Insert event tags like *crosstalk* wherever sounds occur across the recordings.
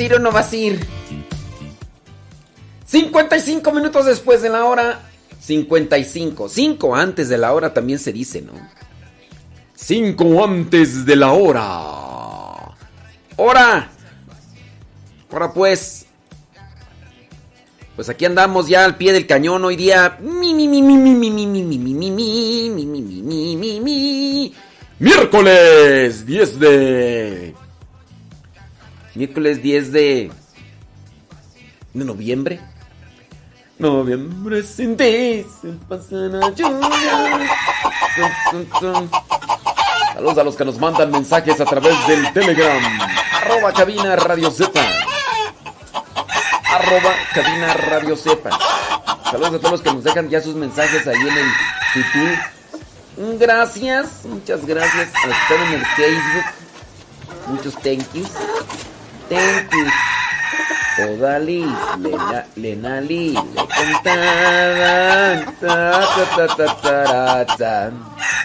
A ir o no vas a ir? 55 minutos después de la hora. 55. 5 antes de la hora también se dice, ¿no? 5 antes de la hora. Hora. Ahora pues. Pues aquí andamos ya al pie del cañón hoy día. Mi mi mi mi mi mi mi mi mi mi mi mi mi mi mi mi mi mi miércoles 10 de miércoles 10 de de noviembre. Noviembre sin ti se pasan a lluvias. Tum, tum, tum. Saludos a los que nos mandan mensajes a través del Telegram. Arroba cabina Radio Z. Arroba cabina Radio Z. Saludos a todos los que nos dejan ya sus mensajes ahí en el YouTube. Gracias, muchas gracias a están en el Facebook. Muchos thank yous. You. Odalis, Lena, Lenali, le cantaban. Ta, ta, ta, ta,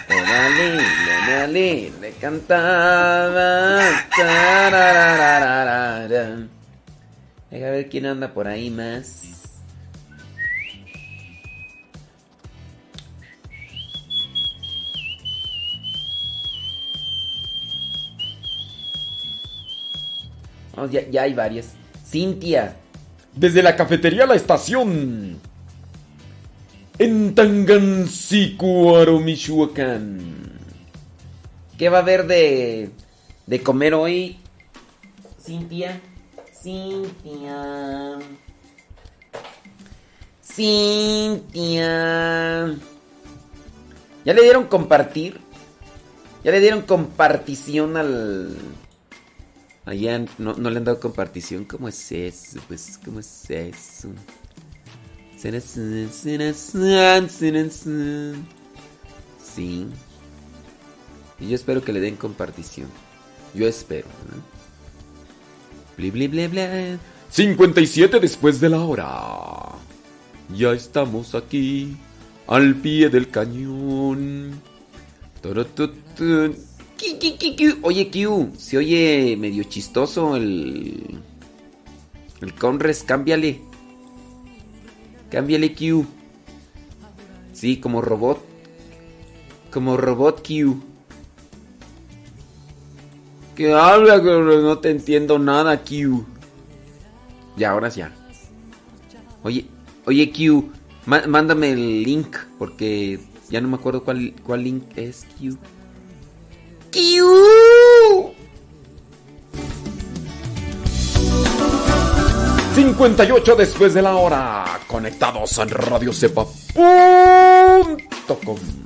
Lenali, le cantaban. Deja ver quién anda por ahí más. Ya, ya hay varias. Cintia. Desde la cafetería La Estación. En Tangancicuaro, Michoacán. ¿Qué va a haber de, de comer hoy, Cintia? Cintia. Cintia. ¿Ya le dieron compartir? ¿Ya le dieron compartición al... Allá no, no le han dado compartición. ¿Cómo es eso? Pues, ¿cómo es eso? Sí. Y yo espero que le den compartición. Yo espero. Bli, bli, bli, bli. 57 después de la hora. Ya estamos aquí. Al pie del cañón. Oye, Q, se oye medio chistoso el. El Conres, cámbiale. Cámbiale Q. Sí, como robot. Como robot Q. Que habla, no te entiendo nada, Q. Ya, ahora ya. Oye, oye, Q, má- mándame el link, porque ya no me acuerdo cuál, cuál link es Q. ¡Q! 58 después de la hora. Conectados en radiocepa.com.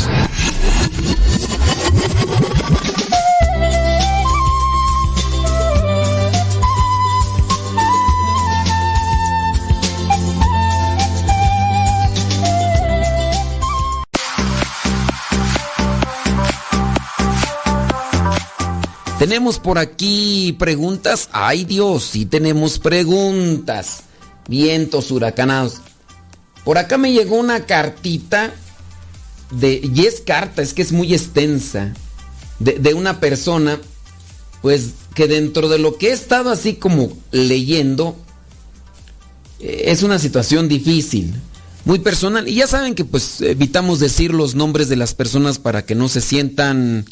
Tenemos por aquí preguntas. Ay Dios, sí tenemos preguntas. Vientos huracanados. Por acá me llegó una cartita de... Y es carta, es que es muy extensa. De, de una persona, pues que dentro de lo que he estado así como leyendo, eh, es una situación difícil, muy personal. Y ya saben que pues evitamos decir los nombres de las personas para que no se sientan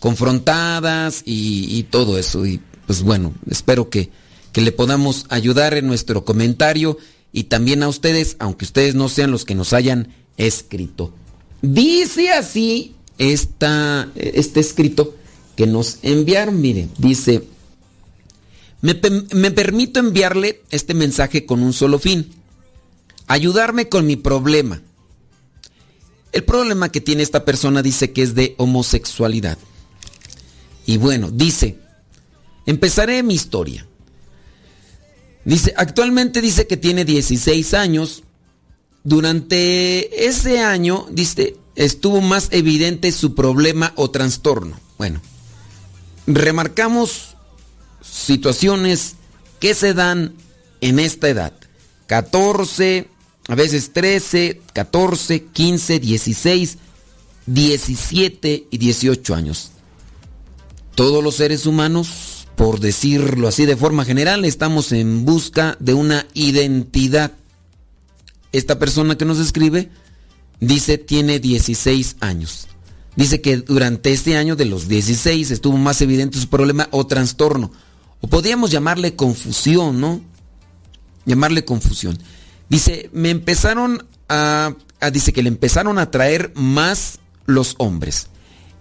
confrontadas y, todo eso. Y pues bueno, espero que, que le podamos ayudar en nuestro comentario y también a ustedes, aunque ustedes no sean los que nos hayan escrito. Dice así este escrito que nos enviaron, miren, dice, me, me permito enviarle este mensaje con un solo fin, ayudarme con mi problema. El problema que tiene esta persona dice que es de homosexualidad. Y bueno, dice, empezaré mi historia. Dice, actualmente dice que tiene 16 años. Durante ese año, dice, estuvo más evidente su problema o trastorno. Bueno, remarcamos situaciones que se dan en esta edad. 14, a veces 13, 14, 15, 16, 17 y 18 años. Todos los seres humanos, por decirlo así de forma general, estamos en busca de una identidad. Esta persona que nos escribe dice tiene 16 años. Dice que durante este año de los 16 estuvo más evidente su problema o trastorno. O podríamos llamarle confusión, ¿no? Llamarle confusión. Dice, me empezaron a, Dice que le empezaron a traer más los hombres.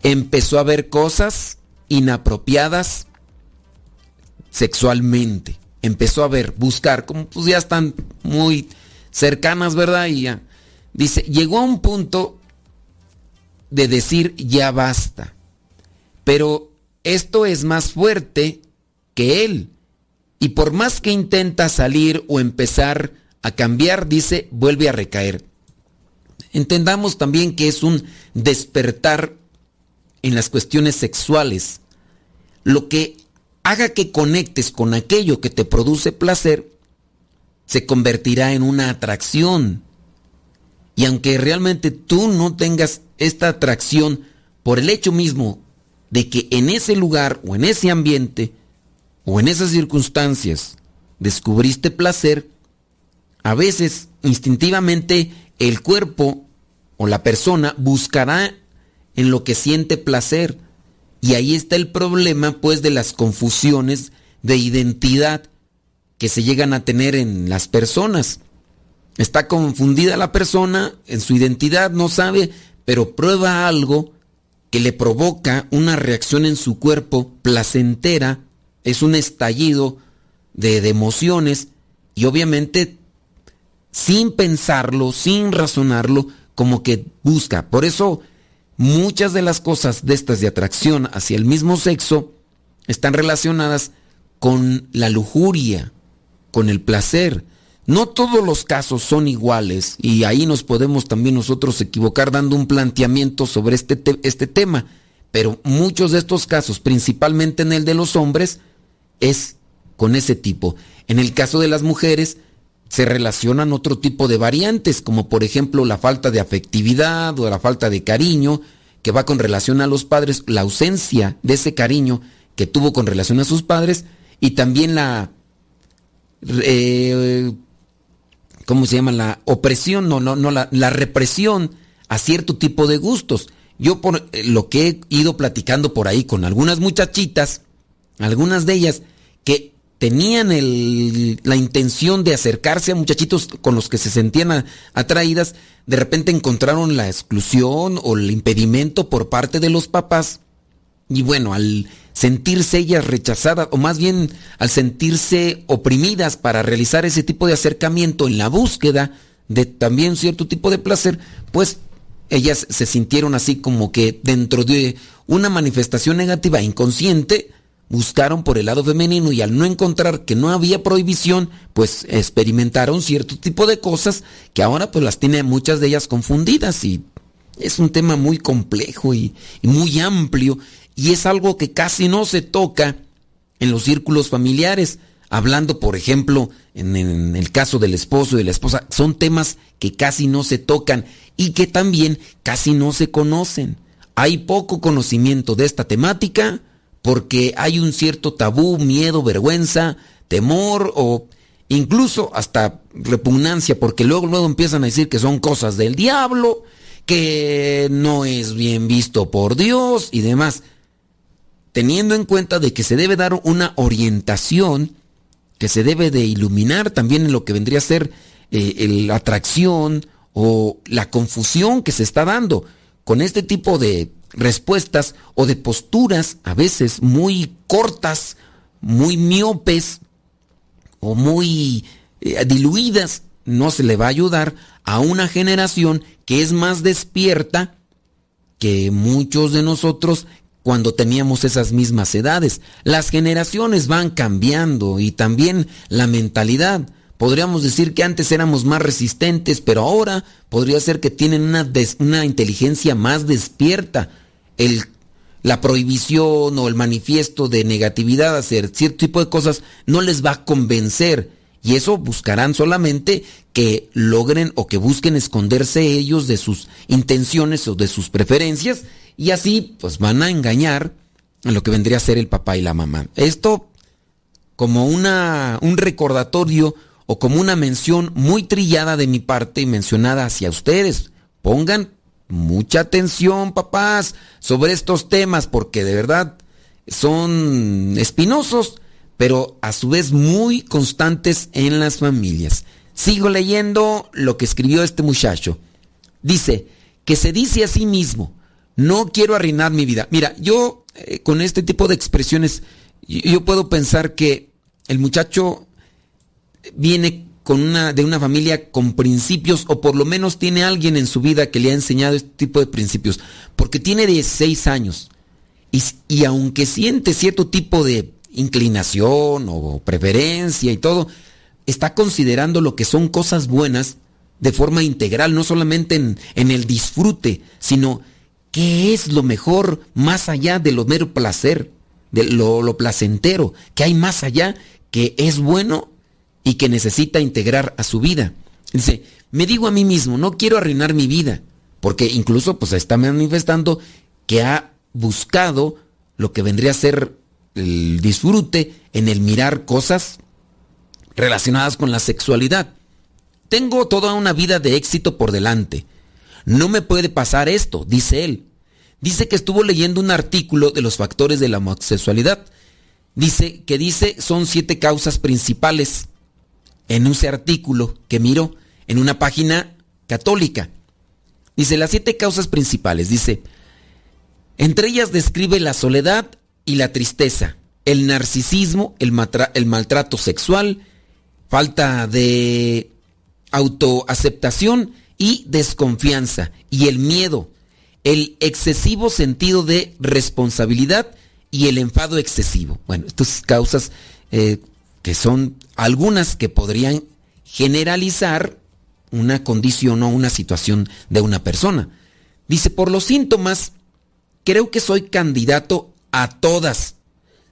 Empezó a ver cosas inapropiadas sexualmente. Empezó a ver, buscar, como pues ya están muy cercanas, ¿verdad? Y ya. Dice, llegó a un punto de decir ya basta. Pero esto es más fuerte que él. Y por más que intenta salir o empezar a cambiar, dice, vuelve a recaer. Entendamos también que es un despertar en las cuestiones sexuales. Lo que haga que conectes con aquello que te produce placer, se convertirá en una atracción. Y aunque realmente tú no tengas esta atracción por el hecho mismo de que en ese lugar o en ese ambiente o en esas circunstancias descubriste placer, a veces instintivamente el cuerpo o la persona buscará en lo que siente placer. Y ahí está el problema pues de las confusiones de identidad que se llegan a tener en las personas. Está confundida la persona en su identidad, no sabe, pero prueba algo que le provoca una reacción en su cuerpo placentera, es un estallido de, de emociones y obviamente sin pensarlo, sin razonarlo, como que busca. Por eso muchas de las cosas de estas de atracción hacia el mismo sexo están relacionadas con la lujuria, con el placer. No todos los casos son iguales y ahí nos podemos también nosotros equivocar dando un planteamiento sobre este, te- este tema, pero muchos de estos casos, principalmente en el de los hombres, es con ese tipo. En el caso de las mujeres, se relacionan otro tipo de variantes, como por ejemplo la falta de afectividad o la falta de cariño, que va con relación a los padres, la ausencia de ese cariño que tuvo con relación a sus padres, y también la... eh, ¿Cómo se llama? La opresión, no, no, no, la, la represión a cierto tipo de gustos. Yo por eh, lo que he ido platicando por ahí con algunas muchachitas, algunas de ellas que tenían el- la intención de acercarse a muchachitos con los que se sentían atraídas, de repente encontraron la exclusión o el impedimento por parte de los papás. Y bueno, al sentirse ellas rechazadas, o más bien al sentirse oprimidas para realizar ese tipo de acercamiento en la búsqueda de también cierto tipo de placer, pues ellas se sintieron así como que dentro de una manifestación negativa inconsciente, buscaron por el lado femenino y al no encontrar que no había prohibición, pues experimentaron cierto tipo de cosas que ahora pues las tiene muchas de ellas confundidas y es un tema muy complejo y, muy amplio y es algo que casi no se toca en los círculos familiares. Hablando, por ejemplo, en, en el caso del esposo y de la esposa, son temas que casi no se tocan y que también casi no se conocen. Hay poco conocimiento de esta temática porque hay un cierto tabú, miedo, vergüenza, temor o incluso hasta repugnancia, porque luego luego empiezan a decir que son cosas del diablo, que no es bien visto por Dios y demás, teniendo en cuenta de que se debe dar una orientación, que se debe de iluminar también en lo que vendría a ser eh, la atracción o la confusión que se está dando con este tipo de respuestas o de posturas a veces muy cortas, muy miopes o muy eh, diluidas, no se le va a ayudar a una generación que es más despierta que muchos de nosotros cuando teníamos esas mismas edades. Las generaciones van cambiando y también la mentalidad. Podríamos decir que antes éramos más resistentes, pero ahora podría ser que tienen una, inteligencia más despierta. El, la prohibición o el manifiesto de negatividad hacer cierto tipo de cosas no les va a convencer. Y eso buscarán solamente que logren o que busquen esconderse ellos de sus intenciones o de sus preferencias y así pues van a engañar a lo que vendría a ser el papá y la mamá. Esto como una, un recordatorio o como una mención muy trillada de mi parte y mencionada hacia ustedes. Pongan mucha atención, papás, sobre estos temas porque de verdad son espinosos, pero a su vez muy constantes en las familias. Sigo leyendo lo que escribió este muchacho. Dice que se dice a sí mismo, no quiero arruinar mi vida. Mira, yo eh, con este tipo de expresiones, yo, yo puedo pensar que el muchacho viene con una, de una familia con principios, o por lo menos tiene alguien en su vida que le ha enseñado este tipo de principios, porque tiene 16 años. Y, y aunque siente cierto tipo de inclinación o preferencia y todo, está considerando lo que son cosas buenas de forma integral, no solamente en, el disfrute, sino qué es lo mejor más allá de lo mero placer, de lo, lo placentero, que hay más allá que es bueno y que necesita integrar a su vida. Dice, me digo a mí mismo, no quiero arruinar mi vida, porque incluso pues está manifestando que ha buscado lo que vendría a ser el disfrute en el mirar cosas relacionadas con la sexualidad. Tengo toda una vida de éxito por delante. No me puede pasar esto, dice él. Dice que estuvo leyendo un artículo de los factores de la homosexualidad. Dice que dice son siete causas principales en ese artículo que miró en una página católica. Dice las siete causas principales. Dice, entre ellas describe la soledad y la tristeza, el narcisismo, el, el maltrato sexual, falta de autoaceptación y desconfianza, y el miedo, el excesivo sentido de responsabilidad y el enfado excesivo. Bueno, estas causas eh, que son algunas que podrían generalizar una condición o una situación de una persona. Dice, por los síntomas, creo que soy candidato a todas,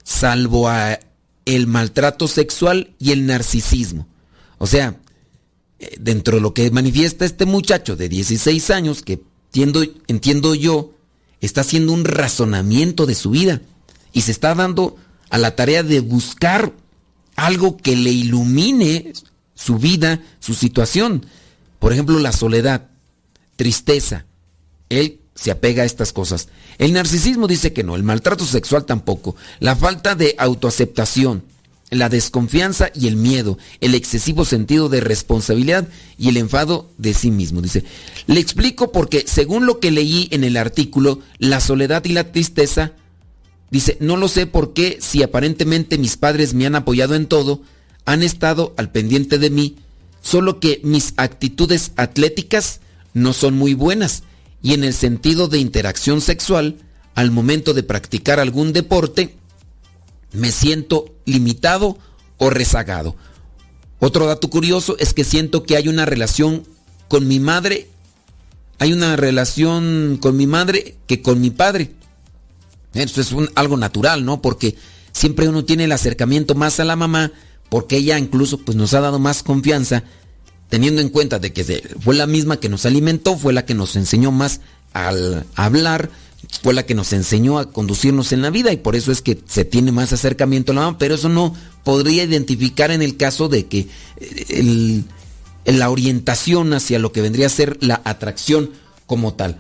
salvo a el maltrato sexual y el narcisismo. O sea, eh, dentro de lo que manifiesta este muchacho de 16 años, que entiendo, entiendo yo, está haciendo un razonamiento de su vida y se está dando a la tarea de buscar algo que le ilumine su vida, su situación. Por ejemplo, la soledad, tristeza. Él se apega a estas cosas. El narcisismo dice que no, el maltrato sexual tampoco, la falta de autoaceptación, la desconfianza y el miedo, el excesivo sentido de responsabilidad y el enfado de sí mismo. Dice, le explico porque según lo que leí en el artículo, la soledad y la tristeza, dice, no lo sé por qué si aparentemente mis padres me han apoyado en todo, han estado al pendiente de mí, solo que mis actitudes atléticas no son muy buenas y en el sentido de interacción sexual, al momento de practicar algún deporte, me siento limitado o rezagado. Otro dato curioso es que siento que hay una relación con mi madre, hay una relación con mi madre que con mi padre. Eso es algo natural, ¿no? Porque siempre uno tiene el acercamiento más a la mamá, porque ella incluso pues, nos ha dado más confianza teniendo en cuenta de que fue la misma que nos alimentó, fue la que nos enseñó más al hablar, fue la que nos enseñó a conducirnos en la vida y por eso es que se tiene más acercamiento a la mamá, pero eso no podría identificar en el caso de que eh, la orientación hacia lo que vendría a ser la atracción como tal.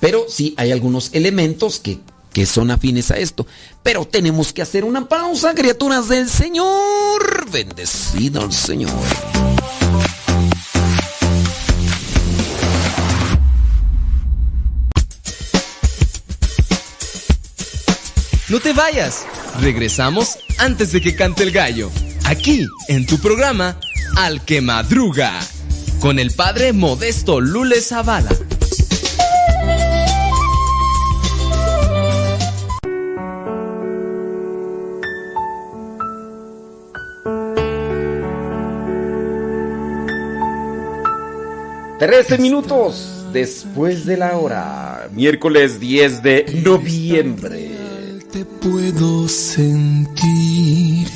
Pero sí hay algunos elementos que, que son afines a esto. Pero tenemos que hacer una pausa, criaturas del Señor. Bendecido el Señor. No te vayas. Regresamos antes de que cante el gallo. Aquí, en tu programa, Al que Madruga. Con el padre Modesto Lule Zavala. Trece minutos después de la hora. Miércoles 10 de noviembre te puedo sentir.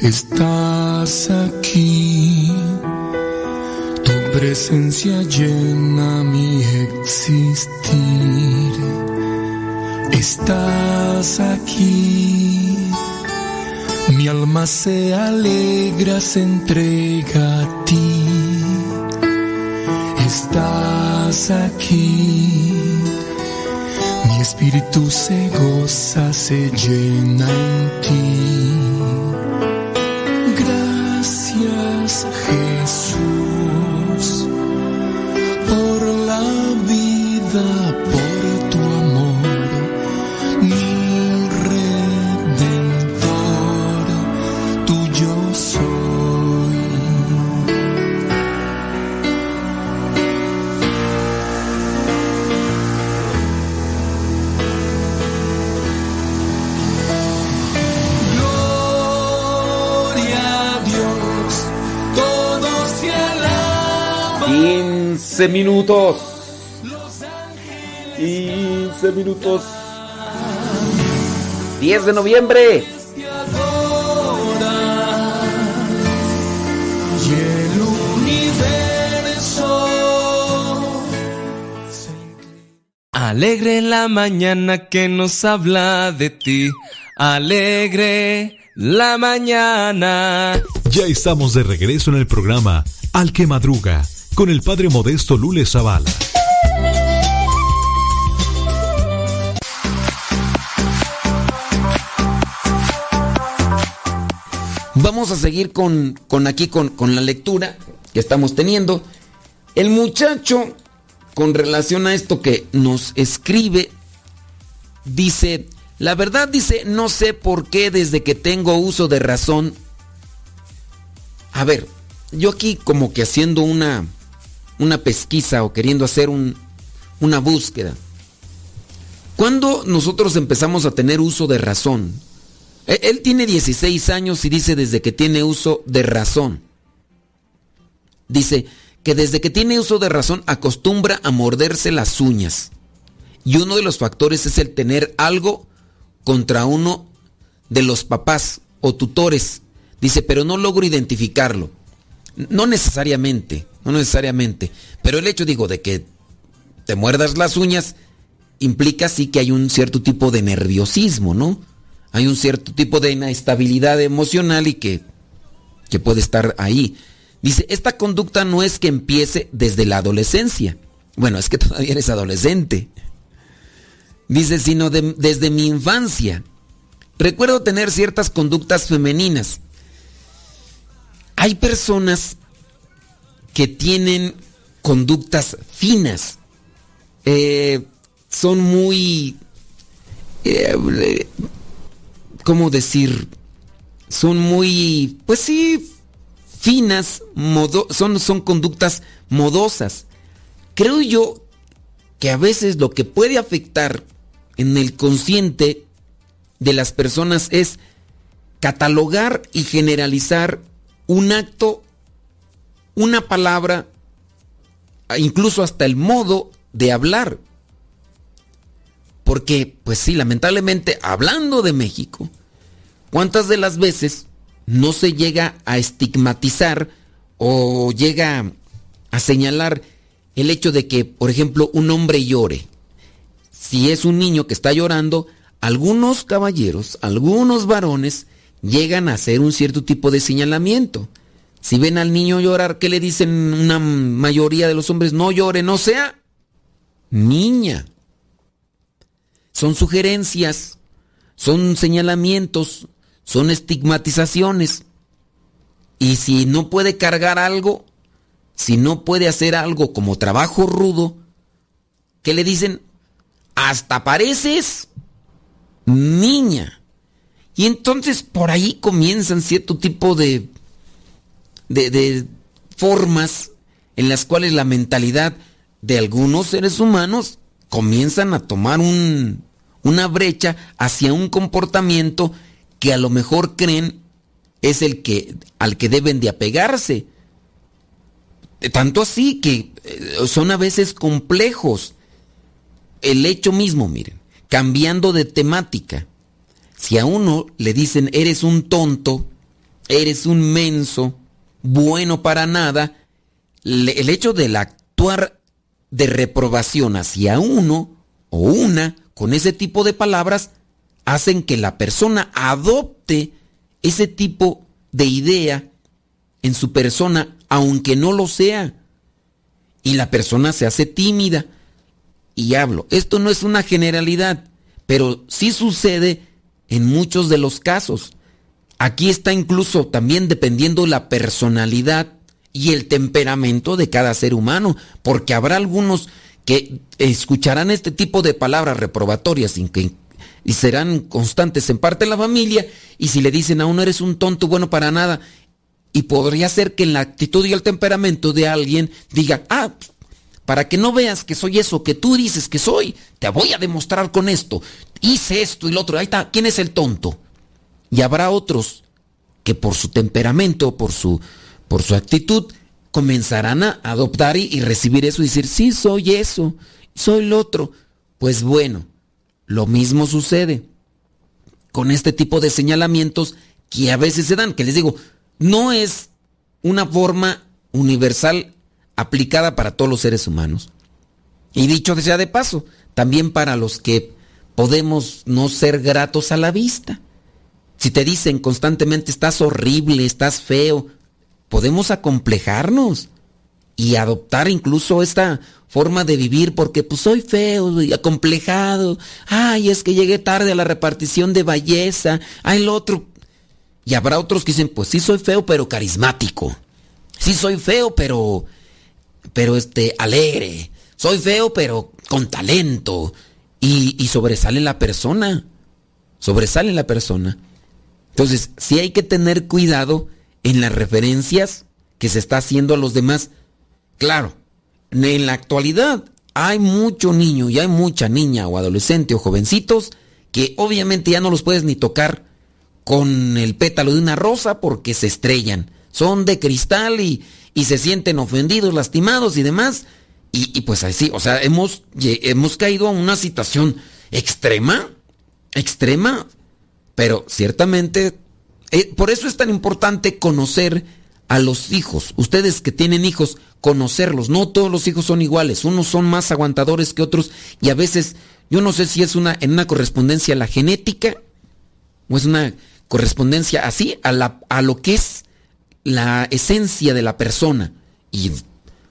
Estás aquí, tu presencia llena mi existir. Estás aquí, mi alma se alegra, se entrega a ti. Estás aquí espíritu se goza, se llena en ti. Gracias Jesús 15 minutos. 15 minutos. 10 de noviembre. Alegre la mañana que nos habla de ti. Alegre la mañana. Ya estamos de regreso en el programa Al que Madruga con el padre modesto Lule Zavala. Vamos a seguir con, con aquí con, con la lectura que estamos teniendo. El muchacho, con relación a esto que nos escribe, dice, la verdad dice, no sé por qué desde que tengo uso de razón. A ver, yo aquí como que haciendo una, una pesquisa o queriendo hacer un, una búsqueda. ¿Cuándo nosotros empezamos a tener uso de razón? E- Él tiene 16 años y dice desde que tiene uso de razón. Dice que desde que tiene uso de razón acostumbra a morderse las uñas. Y uno de los factores es el tener algo contra uno de los papás o tutores. Dice, pero no logro identificarlo. No necesariamente, no necesariamente. Pero el hecho, digo, de que te muerdas las uñas implica sí que hay un cierto tipo de nerviosismo, ¿no? Hay un cierto tipo de inestabilidad emocional y que, que puede estar ahí. Dice, esta conducta no es que empiece desde la adolescencia. Bueno, es que *laughs* todavía eres adolescente. Dice, sino de- desde mi infancia. Recuerdo tener ciertas conductas femeninas. Hay personas que tienen conductas finas. Eh, son muy... eh, ¿Cómo decir? Son muy... Pues sí, finas, son, son conductas modosas. Creo yo que a veces lo que puede afectar en el consciente de las personas es catalogar y generalizar un acto, una palabra, incluso hasta el modo de hablar. Porque, pues sí, lamentablemente, hablando de México, ¿cuántas de las veces no se llega a estigmatizar o llega a señalar el hecho de que, por ejemplo, un hombre llore? Si es un niño que está llorando, algunos caballeros, algunos varones llegan a hacer un cierto tipo de señalamiento. Si ven al niño llorar, ¿qué le dicen una mayoría de los hombres? No llore, no sea niña. Son sugerencias, son señalamientos, son estigmatizaciones. Y si no puede cargar algo, si no puede hacer algo como trabajo rudo, ¿qué le dicen? Hasta pareces niña. Y entonces por ahí comienzan cierto tipo de, de, de formas en las cuales la mentalidad de algunos seres humanos comienzan a tomar un, una brecha hacia un comportamiento que a lo mejor creen es el que al que deben de apegarse. Eh, Tanto así que eh, son a veces complejos. El hecho mismo, miren, cambiando de temática. Si a uno le dicen eres un tonto, eres un menso, bueno para nada, el hecho del actuar de reprobación hacia uno o una con ese tipo de palabras hacen que la persona adopte ese tipo de idea en su persona, aunque no lo sea. Y la persona se hace tímida. Y hablo, esto no es una generalidad, pero sí sucede en muchos de los casos. Aquí está incluso también dependiendo la personalidad y el temperamento de cada ser humano, porque habrá algunos que escucharán este tipo de palabras reprobatorias sin que- y serán constantes en parte de la familia, y si le dicen a uno eres un tonto bueno para nada, y podría ser que en la actitud y el temperamento de alguien diga, ah, para que no veas que soy eso que tú dices que soy, te voy a demostrar con esto. Hice esto y lo otro. Ahí está, ¿quién es el tonto? Y habrá otros que por su temperamento, por su, por su actitud, comenzarán a adoptar y, recibir eso y decir, sí, soy eso, soy lo otro. Pues bueno, lo mismo sucede con este tipo de señalamientos que a veces se dan, que les digo, no es una forma universal aplicada para todos los seres humanos. Y dicho sea de paso, también para los que podemos no ser gratos a la vista. Si te dicen constantemente estás horrible, estás feo, podemos acomplejarnos y adoptar incluso esta forma de vivir porque pues soy feo y acomplejado. Ay, es que llegué tarde a la repartición de belleza. Ay, el otro. Y habrá otros que dicen, pues sí soy feo, pero carismático. Sí soy feo, pero pero este alegre. Soy feo, pero con talento. Y, y sobresale la persona. Sobresale la persona. Entonces, sí hay que tener cuidado en las referencias que se está haciendo a los demás. Claro, en la actualidad hay mucho niño y hay mucha niña o adolescente o jovencitos que obviamente ya no los puedes ni tocar con el pétalo de una rosa porque se estrellan. Son de cristal y, y se sienten ofendidos, lastimados y demás. Y, y pues así, o sea, hemos, hemos caído a una situación extrema, extrema, pero ciertamente, eh, por eso es tan importante conocer a los hijos. Ustedes que tienen hijos, conocerlos. No todos los hijos son iguales. Unos son más aguantadores que otros y a veces, yo no sé si es una, en una correspondencia a la genética o es una correspondencia así a, la, a lo que es la esencia de la persona. Y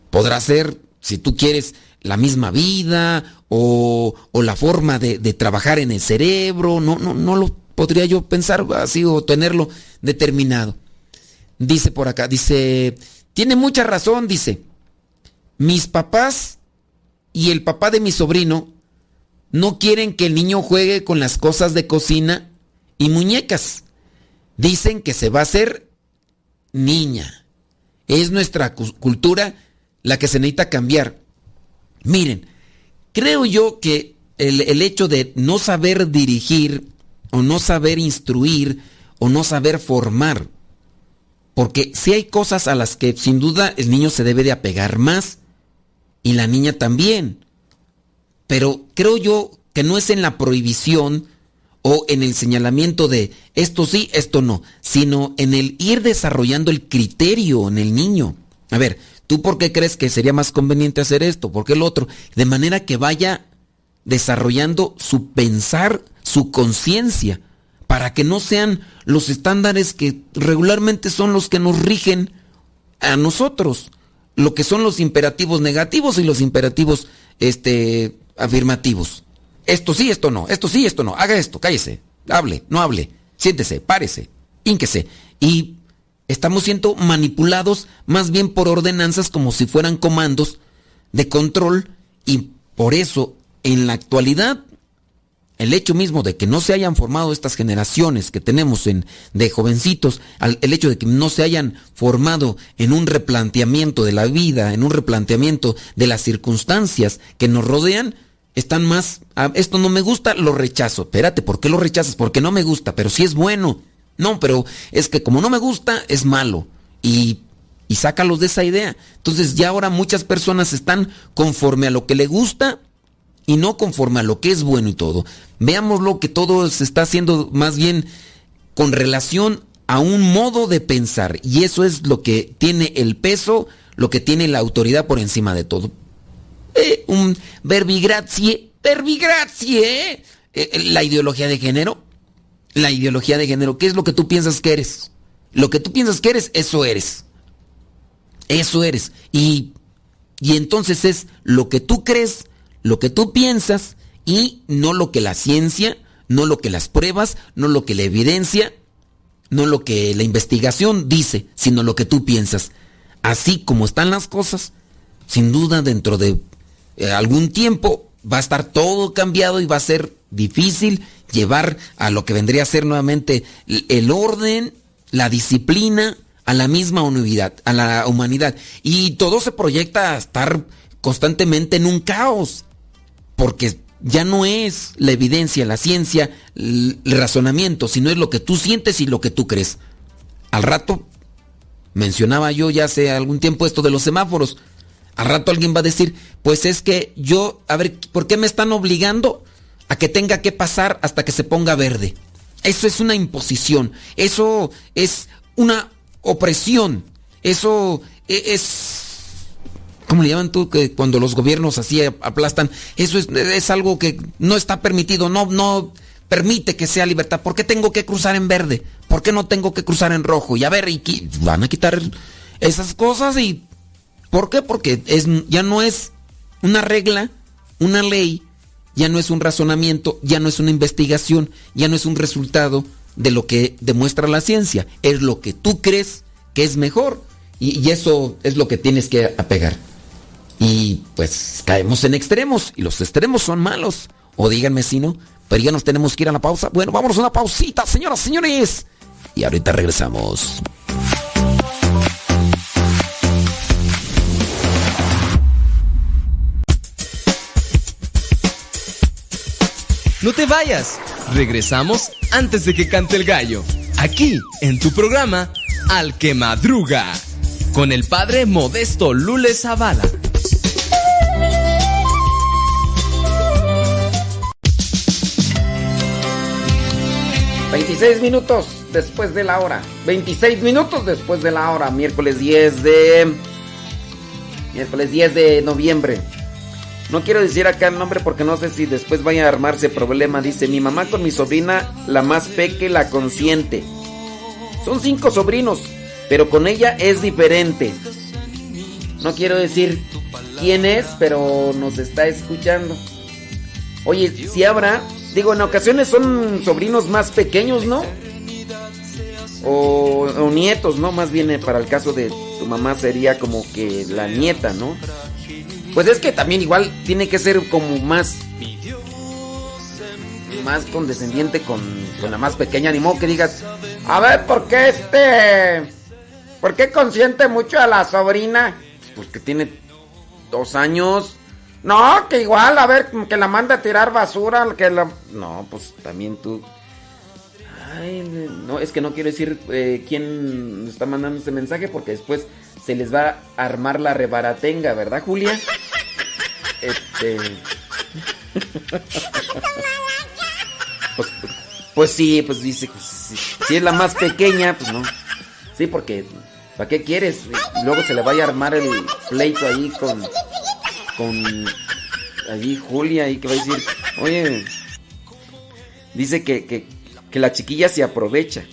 podrá ser, si tú quieres, la misma vida o, o la forma de, de, trabajar en el cerebro. No, no, no lo podría yo pensar así o tenerlo determinado. Dice por acá, dice, tiene mucha razón, dice, mis papás y el papá de mi sobrino no quieren que el niño juegue con las cosas de cocina y muñecas. Dicen que se va a hacer niña. Es nuestra cultura la que se necesita cambiar. Miren, creo yo que el, el, hecho de no saber dirigir o no saber instruir o no saber formar, porque si hay cosas a las que sin duda el niño se debe de apegar más y la niña también. Pero creo yo que no es en la prohibición o en el señalamiento de esto sí, esto no, sino en el ir desarrollando el criterio en el niño. A ver, ¿tú por qué crees que sería más conveniente hacer esto? ¿Por qué el otro? De manera que vaya desarrollando su pensar, su conciencia, para que no sean los estándares que regularmente son los que nos rigen a nosotros, lo que son los imperativos negativos y los imperativos este, afirmativos. Esto sí, esto no, esto sí, esto no, haga esto, cállese, hable, no hable, siéntese, párese, ínquese. Y estamos siendo manipulados más bien por ordenanzas como si fueran comandos de control y por eso en la actualidad el hecho mismo de que no se hayan formado estas generaciones que tenemos en, de jovencitos, el hecho de que no se hayan formado en un replanteamiento de la vida, en un replanteamiento de las circunstancias que nos rodean, están más, esto no me gusta, lo rechazo. Espérate, ¿por qué lo rechazas? Porque no me gusta, pero sí es bueno. No, pero es que como no me gusta, es malo. Y, y sácalos de esa idea. Entonces ya ahora muchas personas están conforme a lo que le gusta y no conforme a lo que es bueno y todo. Veámoslo que todo se está haciendo más bien con relación a un modo de pensar y eso es lo que tiene el peso, lo que tiene la autoridad por encima de todo. Eh, un verbigrazie, verbigrazie, eh, eh, la ideología de género, la ideología de género, ¿qué es lo que tú piensas que eres? Lo que tú piensas que eres, eso eres. Eso eres. Y, y entonces es lo que tú crees, lo que tú piensas y no lo que la ciencia, no lo que las pruebas, no lo que la evidencia, no lo que la investigación dice, sino lo que tú piensas. Así como están las cosas, sin duda dentro de eh, algún tiempo va a estar todo cambiado y va a ser difícil llevar a lo que vendría a ser nuevamente el orden, la disciplina a la misma unidad, a la humanidad. Y todo se proyecta a estar constantemente en un caos porque ya no es la evidencia, la ciencia, el razonamiento, sino es lo que tú sientes y lo que tú crees. Al rato, mencionaba yo ya hace algún tiempo esto de los semáforos, al rato alguien va a decir, pues es que yo, a ver, ¿por qué me están obligando a que tenga que pasar hasta que se ponga verde? Eso es una imposición, eso es una opresión, eso e-, es ¿Cómo le llaman tú? Que cuando los gobiernos así aplastan. Eso es, es algo que no está permitido. No, no permite que sea libertad. ¿Por qué tengo que cruzar en verde? ¿Por qué no tengo que cruzar en rojo? Y a ver, y van a quitar esas cosas y. ¿Por qué? Porque es, ya no es una regla, una ley, ya no es un razonamiento, ya no es una investigación, ya no es un resultado de lo que demuestra la ciencia. Es lo que tú crees que es mejor. Y eso es lo que tienes que apegar. Y pues caemos en extremos. Y los extremos son malos. O díganme si no. Pero ya nos tenemos que ir a la pausa. Bueno, vámonos a una pausita, señoras, señores. Y ahorita regresamos. No te vayas. Regresamos antes de que cante el gallo. Aquí, en tu programa, Al que Madruga. Con el padre Modesto Lule Zavala. 26 minutos después de la hora. 26 minutos después de la hora. Miércoles 10 de. Miércoles 10 de noviembre. No quiero decir acá el nombre porque no sé si después vaya a armarse problema. Dice: Mi mamá con mi sobrina, la más peque, la consiente. Son cinco sobrinos, pero con ella es diferente. No quiero decir quién es, pero nos está escuchando. Oye, si habrá, digo, en ocasiones son sobrinos más pequeños, ¿no? O, o nietos, ¿no? Más bien eh, para el caso de tu mamá sería como que la nieta, ¿no? Pues es que también igual tiene que ser como más más condescendiente con, con la más pequeña, ni modo que digas, a ver, ¿por qué este? ¿Por qué consiente mucho a la sobrina? Pues que tiene dos años. No, que igual, a ver, que la manda a tirar basura, que la... No, pues también tú... Ay, no, es que no quiero decir eh, quién está mandando este mensaje porque después se les va a armar la rebaratenga, ¿verdad, Julia? Este... Pues, pues sí, pues dice, pues, si, es la más pequeña, pues no. Sí, porque ¿para qué quieres? Luego se le vaya a armar el pleito ahí con con allí Julia y que va a decir, oye, dice que, que, que la chiquilla se aprovecha.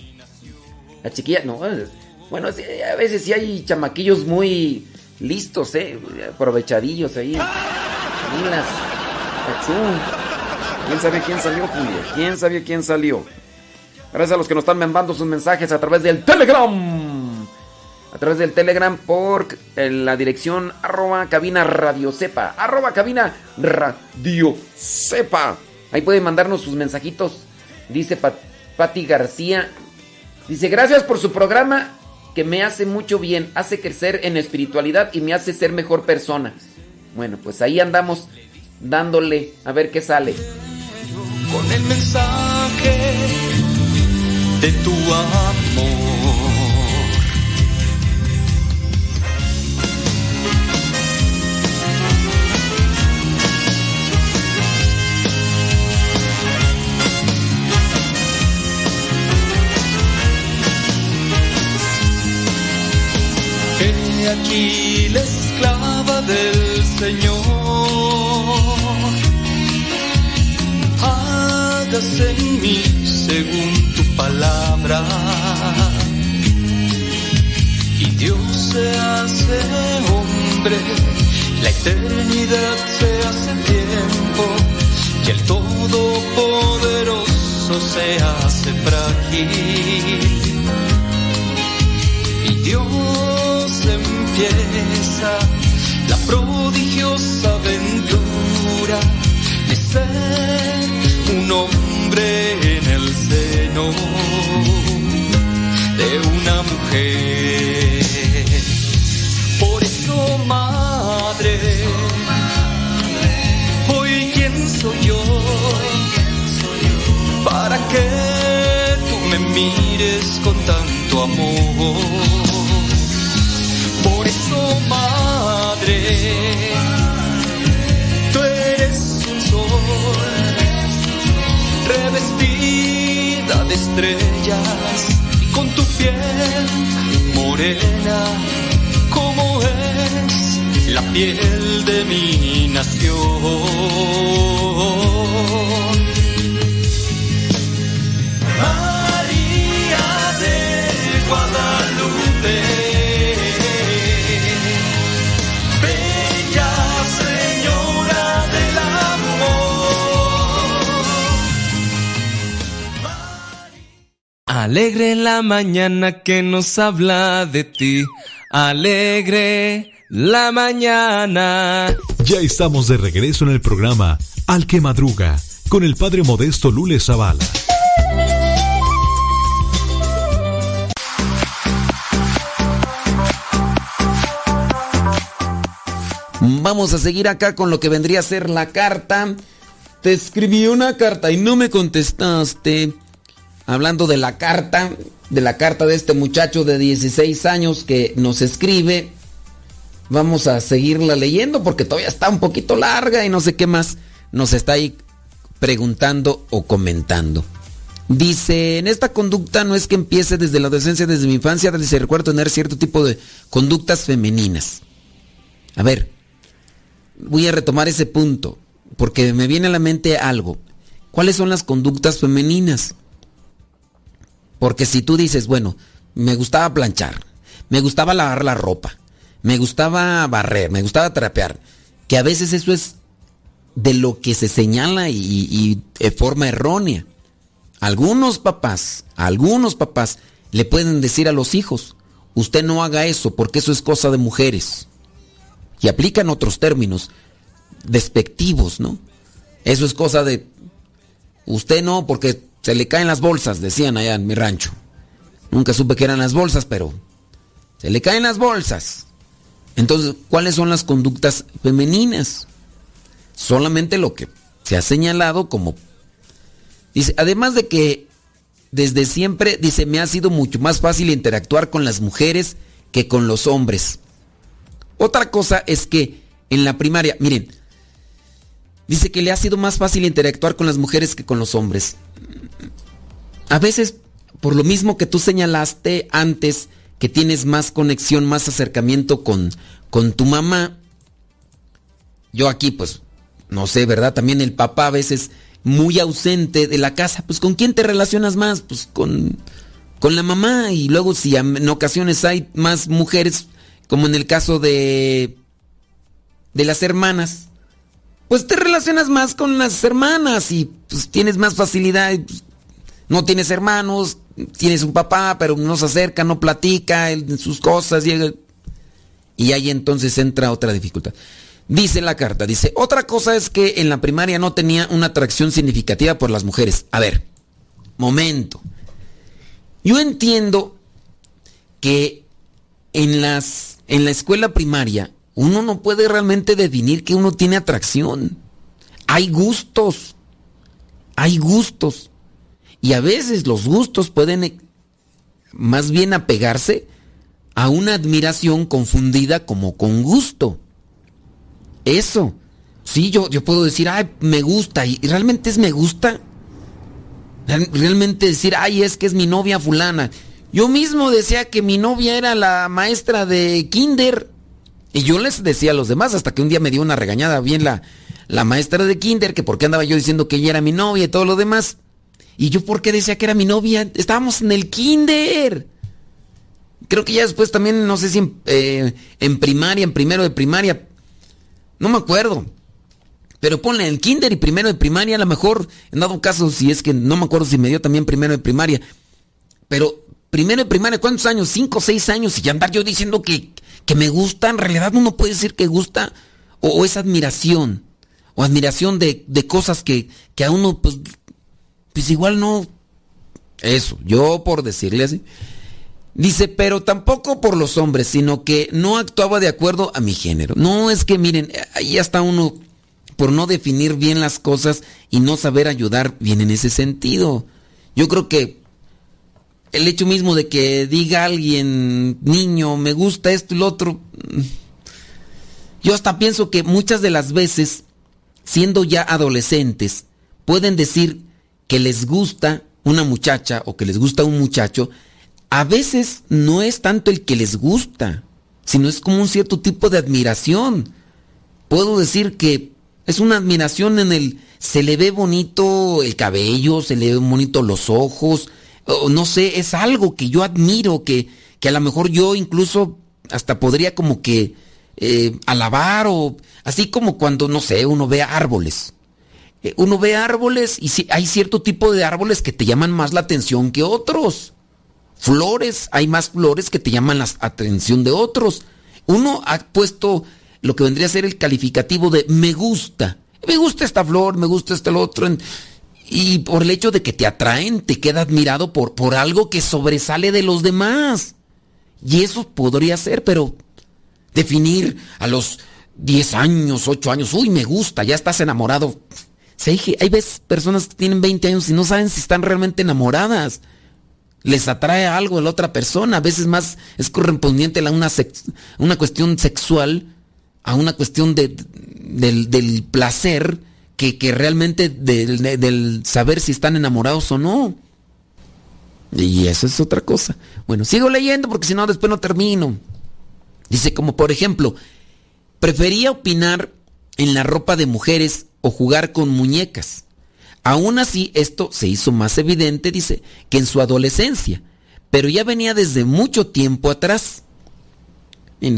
La chiquilla, no, bueno, a veces sí hay chamaquillos muy listos, eh, aprovechadillos ahí. Milas. ¿Quién sabe quién salió, Julia? ¿Quién sabe quién salió? Gracias a los que nos están mandando sus mensajes a través del Telegram. A través del Telegram por la dirección arroba cabina radio sepa. Arroba cabina radio sepa. Ahí pueden mandarnos sus mensajitos. Dice Pat Pati García. Dice, gracias por su programa que me hace mucho bien. Hace crecer en espiritualidad y me hace ser mejor persona. Bueno, pues ahí andamos dándole a ver qué sale. con el mensaje de tu amor. Aquí la esclava del Señor hágase en mí según tu palabra. Y Dios se hace hombre, la eternidad se hace tiempo, y el Todopoderoso se hace frágil. Y Dios empieza la prodigiosa aventura de ser un hombre en el seno de una mujer. Por eso, madre, hoy quién soy yo para que tú me mires con tanto amor. Eso, madre, tú eres un sol revestida de estrellas y con tu piel morena como es la piel de mi nación. María de Guadalupe, Alegre la mañana que nos habla de ti. Alegre la mañana. Ya estamos de regreso en el programa Al que Madruga con el padre modesto Lule Zavala. Vamos a seguir acá con lo que vendría a ser la carta. Te escribí una carta y no me contestaste. Hablando de la carta, de la carta de este muchacho de 16 años que nos escribe. Vamos a seguirla leyendo porque todavía está un poquito larga y no sé qué más nos está ahí preguntando o comentando. Dice, en esta conducta no es que empiece desde la adolescencia, desde mi infancia, desde recuerdo tener cierto tipo de conductas femeninas. A ver, voy a retomar ese punto, porque me viene a la mente algo. ¿Cuáles son las conductas femeninas? Porque si tú dices, bueno, me gustaba planchar, me gustaba lavar la ropa, me gustaba barrer, me gustaba trapear, que a veces eso es de lo que se señala y, y de forma errónea. Algunos papás, algunos papás le pueden decir a los hijos, usted no haga eso porque eso es cosa de mujeres. Y aplican otros términos despectivos, ¿no? Eso es cosa de usted no porque se le caen las bolsas, decían allá en mi rancho. Nunca supe que eran las bolsas, pero se le caen las bolsas. Entonces, ¿cuáles son las conductas femeninas? Solamente lo que se ha señalado como Dice, además de que desde siempre, dice, me ha sido mucho más fácil interactuar con las mujeres que con los hombres. Otra cosa es que en la primaria, miren, dice que le ha sido más fácil interactuar con las mujeres que con los hombres. A veces, por lo mismo que tú señalaste antes, que tienes más conexión, más acercamiento con, con tu mamá, yo aquí pues, no sé, ¿verdad? También el papá a veces muy ausente de la casa, pues ¿con quién te relacionas más? Pues con, con la mamá y luego si en ocasiones hay más mujeres, como en el caso de, de las hermanas, pues te relacionas más con las hermanas y pues tienes más facilidad. Pues, no tienes hermanos, tienes un papá, pero no se acerca, no platica sus cosas y, y ahí entonces entra otra dificultad. Dice la carta, dice, otra cosa es que en la primaria no tenía una atracción significativa por las mujeres. A ver, momento. Yo entiendo que en, las, en la escuela primaria uno no puede realmente definir que uno tiene atracción. Hay gustos. Hay gustos. Y a veces los gustos pueden eh, más bien apegarse a una admiración confundida como con gusto. Eso. Sí, yo, yo puedo decir, ay, me gusta. ¿Y realmente es me gusta? Realmente decir, ay, es que es mi novia fulana. Yo mismo decía que mi novia era la maestra de kinder. Y yo les decía a los demás, hasta que un día me dio una regañada bien la, la maestra de kinder, que por qué andaba yo diciendo que ella era mi novia y todo lo demás. Y yo por qué decía que era mi novia. Estábamos en el kinder. Creo que ya después también, no sé si en, eh, primaria, en primero de primaria, no me acuerdo. Pero ponle en kinder y primero de primaria, a lo mejor, en dado caso, si es que no me acuerdo si me dio también primero de primaria. Pero primero de primaria, ¿cuántos años? Cinco seis años y andar yo diciendo que, que me gusta, en realidad uno puede decir que gusta o, es admiración. O admiración de, de cosas que, que a uno, pues, pues igual no. Eso, yo por decirle así. Dice, pero tampoco por los hombres, sino que no actuaba de acuerdo a mi género. No es que miren, ahí está uno por no definir bien las cosas y no saber ayudar bien en ese sentido. Yo creo que el hecho mismo de que diga alguien, niño, me gusta esto y lo otro, yo hasta pienso que muchas de las veces, siendo ya adolescentes, pueden decir que les gusta una muchacha o que les gusta un muchacho, a veces no es tanto el que les gusta, sino es como un cierto tipo de admiración. Puedo decir que es una admiración en el se le ve bonito el cabello, se le ve bonito los ojos, no sé, es algo que yo admiro, que, que a lo mejor yo incluso hasta podría como que eh, alabar o así como cuando, no sé, uno ve árboles. Eh, uno ve árboles y si, hay cierto tipo de árboles que te llaman más la atención que otros. Flores, hay más flores que te llaman la atención de otros. Uno ha puesto lo que vendría a ser el calificativo de me gusta. Me gusta esta flor, me gusta este otro. Y por el hecho de que te atraen, te queda admirado por, por algo que sobresale de los demás. Y eso podría ser, pero definir a los 10 años, 8 años, uy, me gusta, ya estás enamorado. Sí, hay veces personas que tienen 20 años y no saben si están realmente enamoradas. Les atrae algo de la otra persona. A veces más es correspondiente a una, una cuestión sexual, a una cuestión de, del, del, placer, que, que realmente del, del saber si están enamorados o no. Y eso es otra cosa. Bueno, sigo leyendo porque si no después no termino. Dice como por ejemplo, prefería opinar en la ropa de mujeres o jugar con muñecas. Aún así, esto se hizo más evidente, dice, que en su adolescencia, pero ya venía desde mucho tiempo atrás.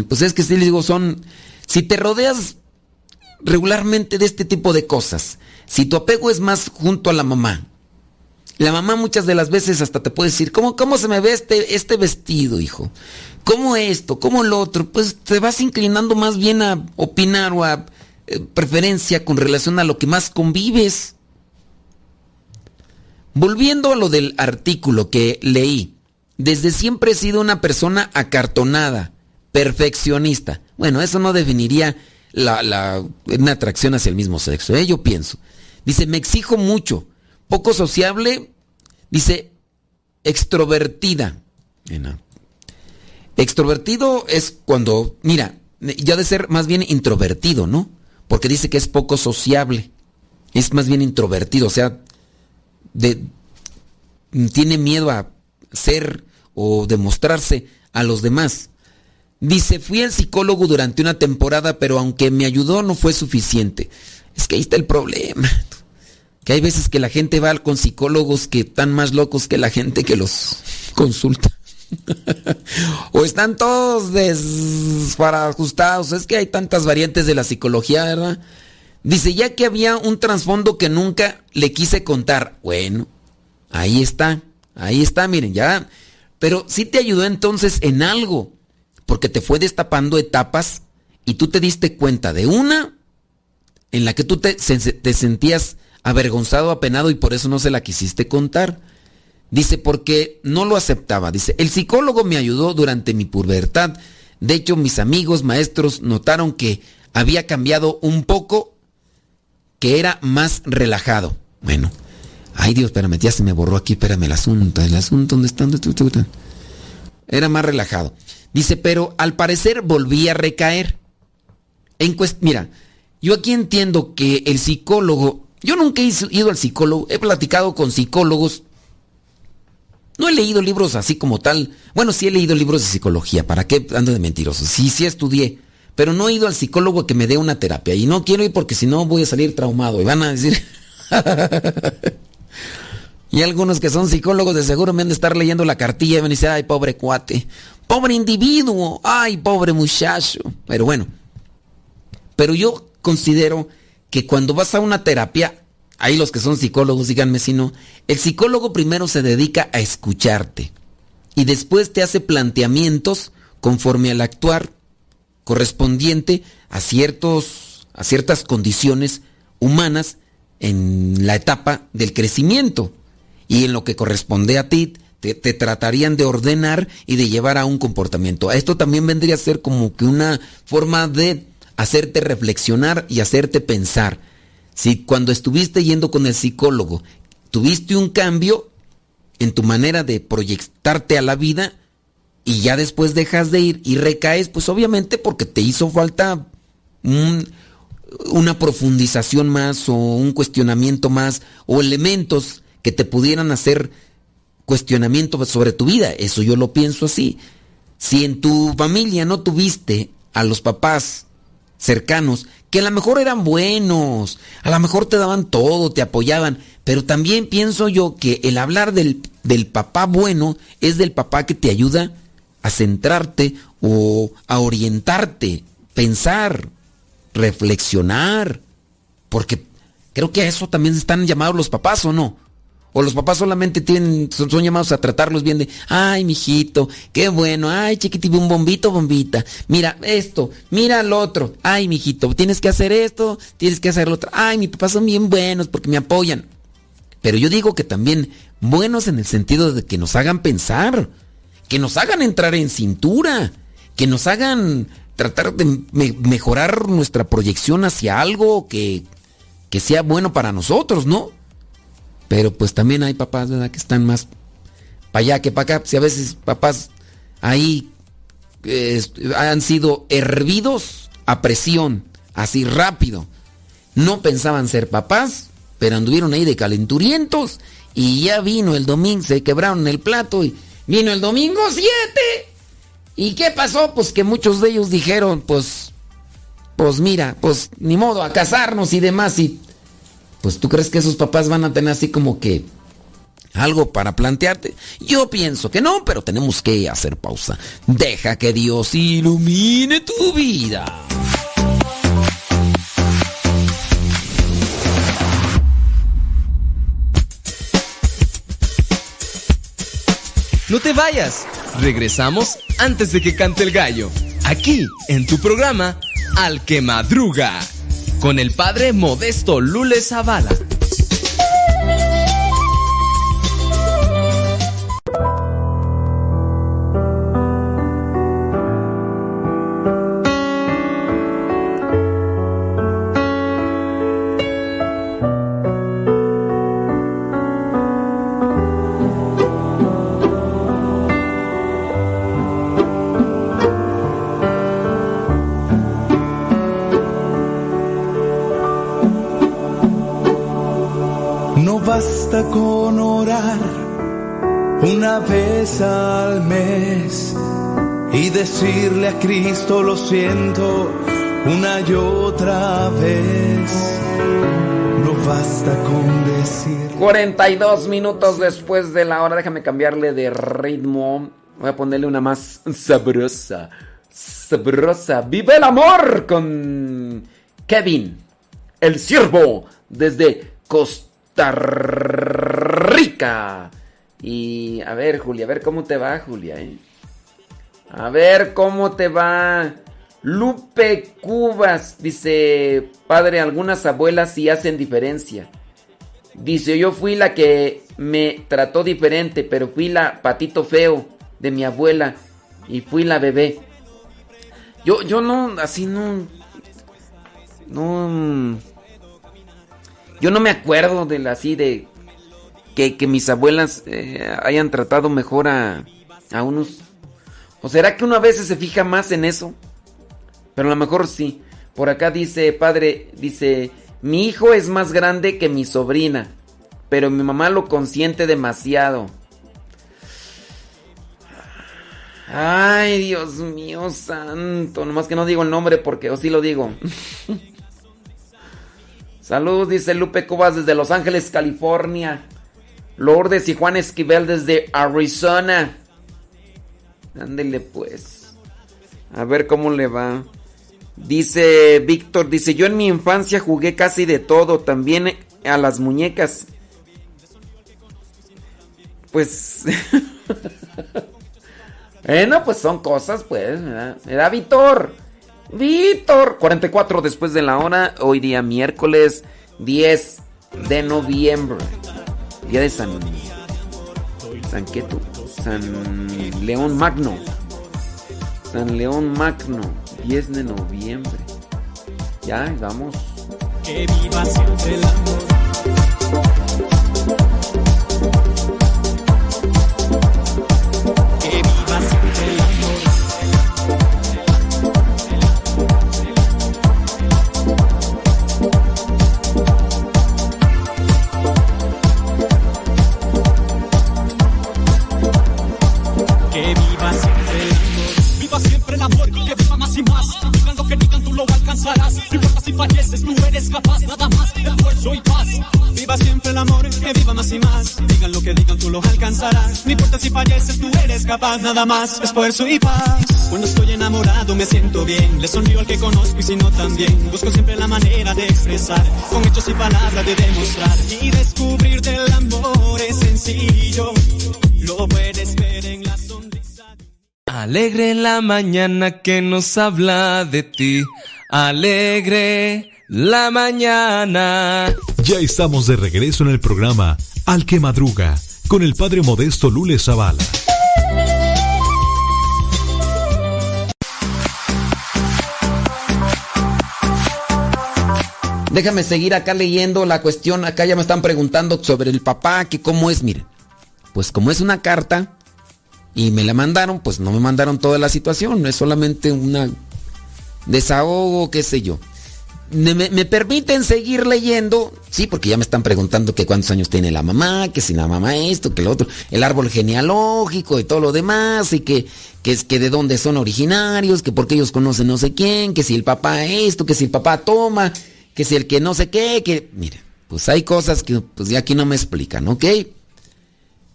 Pues es que si le digo, son, si te rodeas regularmente de este tipo de cosas, si tu apego es más junto a la mamá, la mamá muchas de las veces hasta te puede decir, ¿cómo, cómo se me ve este, este vestido, hijo? ¿Cómo esto? ¿Cómo lo otro? Pues te vas inclinando más bien a opinar o a eh, preferencia con relación a lo que más convives. Volviendo a lo del artículo que leí, desde siempre he sido una persona acartonada, perfeccionista. Bueno, eso no definiría la, la, una atracción hacia el mismo sexo, ¿eh? yo pienso. Dice, me exijo mucho, poco sociable, dice, extrovertida. Extrovertido es cuando, mira, ya de ser más bien introvertido, ¿no? Porque dice que es poco sociable. Es más bien introvertido, o sea, de, tiene miedo a ser o demostrarse a los demás. Dice, fui al psicólogo durante una temporada, pero aunque me ayudó no fue suficiente. Es que ahí está el problema. Que hay veces que la gente va con psicólogos que están más locos que la gente que los consulta. *laughs* o están todos desbarajustados. Es que hay tantas variantes de la psicología, ¿verdad? Dice, ya que había un trasfondo que nunca le quise contar. Bueno, ahí está, ahí está, miren, ya. Pero sí te ayudó entonces en algo, porque te fue destapando etapas y tú te diste cuenta de una en la que tú te, te sentías avergonzado, apenado y por eso no se la quisiste contar. Dice, porque no lo aceptaba. Dice, el psicólogo me ayudó durante mi pubertad. De hecho, mis amigos maestros notaron que había cambiado un poco, que era más relajado. Bueno, ay Dios, espérame, ya se me borró aquí, espérame el asunto. El asunto, ¿dónde está? Era más relajado. Dice, pero al parecer volví a recaer. En Mira, yo aquí entiendo que el psicólogo yo nunca he ido al psicólogo, he platicado con psicólogos. No he leído libros así como tal. Bueno, sí he leído libros de psicología. ¿Para qué ando de mentiroso? Sí, sí estudié. Pero no he ido al psicólogo que me dé una terapia. Y no quiero ir porque si no voy a salir traumado. Y van a decir... *laughs* y algunos que son psicólogos de seguro me han de estar leyendo la cartilla y van a decir, ay, pobre cuate. Pobre individuo. Ay, pobre muchacho. Pero bueno. Pero yo considero que cuando vas a una terapia, hay los que son psicólogos, díganme si no, el psicólogo primero se dedica a escucharte y después te hace planteamientos conforme al actuar correspondiente a ciertos a ciertas condiciones humanas en la etapa del crecimiento y en lo que corresponde a ti te, tratarían de ordenar y de llevar a un comportamiento. Esto también vendría a ser como que una forma de hacerte reflexionar y hacerte pensar. Si cuando estuviste yendo con el psicólogo tuviste un cambio en tu manera de proyectarte a la vida y ya después dejas de ir y recaes, pues obviamente porque te hizo falta una profundización más o un cuestionamiento más o elementos que te pudieran hacer cuestionamiento sobre tu vida. Eso yo lo pienso así. Si en tu familia no tuviste a los papás cercanos, que a lo mejor eran buenos, a lo mejor te daban todo, te apoyaban, pero también pienso yo que el hablar del, del papá bueno es del papá que te ayuda a centrarte o a orientarte, pensar, reflexionar, porque creo que a eso también están llamados los papás o no. O los papás solamente tienen, son, llamados a tratarlos bien de, ay, mijito, qué bueno, ay, chiquitito, un bombito, bombita. Mira esto, mira lo otro, ay, mijito, tienes que hacer esto, tienes que hacer lo otro. Ay, mis papás son bien buenos porque me apoyan. Pero yo digo que también buenos en el sentido de que nos hagan pensar, que nos hagan entrar en cintura, que nos hagan tratar de me- mejorar nuestra proyección hacia algo que, que sea bueno para nosotros, ¿no? Pero pues también hay papás, ¿verdad? Que están más para allá que para acá. Si a veces papás ahí han sido hervidos a presión, así rápido. No pensaban ser papás, pero anduvieron ahí de calenturientos y ya vino el domingo, se quebraron el plato y vino el domingo 7. ¿Y qué pasó? Pues que muchos de ellos dijeron, pues, pues mira, pues ni modo, a casarnos y demás. Y pues tú crees que esos papás van a tener así como que algo para plantearte. Yo pienso que no, pero tenemos que hacer pausa. Deja que Dios ilumine tu vida. No te vayas. Regresamos antes de que cante el gallo. Aquí, en tu programa, Al que Madruga. Con el padre Modesto Lule Zavala. Al mes y decirle a Cristo lo siento una y otra vez. No basta con decir 42 minutos después de la hora, déjame cambiarle de ritmo. Voy a ponerle una más sabrosa. Sabrosa. ¡Vive el amor! Con Kevin, el siervo, desde Costa Rica. Y a ver, Julia, a ver cómo te va, Julia. eh? A ver cómo te va. Lupe Cubas dice, padre, algunas abuelas sí hacen diferencia. Dice, yo fui la que me trató diferente, pero fui la patito feo de mi abuela y fui la bebé. Yo, yo no, así no, no, yo no me acuerdo de la, así de que, que mis abuelas eh, hayan tratado mejor a, a unos. ¿O será que uno a veces se fija más en eso? Pero a lo mejor sí. Por acá dice, padre, dice, mi hijo es más grande que mi sobrina, pero mi mamá lo consiente demasiado. Ay, Dios mío santo. Nomás que no digo el nombre porque, o sí lo digo. *laughs* Salud, dice Lupe Cubas desde Los Ángeles, California. Lourdes y Juan Esquivel desde Arizona. Ándele pues. A ver cómo le va. Dice Víctor, dice, yo en mi infancia jugué casi de todo, también a las muñecas. Pues... *laughs* bueno, pues son cosas, pues. ¿verdad? Era Víctor. Víctor. 44 después de la hora, hoy día miércoles 10 de noviembre. Día de San... San tú? San León Magno. San León Magno, 10 de noviembre. Ya, vamos. Paz. No importa si falleces, tú eres capaz, nada más, esfuerzo y paz. Viva siempre el amor, que viva más y más. Digan lo que digan, tú lo alcanzarás. No importa si falleces, tú eres capaz, nada más, esfuerzo y paz. Cuando estoy enamorado me siento bien, le sonrío al que conozco y si no también. Busco siempre la manera de expresar, con hechos y palabras de demostrar. Y descubrir del amor es sencillo, lo puedes ver en la sonrisa. Alegre la mañana que nos habla de ti. Alegre la mañana. Ya estamos de regreso en el programa Al que Madruga con el padre modesto Lule Zavala. Déjame seguir acá leyendo la cuestión. Acá ya me están preguntando sobre el papá, que cómo es. Mire, pues como es una carta y me la mandaron, pues no me mandaron toda la situación. No es solamente una desahogo, qué sé yo. Me, permiten seguir leyendo, sí, porque ya me están preguntando que cuántos años tiene la mamá, que si la mamá esto, que lo otro, el árbol genealógico y todo lo demás, y que, que es que de dónde son originarios, que porque ellos conocen no sé quién, que si el papá esto, que si el papá toma, que si el que no sé qué, que, mire, pues hay cosas que pues ya aquí no me explican, ¿ok?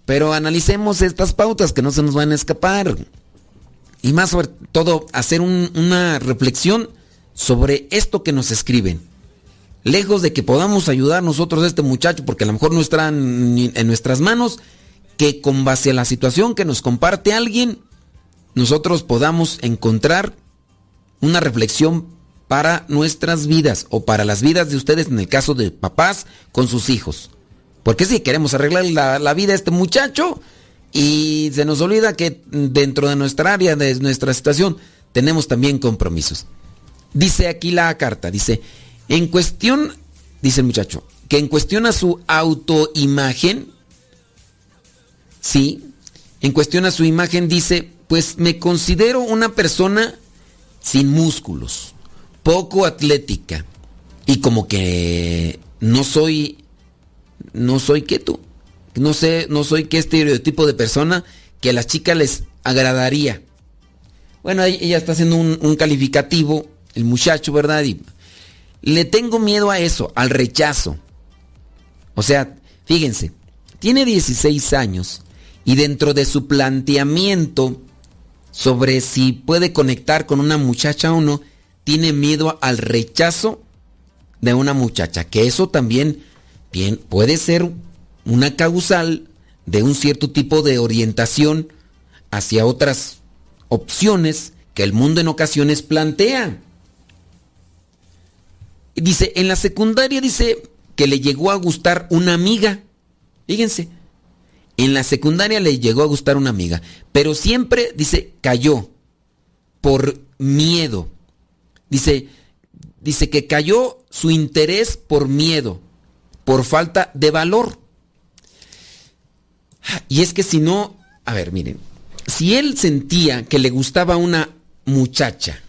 Pero analicemos estas pautas que no se nos van a escapar. Y más sobre todo hacer un- una reflexión sobre esto que nos escriben. Lejos de que podamos ayudar nosotros a este muchacho, porque a lo mejor no está en, en nuestras manos, que con base a la situación que nos comparte alguien, nosotros podamos encontrar una reflexión para nuestras vidas o para las vidas de ustedes en el caso de papás con sus hijos. Porque si queremos arreglar la, la vida a este muchacho y se nos olvida que dentro de nuestra área, de nuestra situación, tenemos también compromisos. Dice aquí la carta, dice, en cuestión, dice el muchacho, que en cuestión a su autoimagen, sí, en cuestión a su imagen dice, pues me considero una persona sin músculos, poco atlética y como que no soy, no soy que tú, no sé, no soy qué estereotipo de persona que a las chicas les agradaría. Bueno, ella está haciendo un, calificativo, el muchacho, ¿verdad? Le tengo miedo a eso, al rechazo. O sea, fíjense, tiene 16 años y dentro de su planteamiento sobre si puede conectar con una muchacha o no, tiene miedo al rechazo de una muchacha, que eso también bien, puede ser una causal de un cierto tipo de orientación hacia otras opciones que el mundo en ocasiones plantea. Dice, en la secundaria dice que le llegó a gustar una amiga. Fíjense, en la secundaria le llegó a gustar una amiga, pero siempre, dice, cayó por miedo. Dice, dice que cayó su interés por miedo, por falta de valor. Y es que si no, a ver, miren, si él sentía que le gustaba una muchacha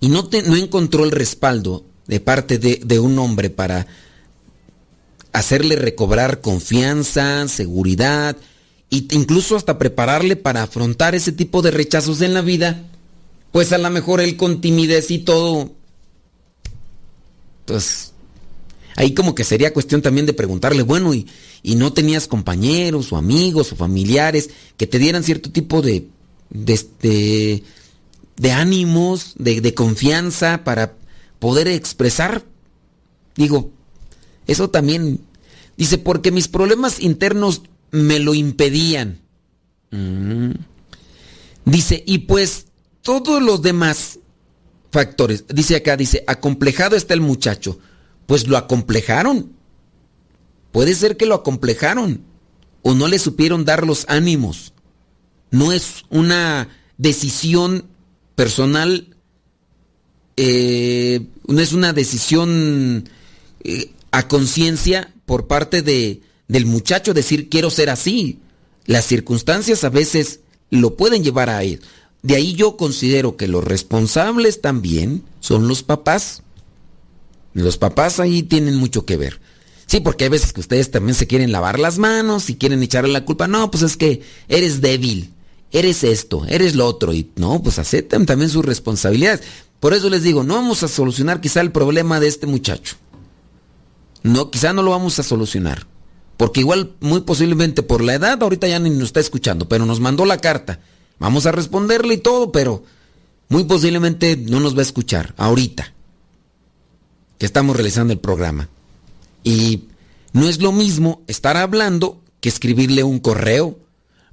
y no, te- no encontró el respaldo de parte de, de un hombre para hacerle recobrar confianza, seguridad e incluso hasta prepararle para afrontar ese tipo de rechazos en la vida, pues a lo mejor él con timidez y todo, pues ahí como que sería cuestión también de preguntarle, bueno, y, y no tenías compañeros o amigos o familiares que te dieran cierto tipo de, de, ánimos, de, de confianza para poder expresar. Digo, eso también dice, porque mis problemas internos me lo impedían. Mm. Dice, y pues todos los demás factores, dice acá, dice, acomplejado está el muchacho. Pues lo acomplejaron. Puede ser que lo acomplejaron o no le supieron dar los ánimos. No es una decisión personal, eh, no es una decisión eh, a conciencia por parte de, del muchacho decir quiero ser así. Las circunstancias a veces lo pueden llevar a él. De ahí yo considero que los responsables también son los papás. Los papás ahí tienen mucho que ver. Sí, porque hay veces que ustedes también se quieren lavar las manos y quieren echarle la culpa. No, pues es que eres débil, eres esto, eres lo otro. Y no, pues aceptan también sus responsabilidades. Por eso les digo, no vamos a solucionar quizá el problema de este muchacho. No, quizá no lo vamos a solucionar. Porque igual, muy posiblemente por la edad, ahorita ya ni nos está escuchando, pero nos mandó la carta. Vamos a responderle y todo, pero muy posiblemente no nos va a escuchar ahorita que estamos realizando el programa. Y no es lo mismo estar hablando que escribirle un correo.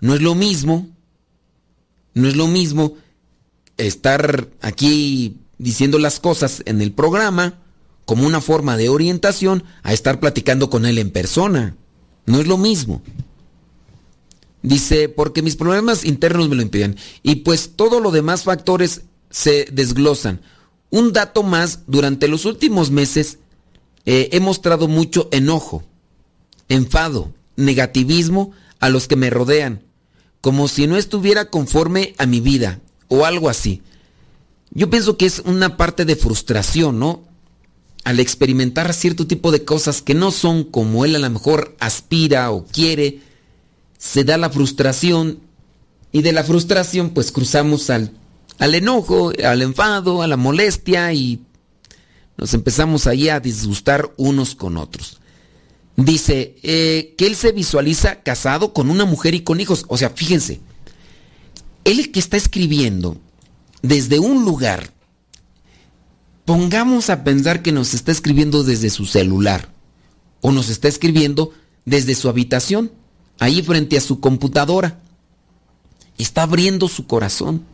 No es lo mismo. No es lo mismo estar aquí diciendo las cosas en el programa como una forma de orientación a estar platicando con él en persona. No es lo mismo. Dice, porque mis problemas internos me lo impiden. Y pues todos los demás factores se desglosan. Un dato más, durante los últimos meses eh, he mostrado mucho enojo, enfado, negativismo a los que me rodean, como si no estuviera conforme a mi vida o algo así. Yo pienso que es una parte de frustración, ¿no? Al experimentar cierto tipo de cosas que no son como él a lo mejor aspira o quiere, se da la frustración y de la frustración pues cruzamos al, al enojo, al enfado, a la molestia y nos empezamos ahí a disgustar unos con otros. Dice eh, que él se visualiza casado con una mujer y con hijos. O sea, fíjense, él que está escribiendo desde un lugar, pongamos a pensar que nos está escribiendo desde su celular o nos está escribiendo desde su habitación, ahí frente a su computadora. Está abriendo su corazón,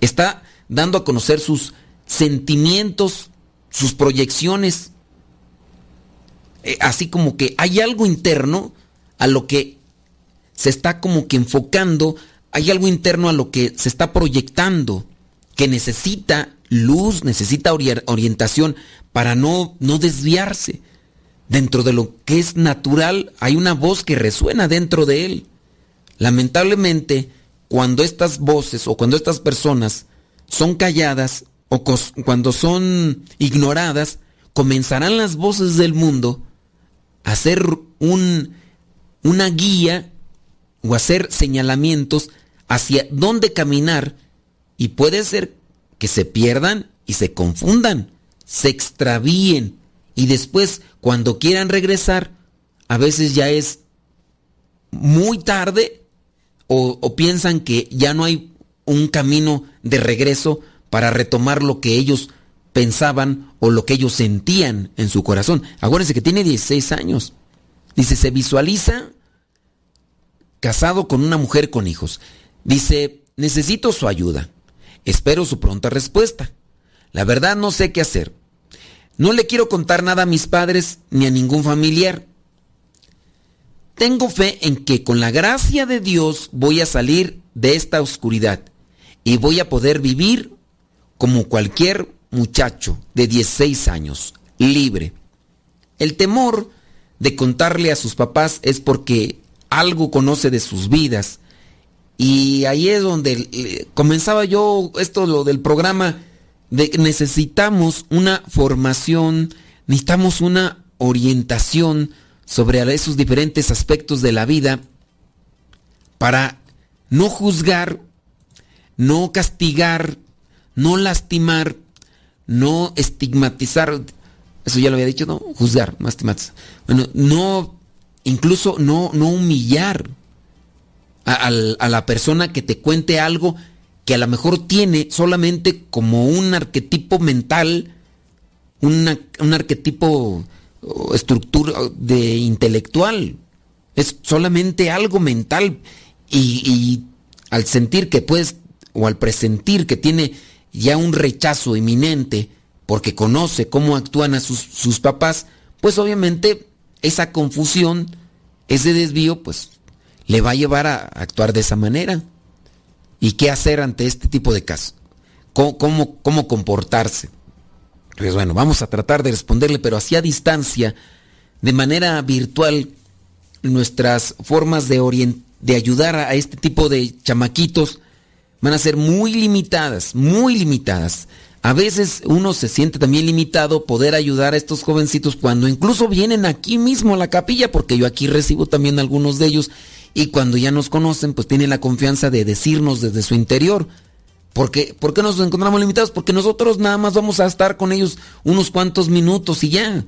está dando a conocer sus sentimientos, sus proyecciones. Eh, así como que hay algo interno a lo que se está como que enfocando, hay algo interno a lo que se está proyectando, que necesita luz, necesita orientación para no, no desviarse. Dentro de lo que es natural hay una voz que resuena dentro de él. Lamentablemente, cuando estas voces o cuando estas personas son calladas o cuando son ignoradas, comenzarán las voces del mundo a hacer un, una guía o hacer señalamientos hacia dónde caminar y puede ser que se pierdan y se confundan, se extravíen. Y después cuando quieran regresar, a veces ya es muy tarde o, o piensan que ya no hay un camino de regreso para retomar lo que ellos pensaban o lo que ellos sentían en su corazón. Acuérdense que tiene 16 años. Dice, se visualiza casado con una mujer con hijos. Dice, necesito su ayuda. Espero su pronta respuesta. La verdad no sé qué hacer. No le quiero contar nada a mis padres ni a ningún familiar. Tengo fe en que con la gracia de Dios voy a salir de esta oscuridad y voy a poder vivir como cualquier muchacho de 16 años, libre. El temor de contarle a sus papás es porque algo conoce de sus vidas y ahí es donde eh, comenzaba yo esto lo del programa de necesitamos una formación, necesitamos una orientación sobre esos diferentes aspectos de la vida para no juzgar, no castigar, no lastimar, no estigmatizar, eso ya lo había dicho, ¿no? Juzgar, no estigmatizar. Bueno, no, incluso no, no humillar a, la persona que te cuente algo que a lo mejor tiene solamente como un arquetipo mental, un arquetipo estructura de intelectual. Es solamente algo mental y, y, al sentir que puedes o al presentir que tiene ya un rechazo inminente porque conoce cómo actúan a sus, papás, pues obviamente esa confusión, ese desvío, pues le va a llevar a actuar de esa manera. ¿Y qué hacer ante este tipo de casos? ¿Cómo, cómo, comportarse? Pues bueno, vamos a tratar de responderle, pero así a distancia, de manera virtual, nuestras formas de, de ayudar a este tipo de chamaquitos van a ser muy limitadas, muy limitadas. A veces uno se siente también limitado poder ayudar a estos jovencitos cuando incluso vienen aquí mismo a la capilla, porque yo aquí recibo también algunos de ellos y cuando ya nos conocen, pues tienen la confianza de decirnos desde su interior. ¿Por qué, ¿Por qué nos encontramos limitados? Porque nosotros nada más vamos a estar con ellos unos cuantos minutos y ya.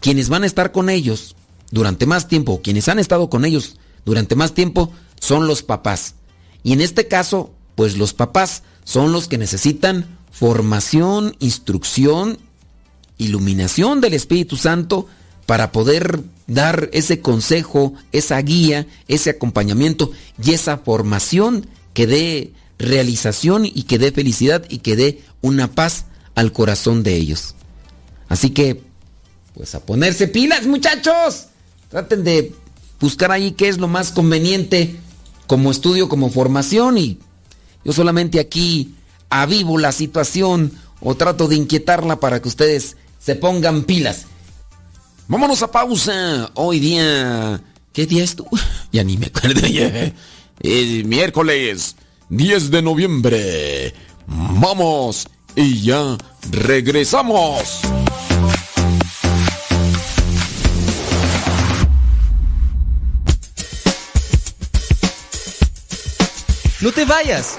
Quienes van a estar con ellos durante más tiempo, quienes han estado con ellos durante más tiempo, son los papás. Y en este caso, pues los papás son los que necesitan formación, instrucción, iluminación del Espíritu Santo para poder dar ese consejo, esa guía, ese acompañamiento y esa formación que dé realización y que dé felicidad y que dé una paz al corazón de ellos. Así que, pues a ponerse pilas muchachos. Traten de buscar ahí qué es lo más conveniente como estudio, como formación y yo solamente aquí avivo la situación o trato de inquietarla para que ustedes se pongan pilas. Vámonos a pausa. Hoy día... ¿Qué día es tú? *laughs* Ya ni me acuerdo. Es miércoles 10 de noviembre. Vamos y ya regresamos. No te vayas.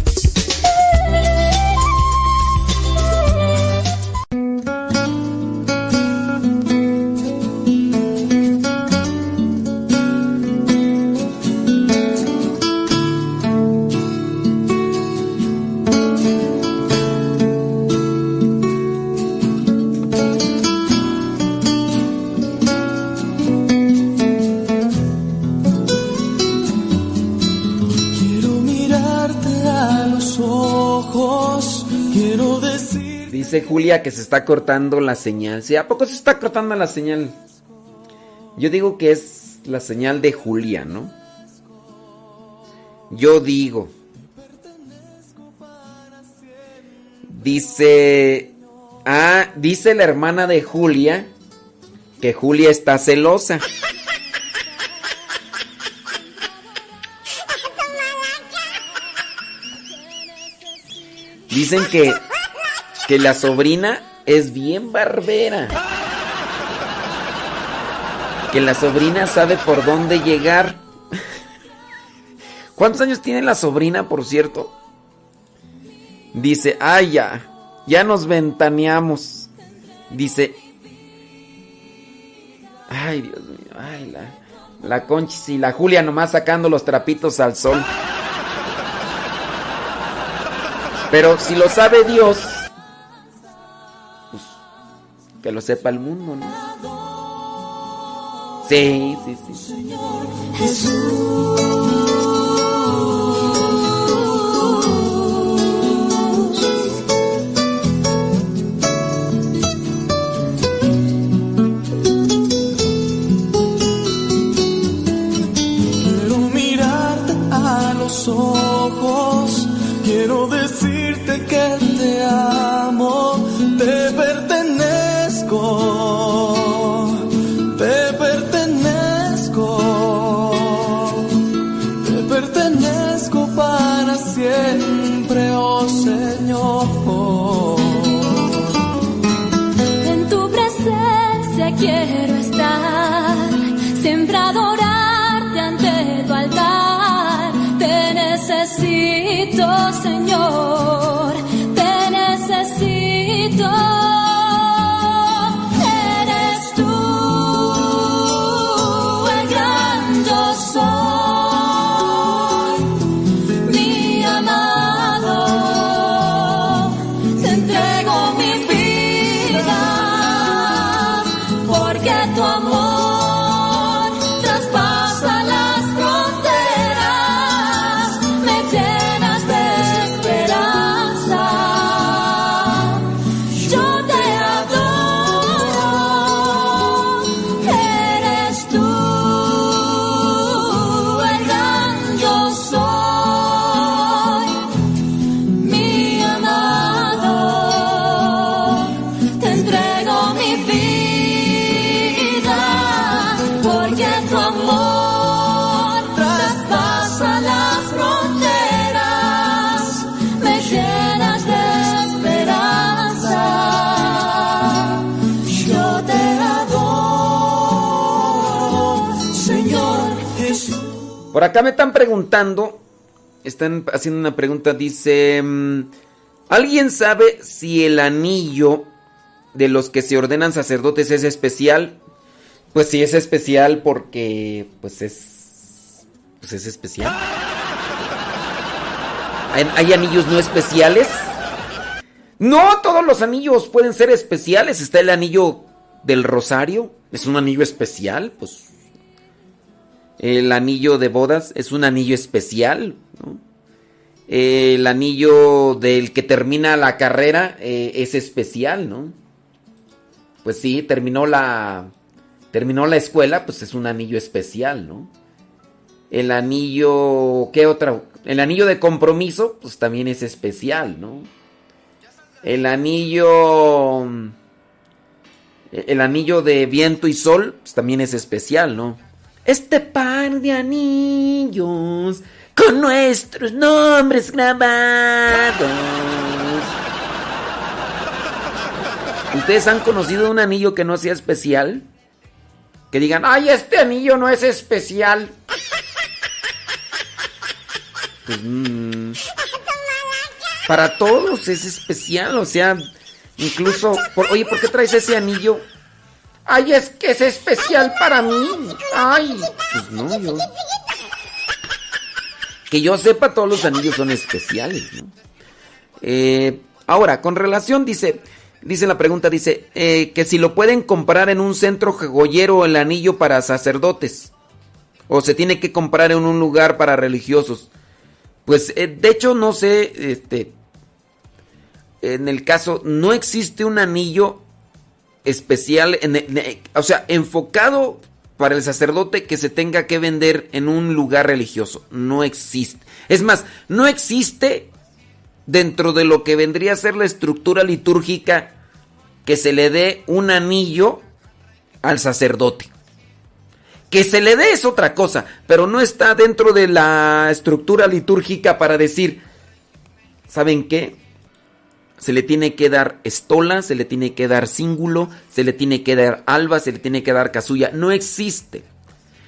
Julia que se está cortando la señal. ¿Sí? ¿A poco se está cortando la señal? Yo digo que es la señal de Julia, ¿no? Yo digo. Dice... Ah, dice la hermana de Julia que Julia está celosa. *laughs* Dicen que que la sobrina es bien barbera. Que la sobrina sabe por dónde llegar. *laughs* ¿Cuántos años tiene la sobrina, por cierto? Dice, ay ya, ya nos ventaneamos. Dice, ay Dios mío, ay la, la Conchis y la Julia nomás sacando los trapitos al sol. Pero si lo sabe Dios, que lo sepa el mundo, ¿no? Sí, sí, sí. A los ojos, quiero decirte que te amo, Por acá me están preguntando, están haciendo una pregunta, dice, mm, ¿alguien sabe si el anillo de los que se ordenan sacerdotes es especial? Pues sí es especial porque pues es pues es especial. ¿Hay, hay anillos no especiales? No, todos los anillos pueden ser especiales. Está el anillo del rosario, es un anillo especial, pues el anillo de bodas es un anillo especial. ¿no? El anillo del que termina la carrera eh, es especial, ¿no? Pues sí, terminó la, terminó la escuela, pues es un anillo especial, ¿no? El anillo, ¿qué otra? El anillo de compromiso, pues también es especial, ¿no? El anillo, el anillo de viento y sol, pues también es especial, ¿no? Este par de anillos con nuestros nombres grabados. ¿Ustedes han conocido un anillo que no sea especial? Que digan, ay, este anillo no es especial. Pues, mm, para todos es especial, o sea, incluso, oye, ¿por qué traes ese anillo? Ay, es que es especial para mí. Ay, pues no, yo. Que yo sepa, todos los anillos son especiales, ¿no? Eh, ahora, con relación, dice, dice la pregunta, dice, eh, que si lo pueden comprar en un centro joyero el anillo para sacerdotes, o se tiene que comprar en un lugar para religiosos. Pues, eh, de hecho, no sé, este, en el caso, no existe un anillo especial, o sea, enfocado para el sacerdote que se tenga que vender en un lugar religioso. No existe. Es más, no existe dentro de lo que vendría a ser la estructura litúrgica que se le dé un anillo al sacerdote. Que se le dé es otra cosa, pero no está dentro de la estructura litúrgica para decir, ¿saben qué? Se le tiene que dar estola, se le tiene que dar cíngulo, se le tiene que dar alba, se le tiene que dar casulla. No existe.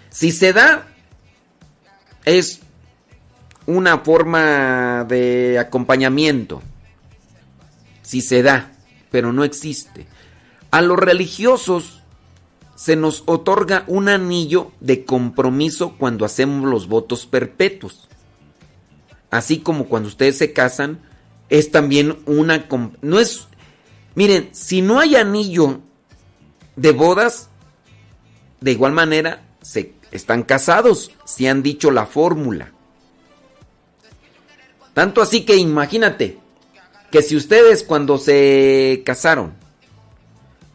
Si se da, es una forma de acompañamiento. Si se da, pero no existe. A los religiosos se nos otorga un anillo de compromiso cuando hacemos los votos perpetuos. Así como cuando ustedes se casan, es también una... No es... Miren, si no hay anillo de bodas, de igual manera se están casados, si han dicho la fórmula. Tanto así que imagínate que si ustedes cuando se casaron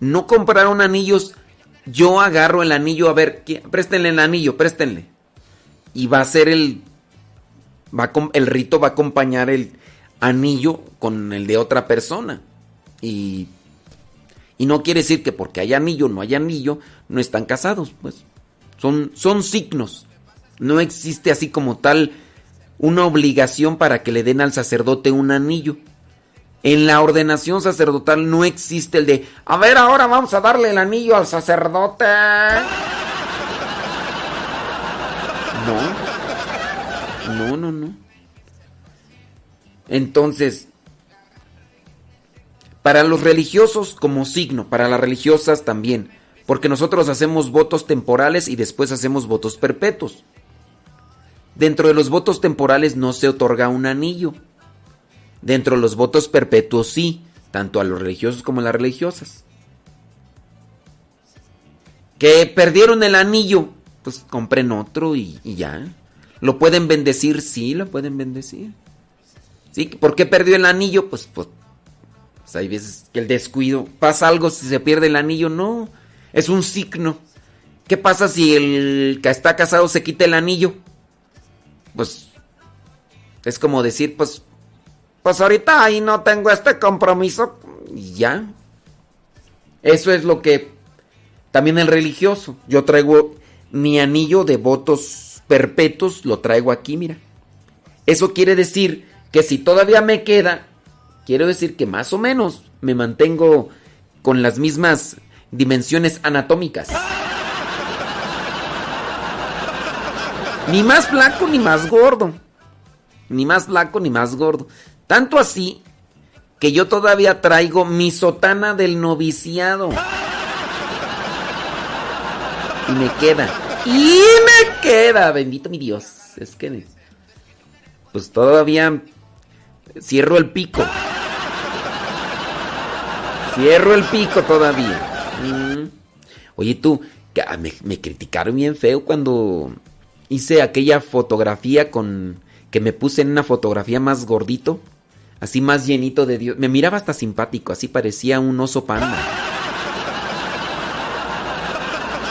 no compraron anillos, yo agarro el anillo, a ver, préstenle el anillo, préstenle. Y va a ser el va el rito va a acompañar el anillo con el de otra persona. Y y no quiere decir que porque hay anillo no hay anillo, no están casados, pues. Son son signos. No existe así como tal una obligación para que le den al sacerdote un anillo. En la ordenación sacerdotal no existe el de, a ver, ahora vamos a darle el anillo al sacerdote. No. No, no, no. Entonces, para los religiosos como signo, para las religiosas también, porque nosotros hacemos votos temporales y después hacemos votos perpetuos. Dentro de los votos temporales no se otorga un anillo. Dentro de los votos perpetuos sí, tanto a los religiosos como a las religiosas. Que perdieron el anillo, pues compren otro y, y ya. ¿Lo pueden bendecir? Sí, lo pueden bendecir. ¿Por qué perdió el anillo? Pues, pues, pues hay veces que el descuido. ¿Pasa algo si se pierde el anillo? No, es un signo. ¿Qué pasa si el que está casado se quita el anillo? Pues es como decir, pues, pues ahorita ahí no tengo este compromiso y ya. Eso es lo que también el religioso. Yo traigo mi anillo de votos perpetuos, lo traigo aquí, mira. Eso quiere decir que si todavía me queda, quiero decir que más o menos me mantengo con las mismas dimensiones anatómicas. Ni más blanco ni más gordo. Ni más blanco ni más gordo. Tanto así que yo todavía traigo mi sotana del noviciado. Y me queda. Y me queda. Bendito mi Dios. Es que... Pues todavía cierro el pico. Cierro el pico todavía. Mm. Oye tú, ah, me, me criticaron bien feo cuando hice aquella fotografía con... Que me puse en una fotografía más gordito. Así más llenito de Dios. Me miraba hasta simpático. Así parecía un oso panda.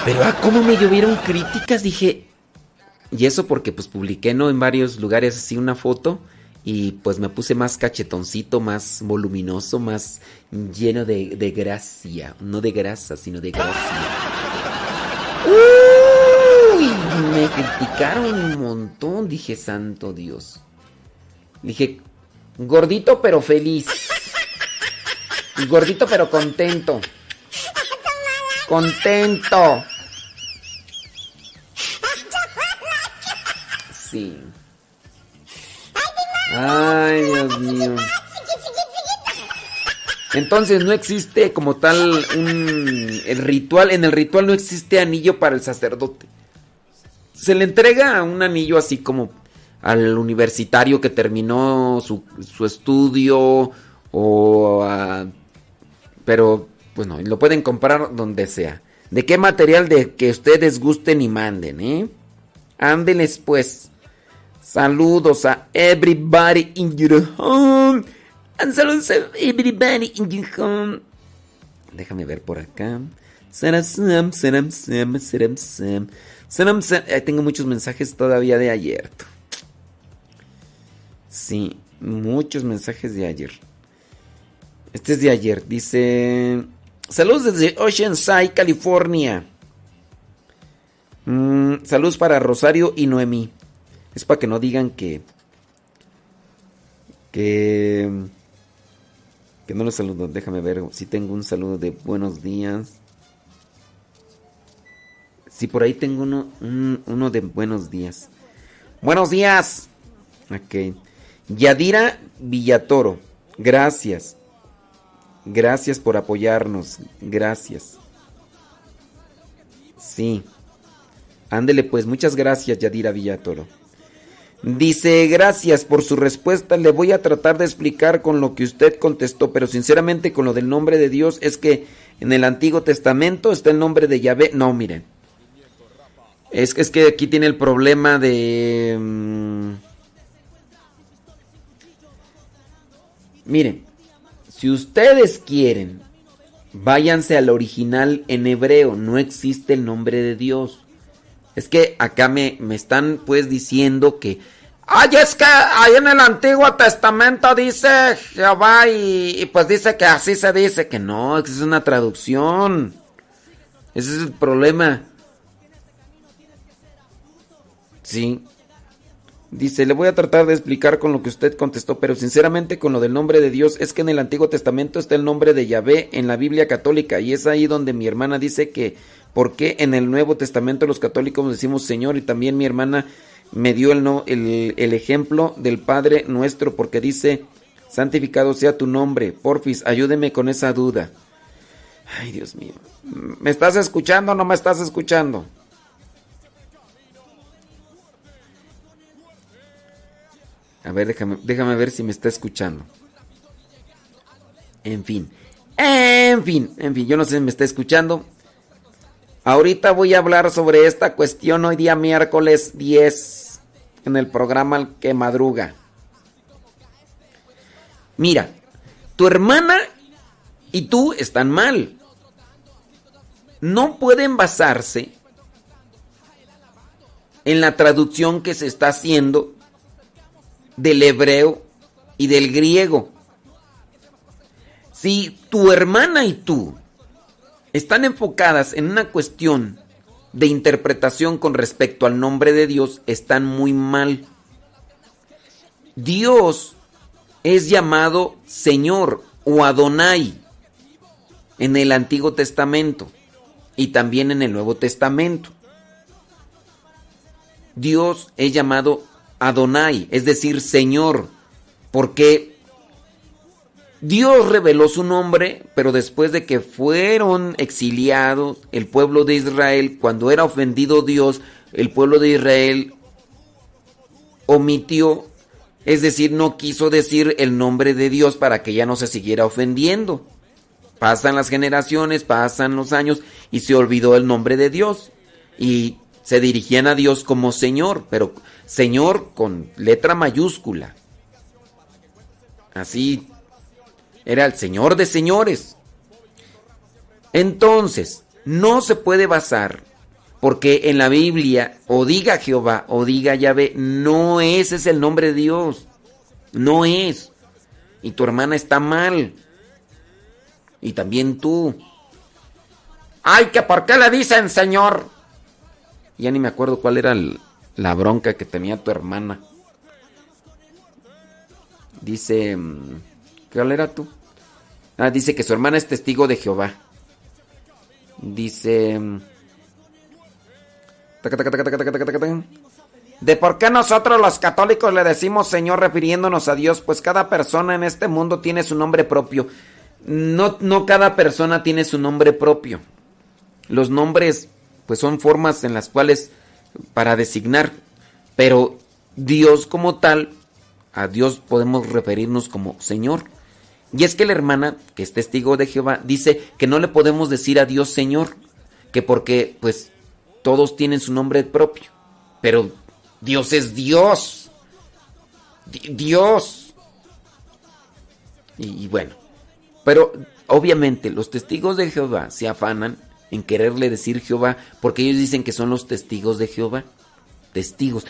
Pero ah, cómo me llovieron críticas. Dije... Y eso porque pues publiqué ¿no? en varios lugares así una foto. Y pues me puse más cachetoncito, más voluminoso, más lleno de, gracia. No de grasa, sino de gracia. Uy, me criticaron un montón. Dije, santo Dios. Dije, gordito pero feliz. Gordito pero contento. Contento. Sí. Ay, Dios mío. Entonces no existe como tal un el ritual, en el ritual no existe anillo para el sacerdote. Se le entrega un anillo así como al universitario que terminó su, su estudio o a, pero pues no, lo pueden comprar donde sea. ¿De qué material de que ustedes gusten y manden, eh? Ándeles pues. Saludos a everybody in your home. Saludos a everybody in your home. Déjame ver por acá. Saram, saram, saram, saram, tengo muchos mensajes todavía de ayer. Sí, muchos mensajes de ayer. Este es de ayer. Dice... Saludos desde Oceanside, California. Mm, saludos para Rosario y Noemí. Es para que no digan que. Que. Que no los saludo. Déjame ver si tengo un saludo de buenos días. Si por ahí tengo uno, uno de buenos días. Buenos días. Ok. Yadira Villatoro. Gracias. Gracias por apoyarnos. Gracias. Sí. Ándele pues. Muchas gracias, Yadira Villatoro. Dice, gracias por su respuesta. Le voy a tratar de explicar con lo que usted contestó, pero sinceramente con lo del nombre de Dios es que en el Antiguo Testamento está el nombre de Yahvé. No, miren. Es, es que aquí tiene el problema de... Mm, miren, si ustedes quieren, váyanse al original en hebreo. No existe el nombre de Dios. Es que acá me, me están pues diciendo que... Ay, es que ahí en el Antiguo Testamento dice Jehová y, pues dice que así se dice, que no, que es una traducción. Ese es el problema. Sí. Dice, le voy a tratar de explicar con lo que usted contestó, pero sinceramente con lo del nombre de Dios es que en el Antiguo Testamento está el nombre de Yahvé en la Biblia católica y es ahí donde mi hermana dice que ¿Por qué en el Nuevo Testamento los católicos decimos Señor? Y también mi hermana me dio el, no, el, el ejemplo del Padre nuestro porque dice, santificado sea tu nombre. Porfis, ayúdeme con esa duda. Ay, Dios mío. ¿Me estás escuchando o no me estás escuchando? A ver, déjame, déjame ver si me está escuchando. En fin. En fin, en fin, yo no sé si me está escuchando. Ahorita voy a hablar sobre esta cuestión hoy día miércoles 10 en el programa que madruga. Mira, tu hermana y tú están mal. No pueden basarse en la traducción que se está haciendo del hebreo y del griego. Si tu hermana y tú están enfocadas en una cuestión de interpretación con respecto al nombre de Dios, están muy mal. Dios es llamado Señor o Adonai en el Antiguo Testamento y también en el Nuevo Testamento. Dios es llamado Adonai, es decir, Señor, porque Dios reveló su nombre, pero después de que fueron exiliados el pueblo de Israel, cuando era ofendido Dios, el pueblo de Israel omitió, es decir, no quiso decir el nombre de Dios para que ya no se siguiera ofendiendo. Pasan las generaciones, pasan los años y se olvidó el nombre de Dios. Y se dirigían a Dios como Señor, pero Señor con letra mayúscula. Así era el Señor de señores. Entonces, no se puede basar porque en la Biblia o diga Jehová o diga Yahvé, no ese es el nombre de Dios. No es. Y tu hermana está mal. Y también tú. Ay, que por qué le dicen Señor. Ya ni me acuerdo cuál era la bronca que tenía tu hermana. Dice, mm, ¿cuál era tú? Ah, dice que su hermana es testigo de Jehová. Dice... Mm, de por qué nosotros los católicos le decimos Señor refiriéndonos a Dios, pues cada persona en este mundo tiene su nombre propio. No, no cada persona tiene su nombre propio. Los nombres, pues son formas en las cuales para designar, pero Dios como tal, a Dios podemos referirnos como Señor. Y es que la hermana, que es testigo de Jehová, dice que no le podemos decir a Dios Señor, que porque pues todos tienen su nombre propio, pero Dios es Dios. Dios. Y, y, bueno, pero obviamente los testigos de Jehová se afanan en quererle decir Jehová porque ellos dicen que son los testigos de Jehová. Testigos.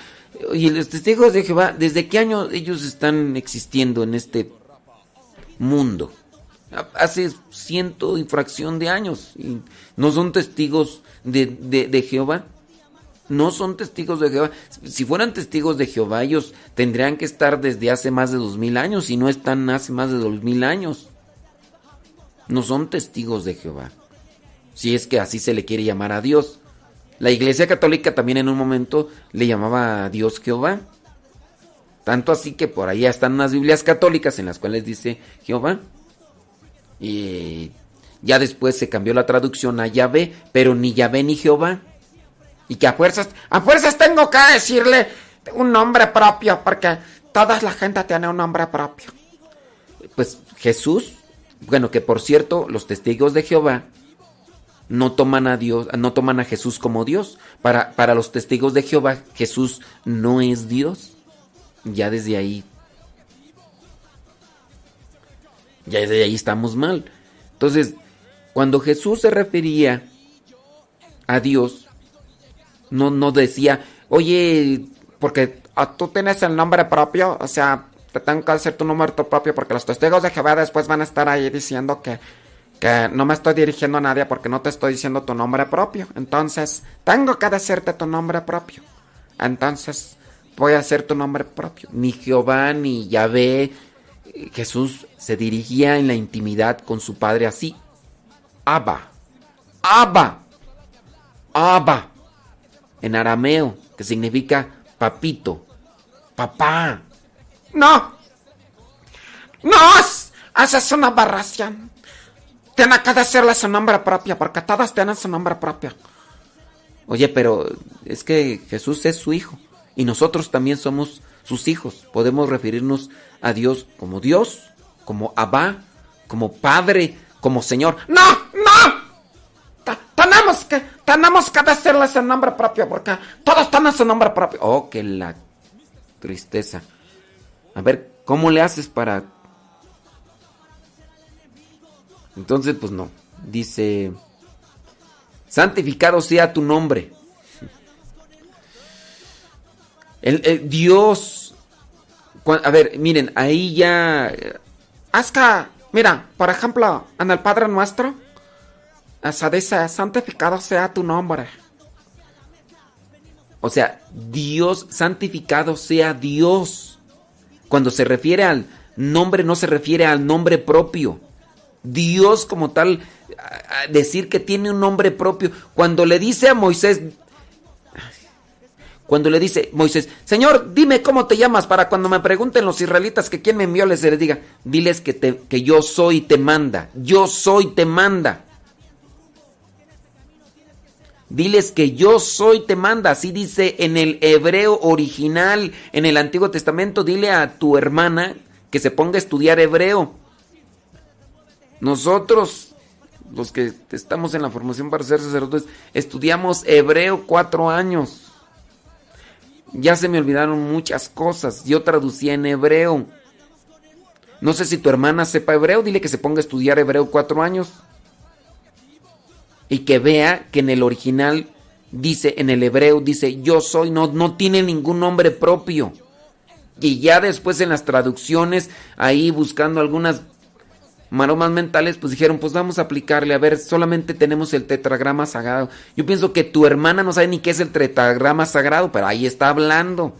Y los testigos de Jehová, ¿desde qué año ellos están existiendo en este mundo? Hace ciento y fracción de años. Y no son testigos de, de, de Jehová no son testigos de Jehová. Si fueran testigos de Jehová, ellos tendrían que estar desde hace más de dos mil años y no están hace más de dos mil años. No son testigos de Jehová. Si es que así se le quiere llamar a Dios. La Iglesia Católica también en un momento le llamaba a Dios Jehová. Tanto así que por ahí están unas Biblias católicas en las cuales dice Jehová. Y ya después se cambió la traducción a Yahvé, pero ni Yahvé ni Jehová. Y que a fuerzas, a fuerzas tengo que decirle un nombre propio, porque toda la gente tiene un nombre propio. Pues Jesús, bueno, que por cierto, los testigos de Jehová no toman a Dios, no toman a Jesús como Dios. Para, para los testigos de Jehová, Jesús no es Dios. Ya desde ahí. Ya desde ahí estamos mal. Entonces, cuando Jesús se refería a Dios, no, no decía, oye, porque tú tienes el nombre propio, o sea, te tengo que decir tu número propio porque los testigos de Jehová después van a estar ahí diciendo que, que no me estoy dirigiendo a nadie porque no te estoy diciendo tu nombre propio. Entonces, tengo que decirte tu nombre propio. Entonces, voy a hacer tu nombre propio. Ni Jehová ni Yahvé. Jesús se dirigía en la intimidad con su padre así. Abba. Abba. Abba en arameo, que significa papito, papá. No, no, esa es una aberración. Tiene que decirle su nombre propio, porque todas tienen su nombre propio. Oye, pero es que Jesús es su hijo y nosotros también somos sus hijos. Podemos referirnos a Dios como Dios, como Abba, como Padre, como Señor. No, no. Tenemos que, tenemos que el nombre propio porque todos tienen su nombre propio. Oh, que la tristeza. A ver, ¿cómo le haces para...? Entonces, pues no. Dice, santificado sea tu nombre. El, Dios... A ver, miren, ahí ya... Hasta, mira, por ejemplo, en el Padre Nuestro se dice, santificado sea tu nombre. O sea, Dios, santificado sea Dios. Cuando se refiere al nombre, no se refiere al nombre propio. Dios como tal, decir que tiene un nombre propio. Cuando le dice a Moisés, Cuando le dice Moisés, Señor, dime cómo te llamas para cuando me pregunten los israelitas que quién me envió, les, les diga, diles que, te, que yo soy te manda, yo soy te manda. Diles que yo soy te manda, así dice en el hebreo original, en el Antiguo Testamento, dile a tu hermana que se ponga a estudiar hebreo. Nosotros, los que estamos en la formación para ser sacerdotes, estudiamos hebreo cuatro años. Ya se me olvidaron muchas cosas. Yo traducía en hebreo. No sé si tu hermana sepa hebreo, dile que se ponga a estudiar hebreo cuatro años. Y que vea que en el original dice, en el hebreo dice, yo soy, no, no tiene ningún nombre propio. Y ya después en las traducciones, ahí buscando algunas maromas mentales, pues dijeron, pues vamos a aplicarle, a ver, solamente tenemos el tetragrama sagrado. Yo pienso que tu hermana no sabe ni qué es el tetragrama sagrado, pero ahí está hablando.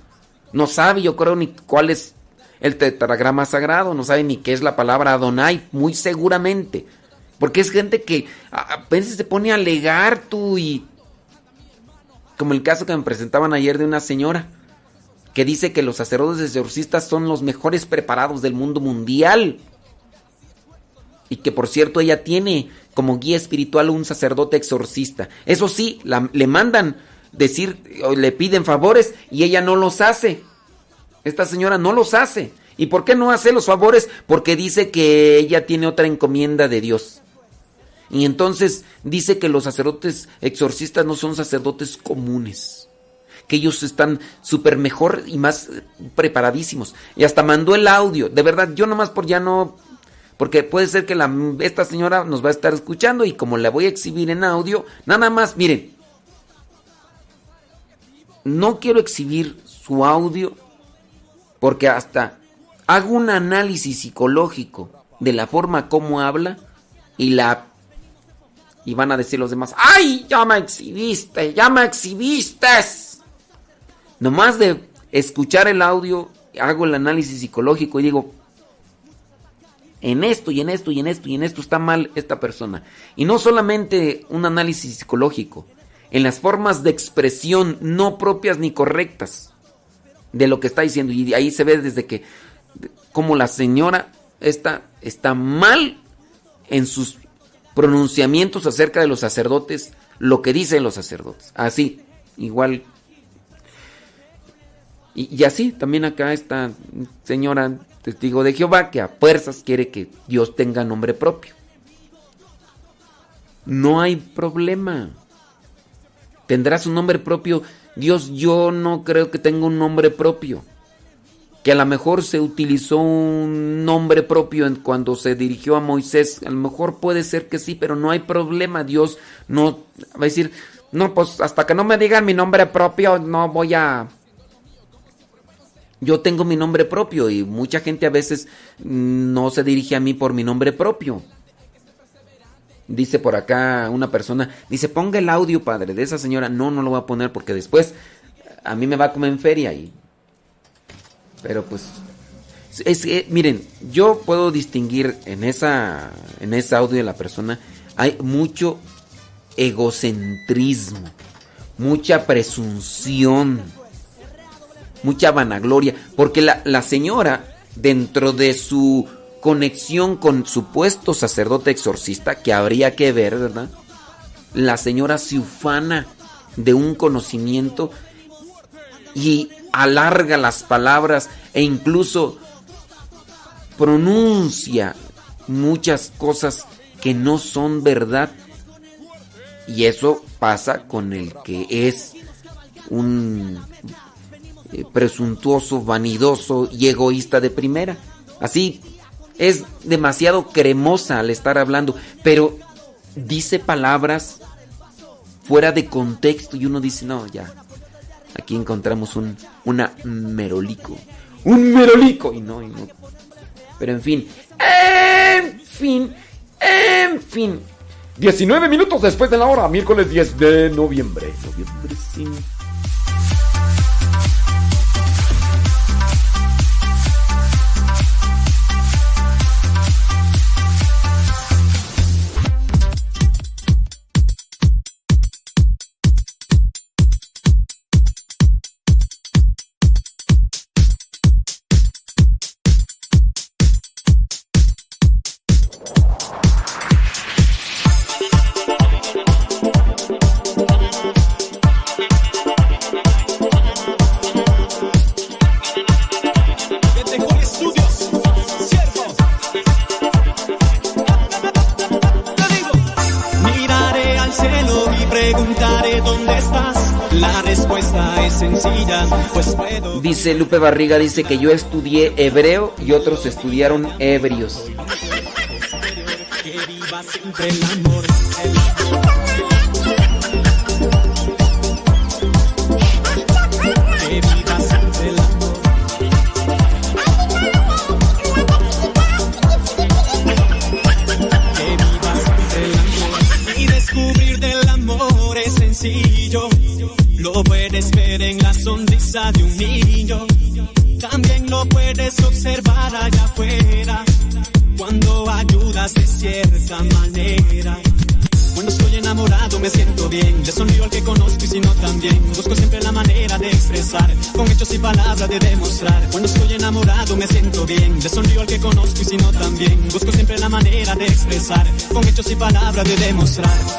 No sabe, yo creo, ni cuál es el tetragrama sagrado, no sabe ni qué es la palabra Adonai, muy seguramente. Porque es gente que a veces se pone a alegar tú y... Como el caso que me presentaban ayer de una señora que dice que los sacerdotes exorcistas son los mejores preparados del mundo mundial. Y que por cierto ella tiene como guía espiritual un sacerdote exorcista. Eso sí, le mandan decir, le piden favores y ella no los hace. Esta señora no los hace. ¿Y por qué no hace los favores? Porque dice que ella tiene otra encomienda de Dios. Y entonces dice que los sacerdotes exorcistas no son sacerdotes comunes. Que ellos están súper mejor y más preparadísimos. Y hasta mandó el audio. De verdad, yo nomás por ya no porque puede ser que la, esta señora nos va a estar escuchando y como la voy a exhibir en audio, nada más, miren, no quiero exhibir su audio porque hasta hago un análisis psicológico de la forma como habla y la y van a decir los demás, ¡ay! Ya me exhibiste, ya me exhibiste. Nomás de escuchar el audio, hago el análisis psicológico y digo, en esto y en esto y en esto y en esto está mal esta persona. Y no solamente un análisis psicológico, en las formas de expresión no propias ni correctas de lo que está diciendo. Y ahí se ve desde que como la señora está, está mal en sus pronunciamientos acerca de los sacerdotes, lo que dicen los sacerdotes. Así, igual. Y, y así, también acá esta señora testigo de Jehová que a fuerzas quiere que Dios tenga nombre propio. No hay problema. Tendrá su nombre propio. Dios, yo no creo que tenga un nombre propio. Que a lo mejor se utilizó un nombre propio en cuando se dirigió a Moisés. A lo mejor puede ser que sí, pero no hay problema. Dios no va a decir, no, pues hasta que no me digan mi nombre propio, no voy a yo tengo mi nombre propio y mucha gente a veces no se dirige a mí por mi nombre propio. Dice por acá una persona, dice, ponga el audio, padre, de esa señora. No, no lo voy a poner porque después a mí me va a comer en feria. Y... Pero pues, es miren, yo puedo distinguir en esa, en ese audio de la persona, hay mucho egocentrismo, mucha presunción mucha vanagloria, porque la, señora, dentro de su conexión con supuesto sacerdote exorcista, que habría que ver, ¿verdad? La señora se ufana de un conocimiento y alarga las palabras e incluso pronuncia muchas cosas que no son verdad. Y eso pasa con el que es un eh, presuntuoso, vanidoso y egoísta de primera. Así es demasiado cremosa al estar hablando, pero dice palabras fuera de contexto y uno dice, no, ya, aquí encontramos un una merolico. Un merolico. Y no, y no. Pero en fin, en fin, en fin. 19 minutos después de la hora, miércoles 10 de noviembre. Noviembre 5. Puedo. Dice Lupe Barriga, dice que yo estudié hebreo y otros estudiaron ebrios. Hechos y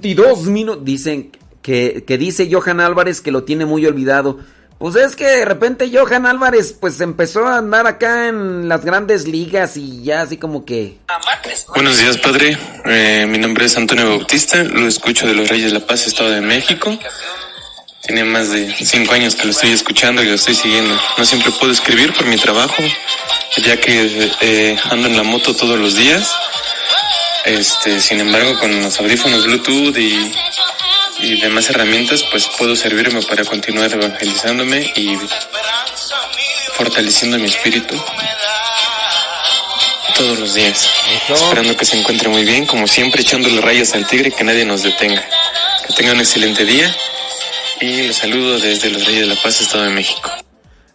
22 minutos. Dicen que, que dice Johan Álvarez que lo tiene muy olvidado. Pues es que de repente Johan Álvarez pues empezó a andar acá en las grandes ligas y ya así como que... Buenos días, padre. Eh, mi nombre es Antonio Bautista. Lo escucho de los Reyes de la Paz, Estado de México. Tiene más de cinco años que lo estoy escuchando y lo estoy siguiendo. No siempre puedo escribir por mi trabajo, ya que eh, ando en la moto todos los días. Este, sin embargo, con los audífonos Bluetooth y, y demás herramientas, pues puedo servirme para continuar evangelizándome y fortaleciendo mi espíritu todos los días. Esperando que se encuentre muy bien, como siempre, echándole rayos al tigre, que nadie nos detenga. Que tenga un excelente día y los saludo desde los Reyes de la Paz, Estado de México.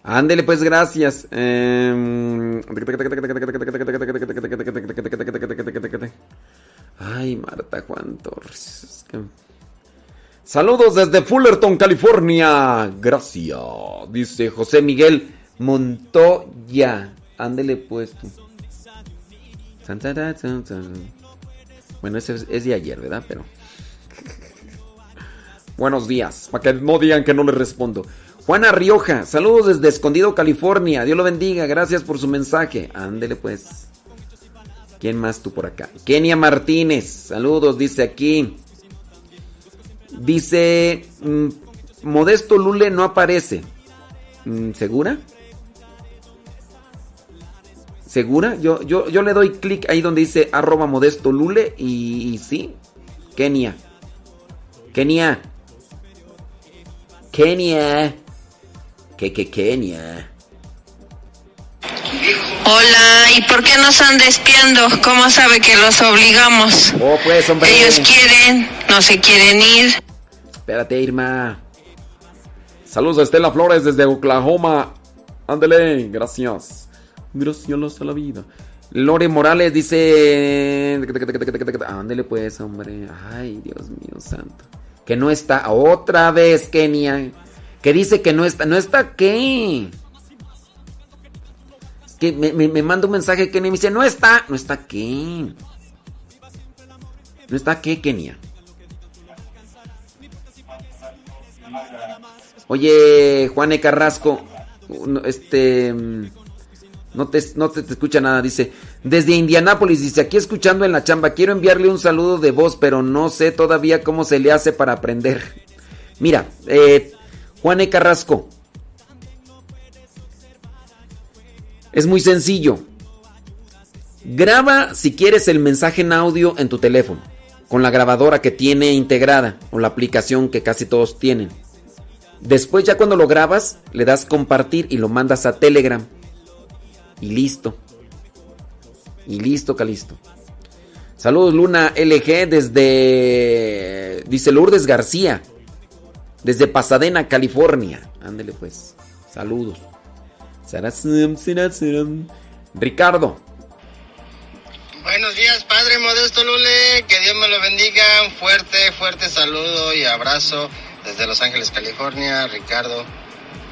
Ándele pues, gracias. Em, Ay, Marta Juan Torres. Saludos desde Fullerton, California. Gracias. Dice José Miguel Montoya. Ándele pues tú. Bueno, ese es, es de ayer, ¿verdad? Pero. *laughs* Buenos días. Para que no digan que no les respondo. Juana Rioja, saludos desde Escondido, California. Dios lo bendiga. Gracias por su mensaje. Ándele pues. ¿Quién más tú por acá? Kenia Martínez, saludos, dice aquí. Dice, mm, Modesto Lule no aparece. Mm, ¿Segura? ¿Segura? Yo, yo, yo le doy clic ahí donde dice arroba Modesto Lule y, y sí. Kenia. Kenia. Kenia. Que, que, Kenia. Hola, ¿y por qué nos anda espiando? ¿Cómo sabe que los obligamos? Oh, pues, hombre. Ellos quieren, no se quieren ir. Espérate, Irma. Saludos a Estela Flores desde Oklahoma. Ándele, gracias. Gracias a la vida. Lore Morales dice. Ándele, pues, hombre. Ay, Dios mío santo. Que no está. Otra vez, Kenia. Que dice que no está. ¿No está qué? Que me, me, me manda un mensaje y me dice: No está. ¿No está qué? ¿No está qué, Kenia? Oye, Juane Carrasco, este, no te, no te, te escucha nada, dice, desde Indianápolis, dice, aquí escuchando en la chamba, quiero enviarle un saludo de voz, pero no sé todavía cómo se le hace para aprender. Mira, eh, Juane Carrasco, es muy sencillo. Graba si quieres el mensaje en audio en tu teléfono, con la grabadora que tiene integrada, o la aplicación que casi todos tienen. Después ya cuando lo grabas, le das compartir y lo mandas a Telegram. Y listo. Y listo, Calisto. Saludos Luna LG desde... Dice Lourdes García. Desde Pasadena, California. Ándele pues. Saludos. Ricardo. Buenos días, Padre Modesto Lule. Que Dios me lo bendiga. Un fuerte, fuerte saludo y abrazo desde Los Ángeles, California. Ricardo.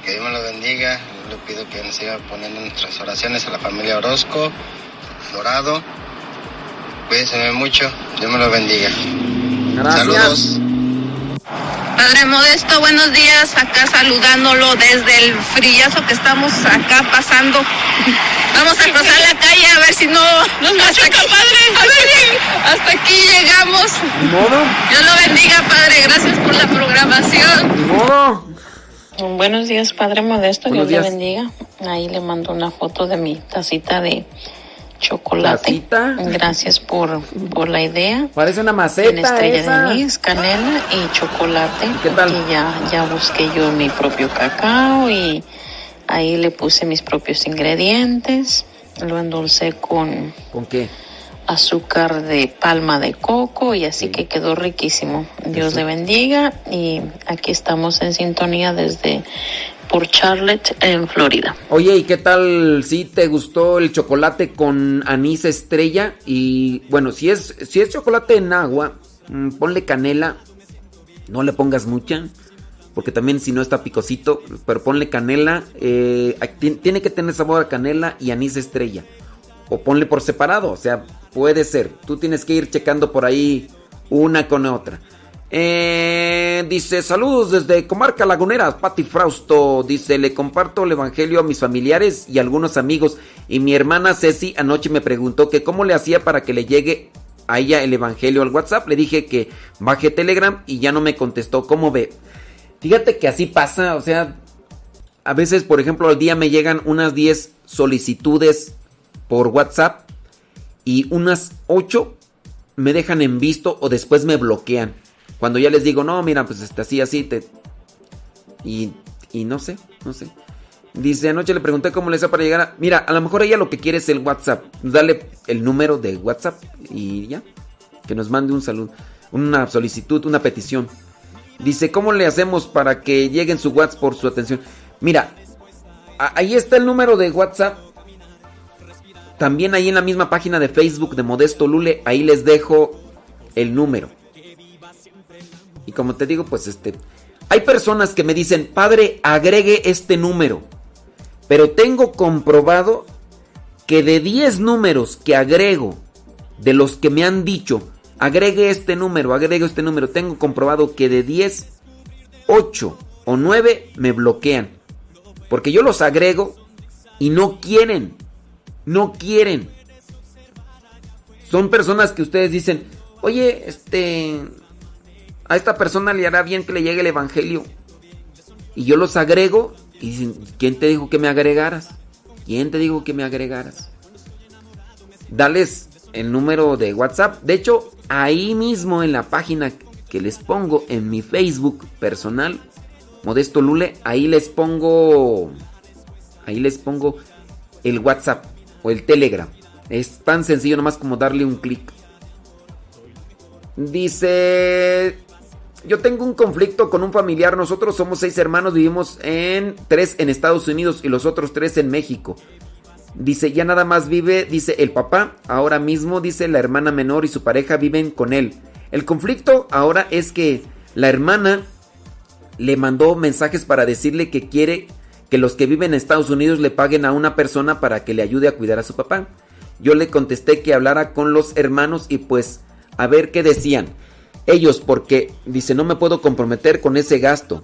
que Dios me lo bendiga. Le pido que nos siga poniendo nuestras oraciones a la familia Orozco, Dorado. Cuídense mucho, Dios me lo bendiga. Saludos. Padre Modesto, buenos días. Acá saludándolo desde el frillazo que estamos acá pasando. Vamos a cruzar la calle a ver si no nos hasta aquí, padre. Hasta aquí llegamos. Dios lo bendiga, padre. Gracias por la programación. Buenos días, Padre Modesto. Buenos Dios días. le bendiga. Ahí le mando una foto de mi tacita de chocolate. Gracias por, por la idea. Parece una En maceta estrella esa. de anís, canela y chocolate. Y ya, ya busqué yo mi propio cacao y ahí le puse mis propios ingredientes. Lo endulcé con ¿Con qué? Azúcar de palma de coco y así que quedó riquísimo. Dios le bendiga y aquí estamos en sintonía desde por Charlotte en Florida. Oye, ¿y qué tal si te gustó el chocolate con anís estrella? Y bueno, si es, si es chocolate en agua, mm, ponle canela. No le pongas mucha, porque también si no está picosito, pero ponle canela. eh, ti- tiene que tener sabor a canela y anís estrella. O ponle por separado, o sea, puede ser. Tú tienes que ir checando por ahí una con otra. Eh, dice, saludos desde Comarca Lagunera, Pati Frausto. Dice, le comparto el evangelio a mis familiares y algunos amigos. Y mi hermana Ceci anoche me preguntó que cómo le hacía para que le llegue a ella el evangelio al WhatsApp. Le dije que baje Telegram y ya no me contestó. ¿Cómo ve? Fíjate que así pasa, o sea, a veces, por ejemplo, al día me llegan unas 10 solicitudes por WhatsApp y unas 8 me dejan en visto o después me bloquean. Cuando ya les digo, no, mira, pues está así, así, te... Y, y no sé, no sé. Dice, anoche le pregunté cómo le hacía para llegar a... Mira, a lo mejor ella lo que quiere es el WhatsApp. Dale el número de WhatsApp y ya. Que nos mande un saludo, una solicitud, una petición. Dice, ¿cómo le hacemos para que lleguen su WhatsApp por su atención? Mira, ahí está el número de WhatsApp. También ahí en la misma página de Facebook de Modesto Lule, ahí les dejo el número. Y como te digo, pues este... Hay personas que me dicen, padre, agregue este número. Pero tengo comprobado que de 10 números que agrego, de los que me han dicho, agregue este número, agregue este número, tengo comprobado que de 10, 8 o 9 me bloquean. Porque yo los agrego y no quieren. No quieren. Son personas que ustedes dicen, oye, este, a esta persona le hará bien que le llegue el Evangelio. Y yo los agrego y dicen, ¿quién te dijo que me agregaras? ¿Quién te dijo que me agregaras? Dales el número de WhatsApp. De hecho, ahí mismo en la página que les pongo en mi Facebook personal, Modesto Lule, ahí les pongo, ahí les pongo el WhatsApp o el Telegram. Es tan sencillo nomás como darle un clic. Dice, yo tengo un conflicto con un familiar. Nosotros somos seis hermanos, vivimos en tres en Estados Unidos y los otros tres en México. Dice, ya nada más vive, dice el papá, ahora mismo, dice la hermana menor y su pareja viven con él. El conflicto ahora es que la hermana le mandó mensajes para decirle que quiere que los que viven en Estados Unidos le paguen a una persona para que le ayude a cuidar a su papá. Yo le contesté que hablara con los hermanos y pues a ver qué decían. Ellos porque dice, no me puedo comprometer con ese gasto.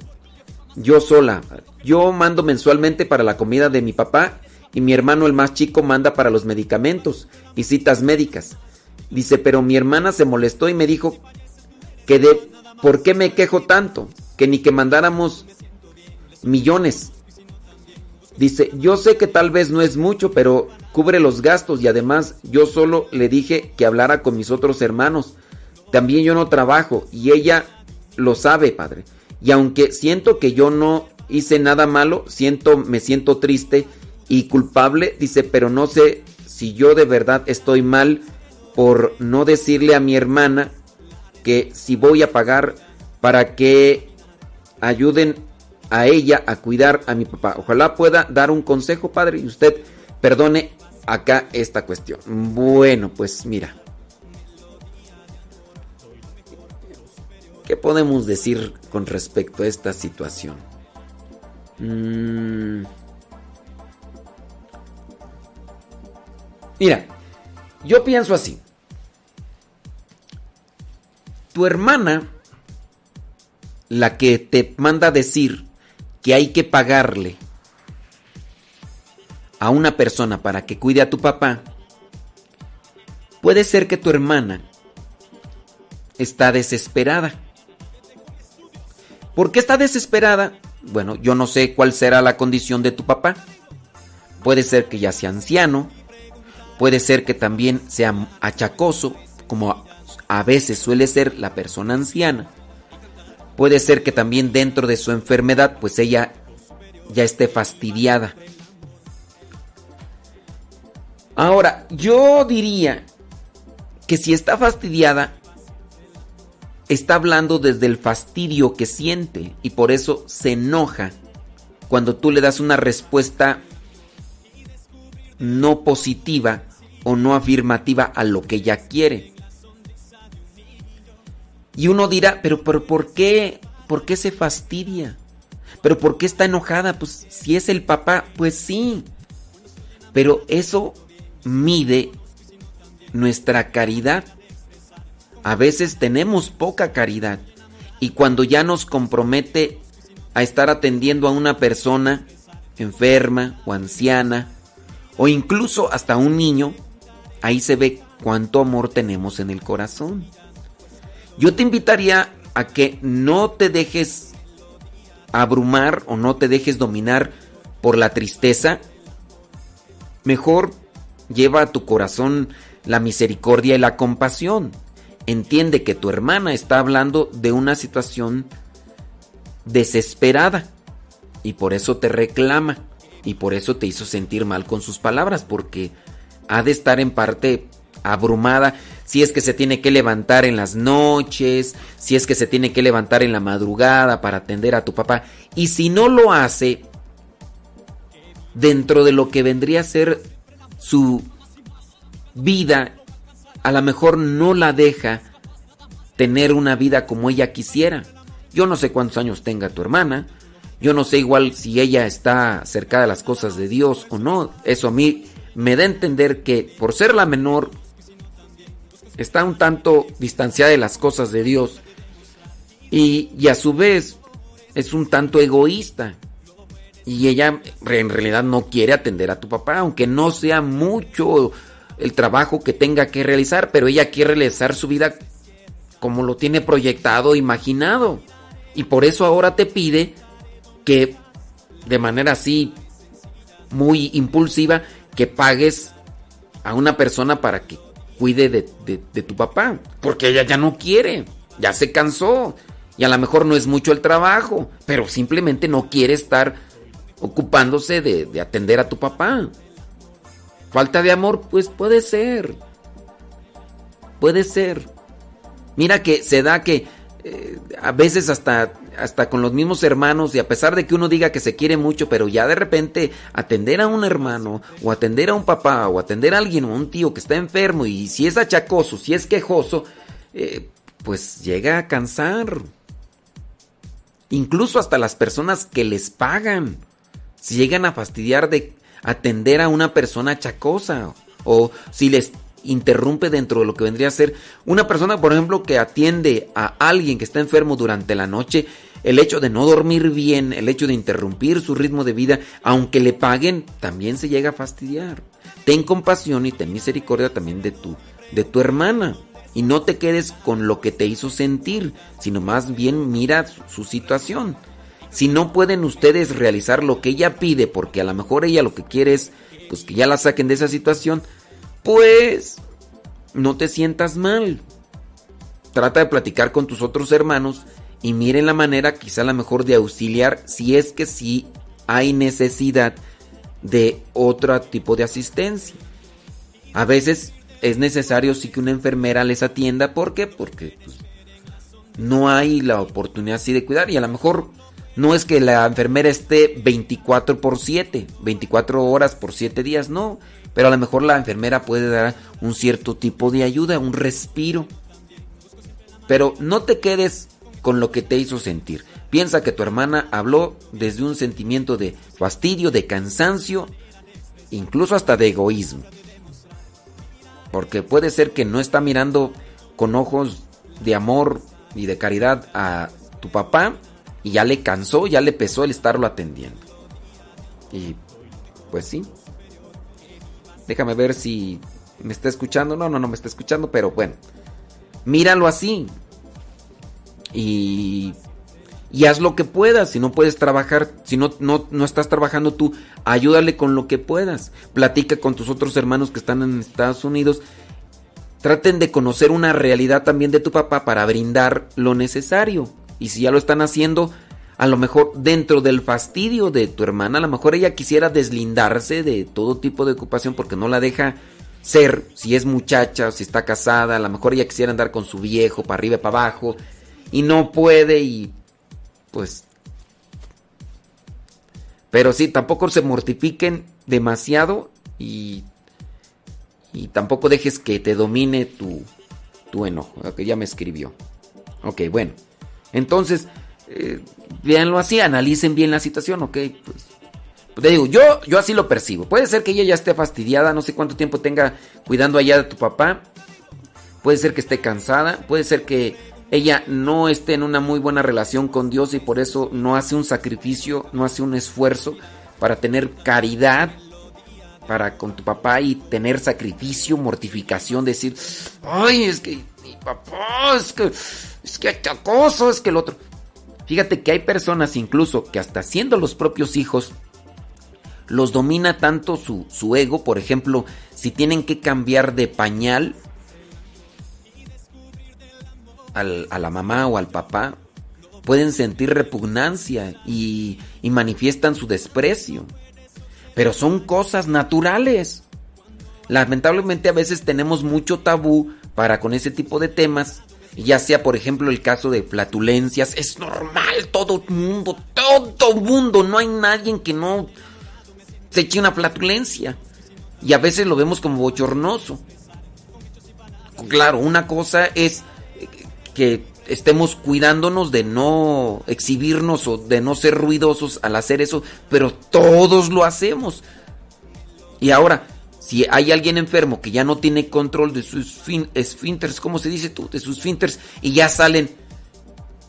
Yo sola. Yo mando mensualmente para la comida de mi papá y mi hermano el más chico manda para los medicamentos y citas médicas. Dice, pero mi hermana se molestó y me dijo que de por qué me quejo tanto, que ni que mandáramos millones. Dice, yo sé que tal vez no es mucho, pero cubre los gastos y además yo solo le dije que hablara con mis otros hermanos. También yo no trabajo y ella lo sabe, padre. Y aunque siento que yo no hice nada malo, siento me siento triste y culpable, dice, pero no sé si yo de verdad estoy mal por no decirle a mi hermana que si voy a pagar para que ayuden a ella a cuidar a mi papá. Ojalá pueda dar un consejo, padre, y usted perdone acá esta cuestión. Bueno, pues mira. ¿Qué podemos decir con respecto a esta situación? Mm. Mira, yo pienso así. Tu hermana, la que te manda decir que hay que pagarle a una persona para que cuide a tu papá, puede ser que tu hermana está desesperada. ¿Por qué está desesperada? Bueno, yo no sé cuál será la condición de tu papá. Puede ser que ya sea anciano, puede ser que también sea achacoso, como a veces suele ser la persona anciana. Puede ser que también dentro de su enfermedad, pues ella ya esté fastidiada. Ahora, yo diría que si está fastidiada, está hablando desde el fastidio que siente y por eso se enoja cuando tú le das una respuesta no positiva o no afirmativa a lo que ella quiere. Y uno dirá, pero, ¿por qué? ¿Por qué se fastidia? ¿Pero por qué está enojada? Pues si es el papá, pues sí. Pero eso mide nuestra caridad. A veces tenemos poca caridad y cuando ya nos compromete a estar atendiendo a una persona enferma o anciana o incluso hasta un niño, ahí se ve cuánto amor tenemos en el corazón. Yo te invitaría a que no te dejes abrumar o no te dejes dominar por la tristeza. Mejor lleva a tu corazón la misericordia y la compasión. Entiende que tu hermana está hablando de una situación desesperada y por eso te reclama y por eso te hizo sentir mal con sus palabras porque ha de estar en parte abrumada si es que se tiene que levantar en las noches, si es que se tiene que levantar en la madrugada para atender a tu papá y si no lo hace dentro de lo que vendría a ser su vida a lo mejor no la deja tener una vida como ella quisiera. Yo no sé cuántos años tenga tu hermana, yo no sé igual si ella está cerca de las cosas de Dios o no. Eso a mí me da a entender que por ser la menor está un tanto distanciada de las cosas de Dios y, y a su vez es un tanto egoísta. Y ella en realidad no quiere atender a tu papá, aunque no sea mucho el trabajo que tenga que realizar, pero ella quiere realizar su vida como lo tiene proyectado, imaginado. Y por eso ahora te pide que de manera así muy impulsiva que pagues a una persona para que cuide de, de, tu papá. Porque ella ya no quiere, ya se cansó. Y a lo mejor no es mucho el trabajo, pero simplemente no quiere estar ocupándose de, de atender a tu papá. Falta de amor, pues puede ser. Puede ser. Mira que se da que eh, a veces hasta, hasta con los mismos hermanos y a pesar de que uno diga que se quiere mucho, pero ya de repente atender a un hermano o atender a un papá o atender a alguien o a un tío que está enfermo y si es achacoso, si es quejoso, eh, pues llega a cansar. Incluso hasta las personas que les pagan, si llegan a fastidiar de atender a una persona chacosa o si les interrumpe dentro de lo que vendría a ser una persona, por ejemplo, que atiende a alguien que está enfermo durante la noche, el hecho de no dormir bien, el hecho de interrumpir su ritmo de vida, aunque le paguen, también se llega a fastidiar. Ten compasión y ten misericordia también de tu de tu hermana y no te quedes con lo que te hizo sentir, sino más bien mira su situación. Si no pueden ustedes realizar lo que ella pide, porque a lo mejor ella lo que quiere es pues que ya la saquen de esa situación, pues no te sientas mal. Trata de platicar con tus otros hermanos y miren la manera quizá la mejor de auxiliar si es que sí hay necesidad de otro tipo de asistencia. A veces es necesario sí que una enfermera les atienda. ¿Por qué? Porque pues, no hay la oportunidad así de cuidar y a lo mejor no es que la enfermera esté 24 por 7, 24 horas por 7 días, no. Pero a lo mejor la enfermera puede dar un cierto tipo de ayuda, un respiro. Pero no te quedes con lo que te hizo sentir. Piensa que tu hermana habló desde un sentimiento de fastidio, de cansancio, incluso hasta de egoísmo. Porque puede ser que no está mirando con ojos de amor y de caridad a tu papá y ya le cansó, ya le pesó el estarlo atendiendo. Y pues sí. Déjame ver si me está escuchando. No, no, no me está escuchando, pero bueno. Míralo así. Y, y haz lo que puedas. Si no puedes trabajar, si no, no, no estás trabajando tú, ayúdale con lo que puedas. Platica con tus otros hermanos que están en Estados Unidos. Traten de conocer una realidad también de tu papá para brindar lo necesario. Y si ya lo están haciendo, a lo mejor dentro del fastidio de tu hermana, a lo mejor ella quisiera deslindarse de todo tipo de ocupación porque no la deja ser, si es muchacha, si está casada, a lo mejor ella quisiera andar con su viejo para arriba y para abajo y no puede y pues... Pero sí, tampoco se mortifiquen demasiado y, y tampoco dejes que te domine tu, tu enojo, que ya me escribió. Ok, bueno. Entonces, eh, véanlo así, analicen bien la situación, ok. Pues, te digo, yo, yo así lo percibo. Puede ser que ella ya esté fastidiada, no sé cuánto tiempo tenga cuidando allá de tu papá. Puede ser que esté cansada, puede ser que ella no esté en una muy buena relación con Dios y por eso no hace un sacrificio, no hace un esfuerzo para tener caridad para con tu papá y tener sacrificio, mortificación, decir, ay, es que mi papá, es que, es que hay acoso, es que el otro. Fíjate que hay personas incluso que hasta siendo los propios hijos, los domina tanto su, su ego, por ejemplo, si tienen que cambiar de pañal, a la mamá o al papá, pueden sentir repugnancia y, y manifiestan su desprecio. Pero son cosas naturales. Lamentablemente a veces tenemos mucho tabú para con ese tipo de temas. Ya sea, por ejemplo, el caso de flatulencias. Es normal, todo mundo, todo mundo. No hay nadie que no se eche una flatulencia. Y a veces lo vemos como bochornoso. Claro, una cosa es que estemos cuidándonos de no exhibirnos o de no ser ruidosos al hacer eso, pero todos lo hacemos. Y ahora, si hay alguien enfermo que ya no tiene control de sus esfínteres, ¿cómo se dice tú? De sus esfínteres y ya salen.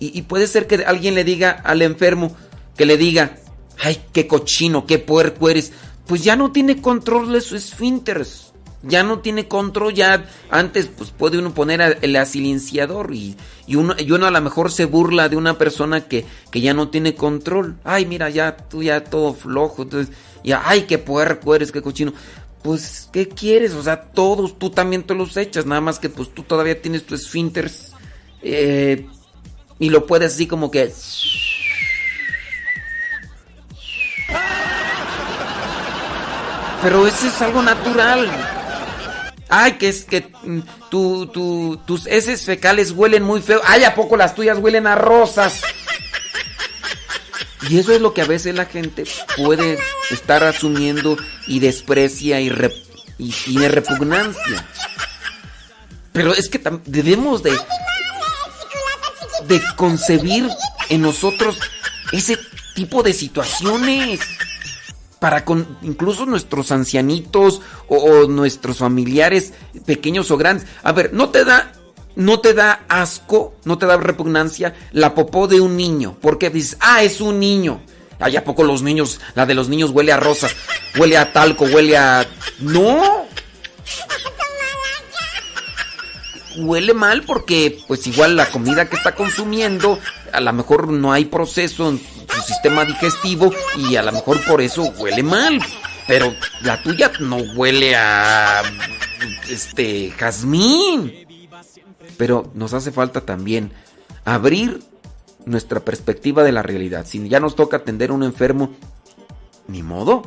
Y, puede ser que alguien le diga al enfermo, que le diga, ay, qué cochino, qué puerco eres. Pues ya no tiene control de sus esfínteres ya no tiene control, ya antes pues puede uno poner el silenciador y, y, uno, y a lo mejor se burla de una persona que, que ya no tiene control. Ay, mira, ya tú ya todo flojo, entonces, ya, ay, qué puerco eres, qué cochino. Pues, ¿qué quieres? O sea, todos, tú también te los echas, nada más que pues tú todavía tienes tu esfínteres eh, y lo puedes así como que... Pero eso es algo natural. Ay, que es que tu, tu, tus heces fecales huelen muy feo. Ay, ¿a poco las tuyas huelen a rosas? Y eso es lo que a veces la gente puede estar asumiendo y desprecia y, y tiene repugnancia. Pero es que debemos de, de concebir en nosotros ese tipo de situaciones para con incluso nuestros ancianitos o, nuestros familiares pequeños o grandes. A ver, ¿no te da no te da asco, no te da repugnancia la popó de un niño? Porque dices, "Ah, es un niño." Ay, a poco los niños, la de los niños huele a rosas, huele a talco, huele a No. Huele mal porque pues igual la comida que está consumiendo a lo mejor no hay proceso en su sistema digestivo y a lo mejor por eso huele mal. Pero la tuya no huele a este jazmín. Pero nos hace falta también abrir nuestra perspectiva de la realidad. Si ya nos toca atender a un enfermo, ni modo.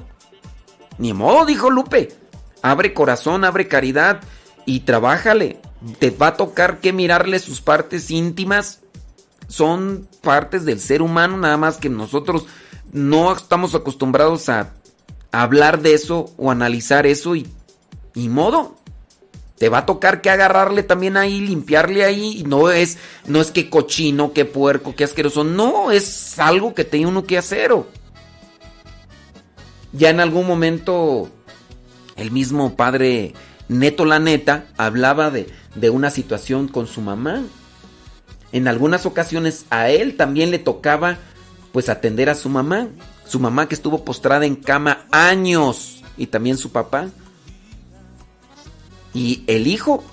Ni modo, dijo Lupe. Abre corazón, abre caridad y trabájale. Te va a tocar que mirarle sus partes íntimas son partes del ser humano, nada más que nosotros no estamos acostumbrados a hablar de eso o analizar eso y, y modo. Te va a tocar que agarrarle también ahí, limpiarle ahí. No es, no es que cochino, que puerco, que asqueroso. No, es algo que tiene uno que hacer. Ya en algún momento, el mismo padre Neto La Neta hablaba de, de una situación con su mamá. En algunas ocasiones a él también le tocaba pues atender a su mamá. Su mamá que estuvo postrada en cama años y también su papá. Y el hijo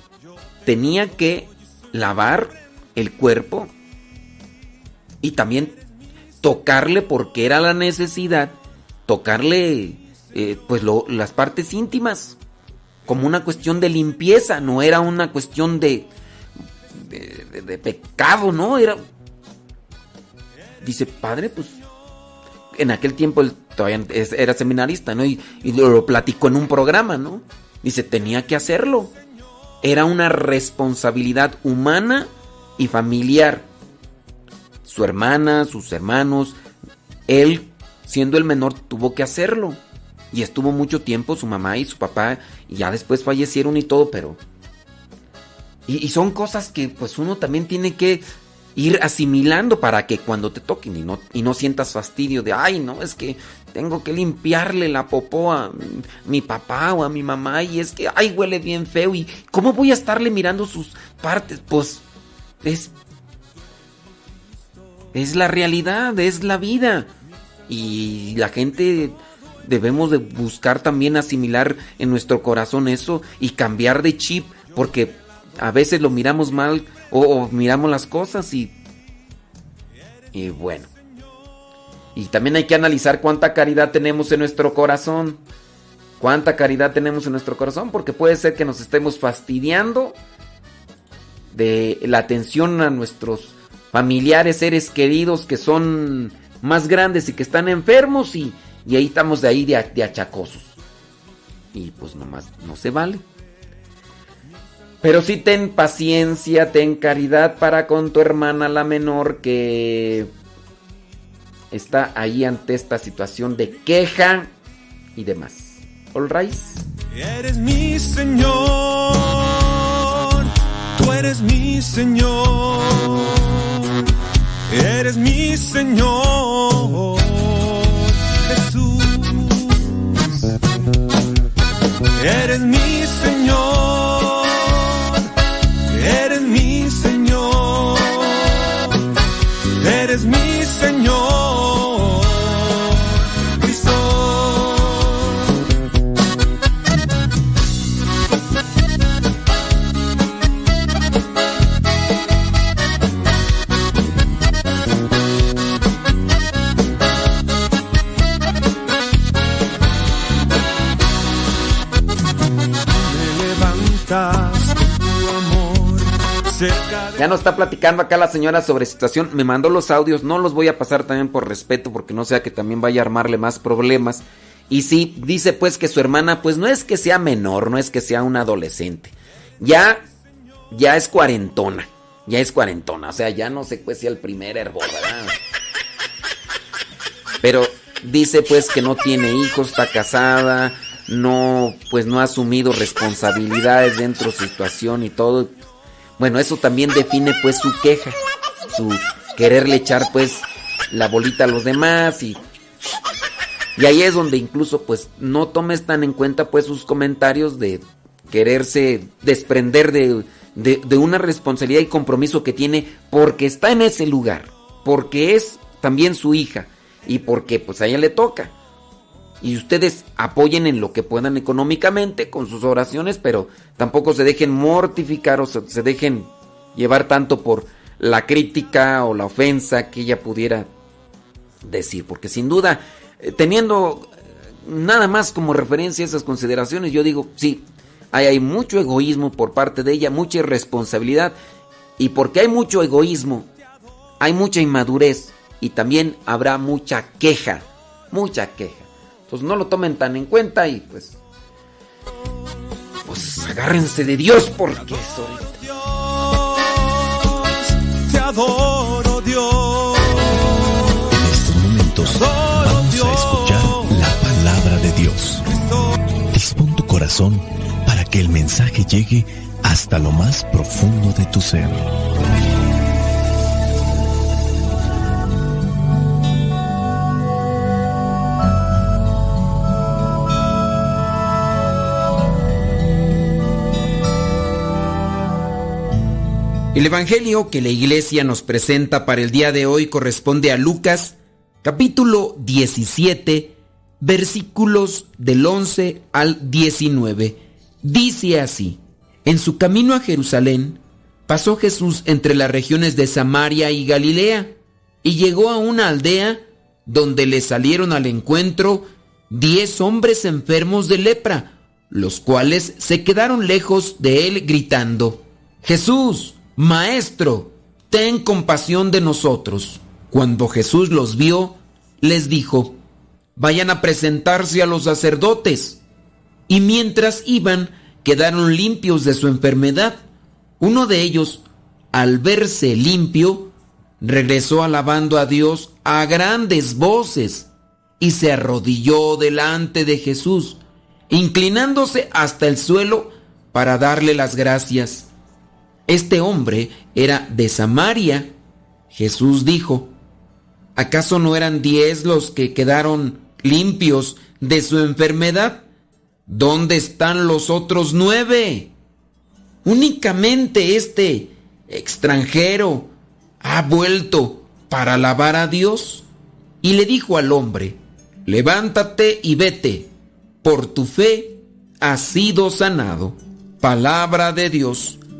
tenía que lavar el cuerpo y también tocarle porque era la necesidad, tocarle eh, pues las partes íntimas como una cuestión de limpieza, no era una cuestión de, de, pecado, ¿no? Era... Dice, padre, pues en aquel tiempo él todavía era seminarista, ¿no? Y, y, lo platicó en un programa, ¿no? Dice, tenía que hacerlo. Era una responsabilidad humana y familiar. Su hermana, sus hermanos, él, siendo el menor, tuvo que hacerlo. Y estuvo mucho tiempo su mamá y su papá, y ya después fallecieron y todo, pero... Y, son cosas que pues uno también tiene que ir asimilando para que cuando te toquen y no, y no sientas fastidio de, ay, no, es que tengo que limpiarle la popó a mi papá o a mi mamá y es que, ay, huele bien feo y ¿cómo voy a estarle mirando sus partes? Pues es... Es la realidad, es la vida. Y la gente debemos de buscar también asimilar en nuestro corazón eso y cambiar de chip porque a veces lo miramos mal o, miramos las cosas y, y bueno. Y también hay que analizar cuánta caridad tenemos en nuestro corazón. Cuánta caridad tenemos en nuestro corazón, porque puede ser que nos estemos fastidiando de la atención a nuestros familiares, seres queridos que son más grandes y que están enfermos y, y ahí estamos de ahí de, de achacosos. Y pues nomás no se vale. Pero sí ten paciencia, ten caridad para con tu hermana la menor que está ahí ante esta situación de queja y demás. All right. Eres mi Señor, tú eres mi Señor, eres mi Señor, Jesús, eres mi Señor. eres ya nos está platicando acá la señora sobre situación. Me mandó los audios. No los voy a pasar también por respeto porque no sea que también vaya a armarle más problemas. Y sí, dice pues que su hermana pues no es que sea menor, no es que sea una adolescente. Ya, ya es cuarentona. Ya es cuarentona. O sea, ya no sé pues si el primer herbo, ¿verdad? Pero dice pues que no tiene hijos, está casada, no, pues no ha asumido responsabilidades dentro de su situación y todo. Bueno, eso también define pues su queja, su quererle echar pues la bolita a los demás y y ahí es donde incluso pues no tomes tan en cuenta pues sus comentarios de quererse desprender de, de, una responsabilidad y compromiso que tiene porque está en ese lugar, porque es también su hija y porque pues a ella le toca. Y ustedes apoyen en lo que puedan económicamente con sus oraciones, pero tampoco se dejen mortificar o se, dejen llevar tanto por la crítica o la ofensa que ella pudiera decir. Porque sin duda, eh, teniendo nada más como referencia esas consideraciones, yo digo, sí, hay mucho egoísmo por parte de ella, mucha irresponsabilidad. Y porque hay mucho egoísmo, hay mucha inmadurez y también habrá mucha queja, mucha queja. Entonces no lo tomen tan en cuenta y pues. Pues agárrense de Dios porque eso. Te adoro, Dios. En estos momentos vamos a escuchar la palabra de Dios. Dispón tu corazón para que el mensaje llegue hasta lo más profundo de tu ser. El Evangelio que la iglesia nos presenta para el día de hoy corresponde a Lucas capítulo 17 versículos del 11 al 19. Dice así, en su camino a Jerusalén pasó Jesús entre las regiones de Samaria y Galilea y llegó a una aldea donde le salieron al encuentro diez hombres enfermos de lepra, los cuales se quedaron lejos de él gritando, Jesús, Maestro, ten compasión de nosotros. Cuando Jesús los vio, les dijo, vayan a presentarse a los sacerdotes. Y mientras iban, quedaron limpios de su enfermedad. Uno de ellos, al verse limpio, regresó alabando a Dios a grandes voces y se arrodilló delante de Jesús, inclinándose hasta el suelo para darle las gracias. Este hombre era de Samaria. Jesús dijo, ¿acaso no eran diez los que quedaron limpios de su enfermedad? ¿Dónde están los otros nueve? Únicamente este extranjero ha vuelto para alabar a Dios. Y le dijo al hombre, levántate y vete, por tu fe has sido sanado. Palabra de Dios.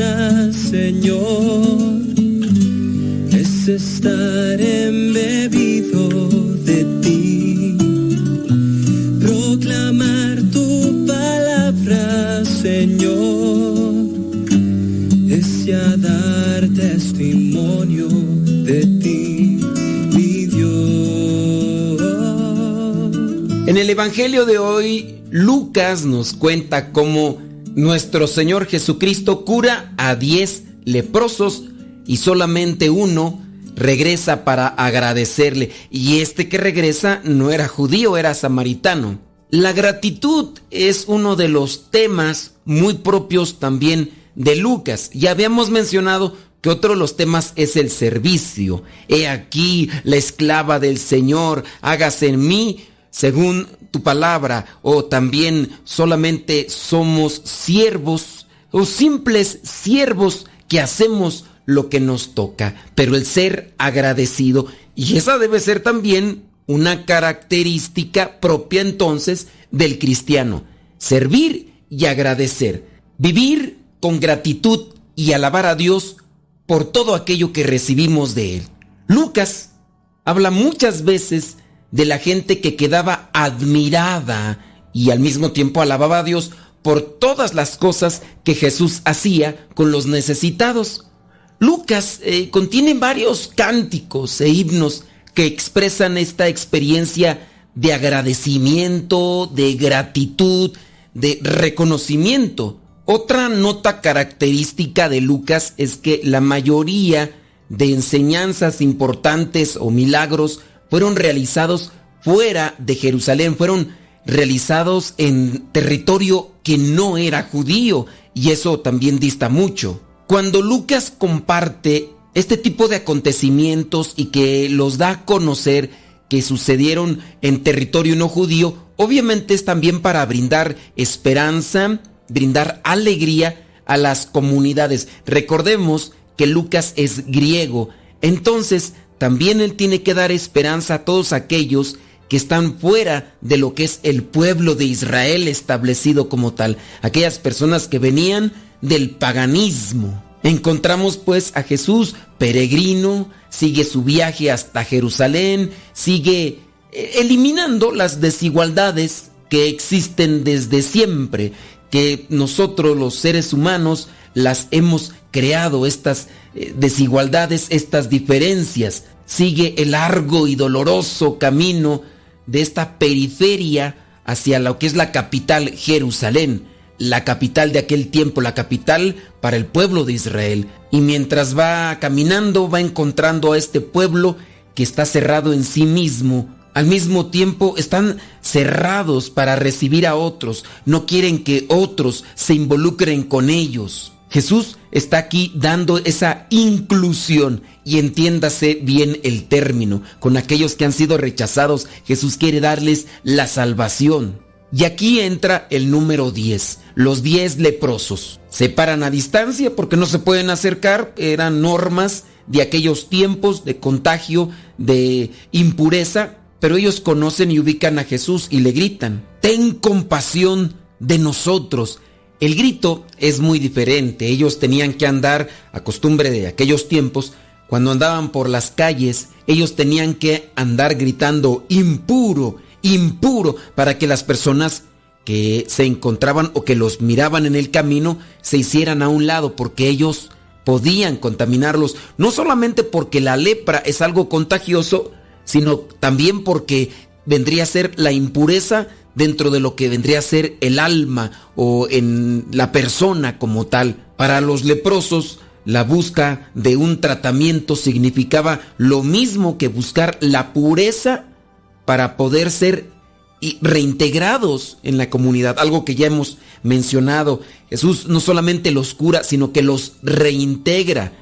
Señor, es estar embebido de ti. Proclamar tu palabra, Señor, es ya dar testimonio de ti, mi Dios. En el Evangelio de hoy, Lucas nos cuenta cómo nuestro Señor Jesucristo cura a diez leprosos y solamente uno regresa para agradecerle. Y este que regresa no era judío, era samaritano. La gratitud es uno de los temas muy propios también de Lucas. Ya habíamos mencionado que otro de los temas es el servicio. He aquí la esclava del Señor, hágase en mí según tu palabra, o también solamente somos siervos o simples siervos que hacemos lo que nos toca, pero el ser agradecido, y esa debe ser también una característica propia entonces del cristiano, servir y agradecer, vivir con gratitud y alabar a Dios por todo aquello que recibimos de Él. Lucas habla muchas veces de la gente que quedaba admirada y al mismo tiempo alababa a Dios por todas las cosas que Jesús hacía con los necesitados. Lucas eh, contiene varios cánticos e himnos que expresan esta experiencia de agradecimiento, de gratitud, de reconocimiento. Otra nota característica de Lucas es que la mayoría de enseñanzas importantes o milagros fueron realizados fuera de Jerusalén, fueron realizados en territorio que no era judío y eso también dista mucho. Cuando Lucas comparte este tipo de acontecimientos y que los da a conocer que sucedieron en territorio no judío, obviamente es también para brindar esperanza, brindar alegría a las comunidades. Recordemos que Lucas es griego, entonces también él tiene que dar esperanza a todos aquellos que están fuera de lo que es el pueblo de Israel establecido como tal, aquellas personas que venían del paganismo. Encontramos pues a Jesús peregrino, sigue su viaje hasta Jerusalén, sigue eh, eliminando las desigualdades que existen desde siempre, que nosotros los seres humanos las hemos creado, estas eh, desigualdades, estas diferencias. Sigue el largo y doloroso camino de esta periferia hacia lo que es la capital Jerusalén, la capital de aquel tiempo, la capital para el pueblo de Israel. Y mientras va caminando, va encontrando a este pueblo que está cerrado en sí mismo. Al mismo tiempo están cerrados para recibir a otros, no quieren que otros se involucren con ellos. Jesús está aquí dando esa inclusión y entiéndase bien el término. Con aquellos que han sido rechazados, Jesús quiere darles la salvación. Y aquí entra el número 10, los 10 leprosos. Se paran a distancia porque no se pueden acercar, eran normas de aquellos tiempos de contagio, de impureza, pero ellos conocen y ubican a Jesús y le gritan, ten compasión de nosotros. El grito es muy diferente, ellos tenían que andar, a costumbre de aquellos tiempos, cuando andaban por las calles, ellos tenían que andar gritando impuro, impuro, para que las personas que se encontraban o que los miraban en el camino se hicieran a un lado, porque ellos podían contaminarlos, no solamente porque la lepra es algo contagioso, sino también porque vendría a ser la impureza dentro de lo que vendría a ser el alma o en la persona como tal. Para los leprosos, la busca de un tratamiento significaba lo mismo que buscar la pureza para poder ser reintegrados en la comunidad, algo que ya hemos mencionado. Jesús no solamente los cura, sino que los reintegra,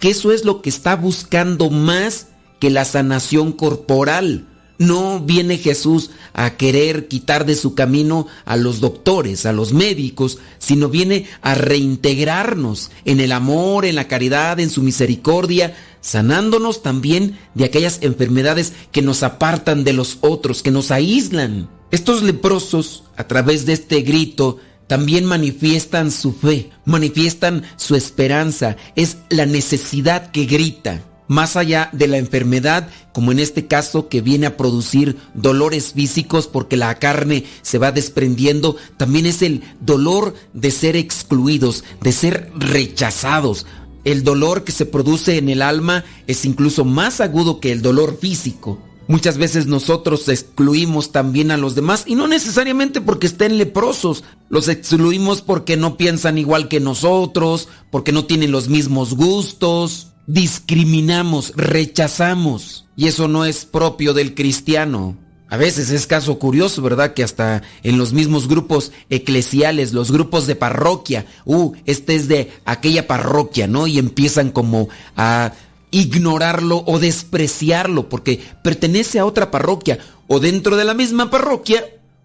que eso es lo que está buscando más que la sanación corporal. No viene Jesús a querer quitar de su camino a los doctores, a los médicos, sino viene a reintegrarnos en el amor, en la caridad, en su misericordia, sanándonos también de aquellas enfermedades que nos apartan de los otros, que nos aíslan. Estos leprosos, a través de este grito, también manifiestan su fe, manifiestan su esperanza, es la necesidad que grita más allá de la enfermedad, como en este caso que viene a producir dolores físicos porque la carne se va desprendiendo, también es el dolor de ser excluidos, de ser rechazados. El dolor que se produce en el alma es incluso más agudo que el dolor físico. Muchas veces nosotros excluimos también a los demás y no necesariamente porque estén leprosos, los excluimos porque no piensan igual que nosotros, porque no tienen los mismos gustos, discriminamos, rechazamos. Y eso no es propio del cristiano. A veces es caso curioso, ¿verdad? Que hasta en los mismos grupos eclesiales, los grupos de parroquia, uh, este es de aquella parroquia, ¿no? Y empiezan como a ignorarlo o despreciarlo porque pertenece a otra parroquia o dentro de la misma parroquia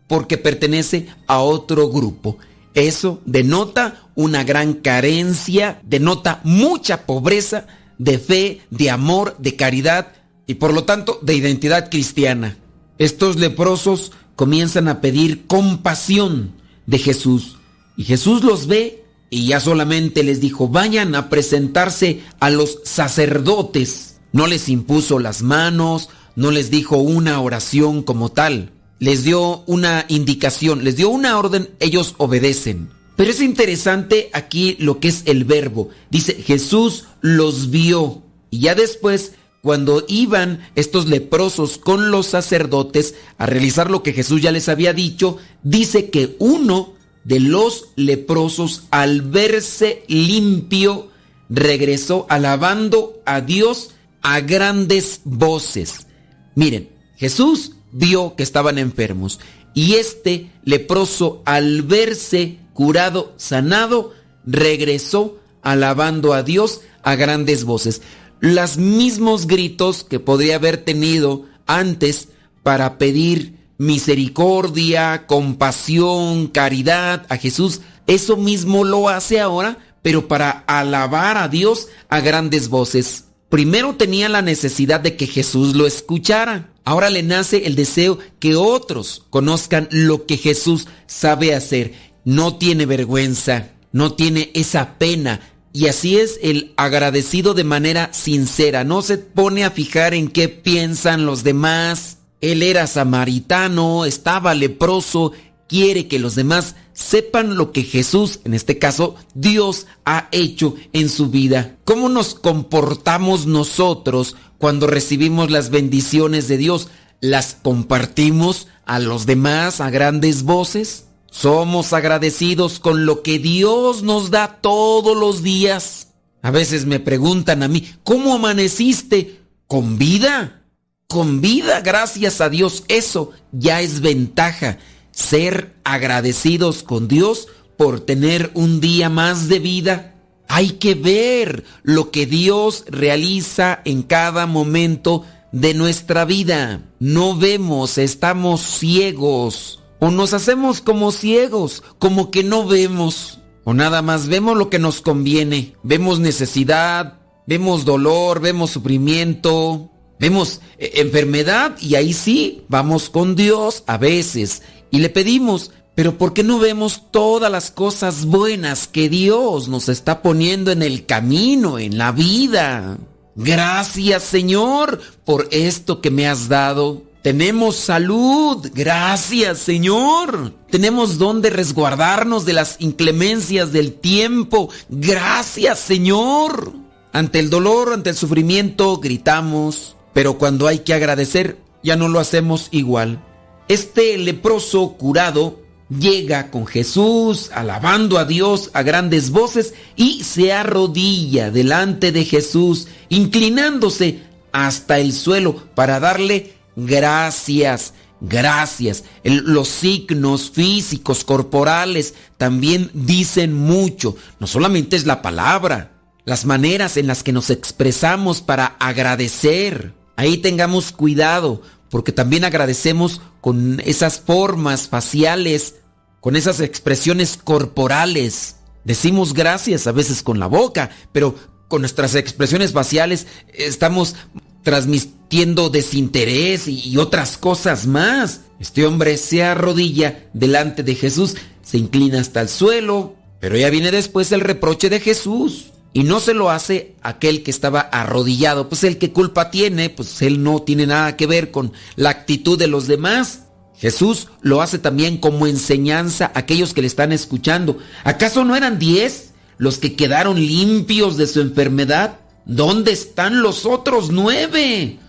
porque pertenece a otro grupo. Eso denota una gran carencia, denota mucha pobreza de fe, de amor, de caridad y por lo tanto de identidad cristiana. Estos leprosos comienzan a pedir compasión de Jesús y Jesús los ve y ya solamente les dijo, vayan a presentarse a los sacerdotes. No les impuso las manos, no les dijo una oración como tal, les dio una indicación, les dio una orden, ellos obedecen. Pero es interesante aquí lo que es el verbo. Dice, Jesús los vio. Y ya después, cuando iban estos leprosos con los sacerdotes a realizar lo que Jesús ya les había dicho, dice que uno de los leprosos, al verse limpio, regresó alabando a Dios a grandes voces. Miren, Jesús vio que estaban enfermos y este leproso al verse curado, sanado, regresó alabando a Dios a grandes voces. Los mismos gritos que podría haber tenido antes para pedir misericordia, compasión, caridad a Jesús, eso mismo lo hace ahora, pero para alabar a Dios a grandes voces. Primero tenía la necesidad de que Jesús lo escuchara. Ahora le nace el deseo que otros conozcan lo que Jesús sabe hacer no tiene vergüenza, no tiene esa pena. Y así es el agradecido de manera sincera, no se pone a fijar en qué piensan los demás. Él era samaritano, estaba leproso, quiere que los demás sepan lo que Jesús, en este caso Dios, ha hecho en su vida. ¿Cómo nos comportamos nosotros cuando recibimos las bendiciones de Dios? ¿Las compartimos a los demás a grandes voces? ¿Somos agradecidos con lo que Dios nos da todos los días? A veces me preguntan a mí, ¿cómo amaneciste? ¿Con vida? Con vida, gracias a Dios. Eso ya es ventaja ser agradecidos con Dios por tener un día más de vida. Hay que ver lo que Dios realiza en cada momento de nuestra vida. No vemos, estamos ciegos. O nos hacemos como ciegos, como que no vemos. O nada más vemos lo que nos conviene. Vemos necesidad, vemos dolor, vemos sufrimiento, vemos eh, enfermedad y ahí sí, vamos con Dios a veces y le pedimos, pero ¿por qué no vemos todas las cosas buenas que Dios nos está poniendo en el camino, en la vida? Gracias Señor por esto que me has dado. Tenemos salud, gracias Señor. Tenemos donde resguardarnos de las inclemencias del tiempo, gracias Señor. Ante el dolor, ante el sufrimiento, gritamos, pero cuando hay que agradecer, ya no lo hacemos igual. Este leproso curado llega con Jesús, alabando a Dios a grandes voces y se arrodilla delante de Jesús, inclinándose hasta el suelo para darle gracias. Gracias. los signos físicos, corporales, también dicen mucho. No solamente es la palabra, las maneras en las que nos expresamos para agradecer. Ahí tengamos cuidado, porque también agradecemos con esas formas faciales, con esas expresiones corporales. Decimos gracias a veces con la boca, pero con nuestras expresiones faciales estamos transmitiendo desinterés y otras cosas más. Este hombre se arrodilla delante de Jesús, se inclina hasta el suelo, pero ya viene después el reproche de Jesús. Y no se lo hace aquel que estaba arrodillado, pues el que culpa tiene, pues él no tiene nada que ver con la actitud de los demás. Jesús lo hace también como enseñanza a aquellos que le están escuchando. ¿Acaso no eran diez los que quedaron limpios de su enfermedad? ¿Dónde están los otros nueve?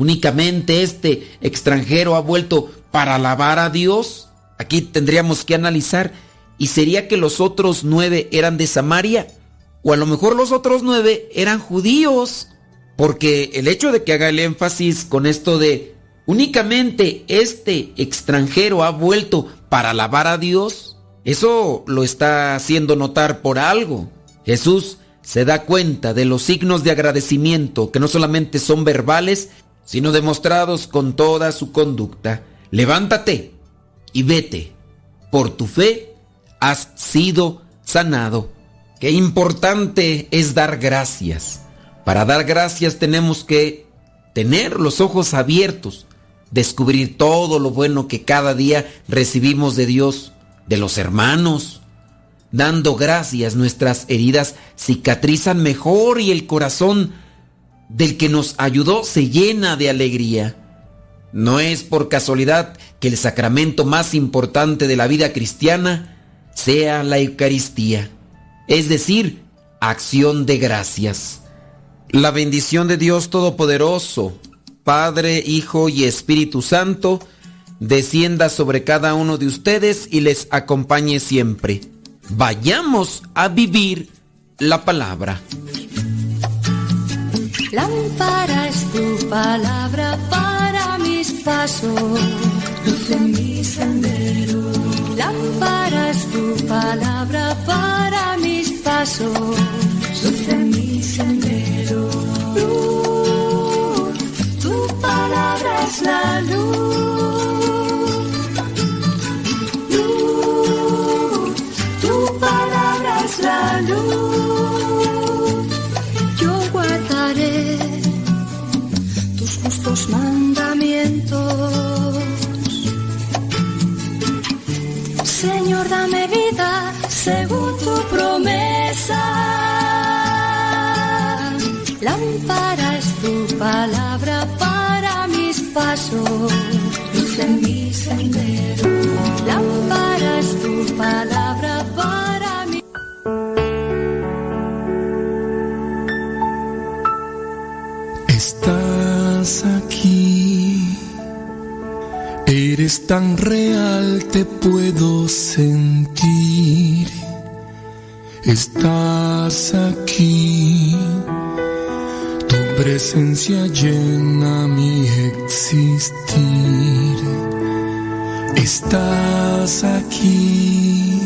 Únicamente este extranjero ha vuelto para alabar a Dios. Aquí tendríamos que analizar. ¿Y sería que los otros nueve eran de Samaria? O a lo mejor los otros nueve eran judíos. Porque el hecho de que haga el énfasis con esto de únicamente este extranjero ha vuelto para alabar a Dios, eso lo está haciendo notar por algo. Jesús se da cuenta de los signos de agradecimiento que no solamente son verbales, sino demostrados con toda su conducta. Levántate y vete. Por tu fe has sido sanado. Qué importante es dar gracias. Para dar gracias tenemos que tener los ojos abiertos, descubrir todo lo bueno que cada día recibimos de Dios, de los hermanos. Dando gracias nuestras heridas cicatrizan mejor y el corazón del que nos ayudó se llena de alegría. No es por casualidad que el sacramento más importante de la vida cristiana sea la Eucaristía es decir, acción de gracias. La bendición de Dios Todopoderoso, Padre, Hijo y Espíritu Santo, descienda sobre cada uno de ustedes y les acompañe siempre. Vayamos a vivir la palabra. Lámpara es tu palabra para mis pasos, luz en mi sendero. Lámpara es tu palabra para mis pasos, luz en mi sendero. Luz, tu palabra es la luz. Luz, tu palabra es la luz. Tus mandamientos. Señor, dame vida según tu promesa. Lámpara tu palabra para mis pasos en mi sendero. Lámpara tu palabra para mí. Estás eres tan real, te puedo sentir. Estás aquí, tu presencia llena mi existir. Estás aquí,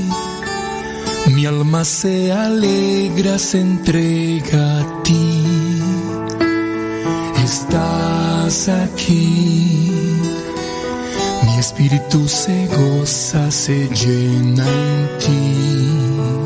mi alma se alegra, se entrega a ti. Estás aquí, espíritu se goza, se llena en ti.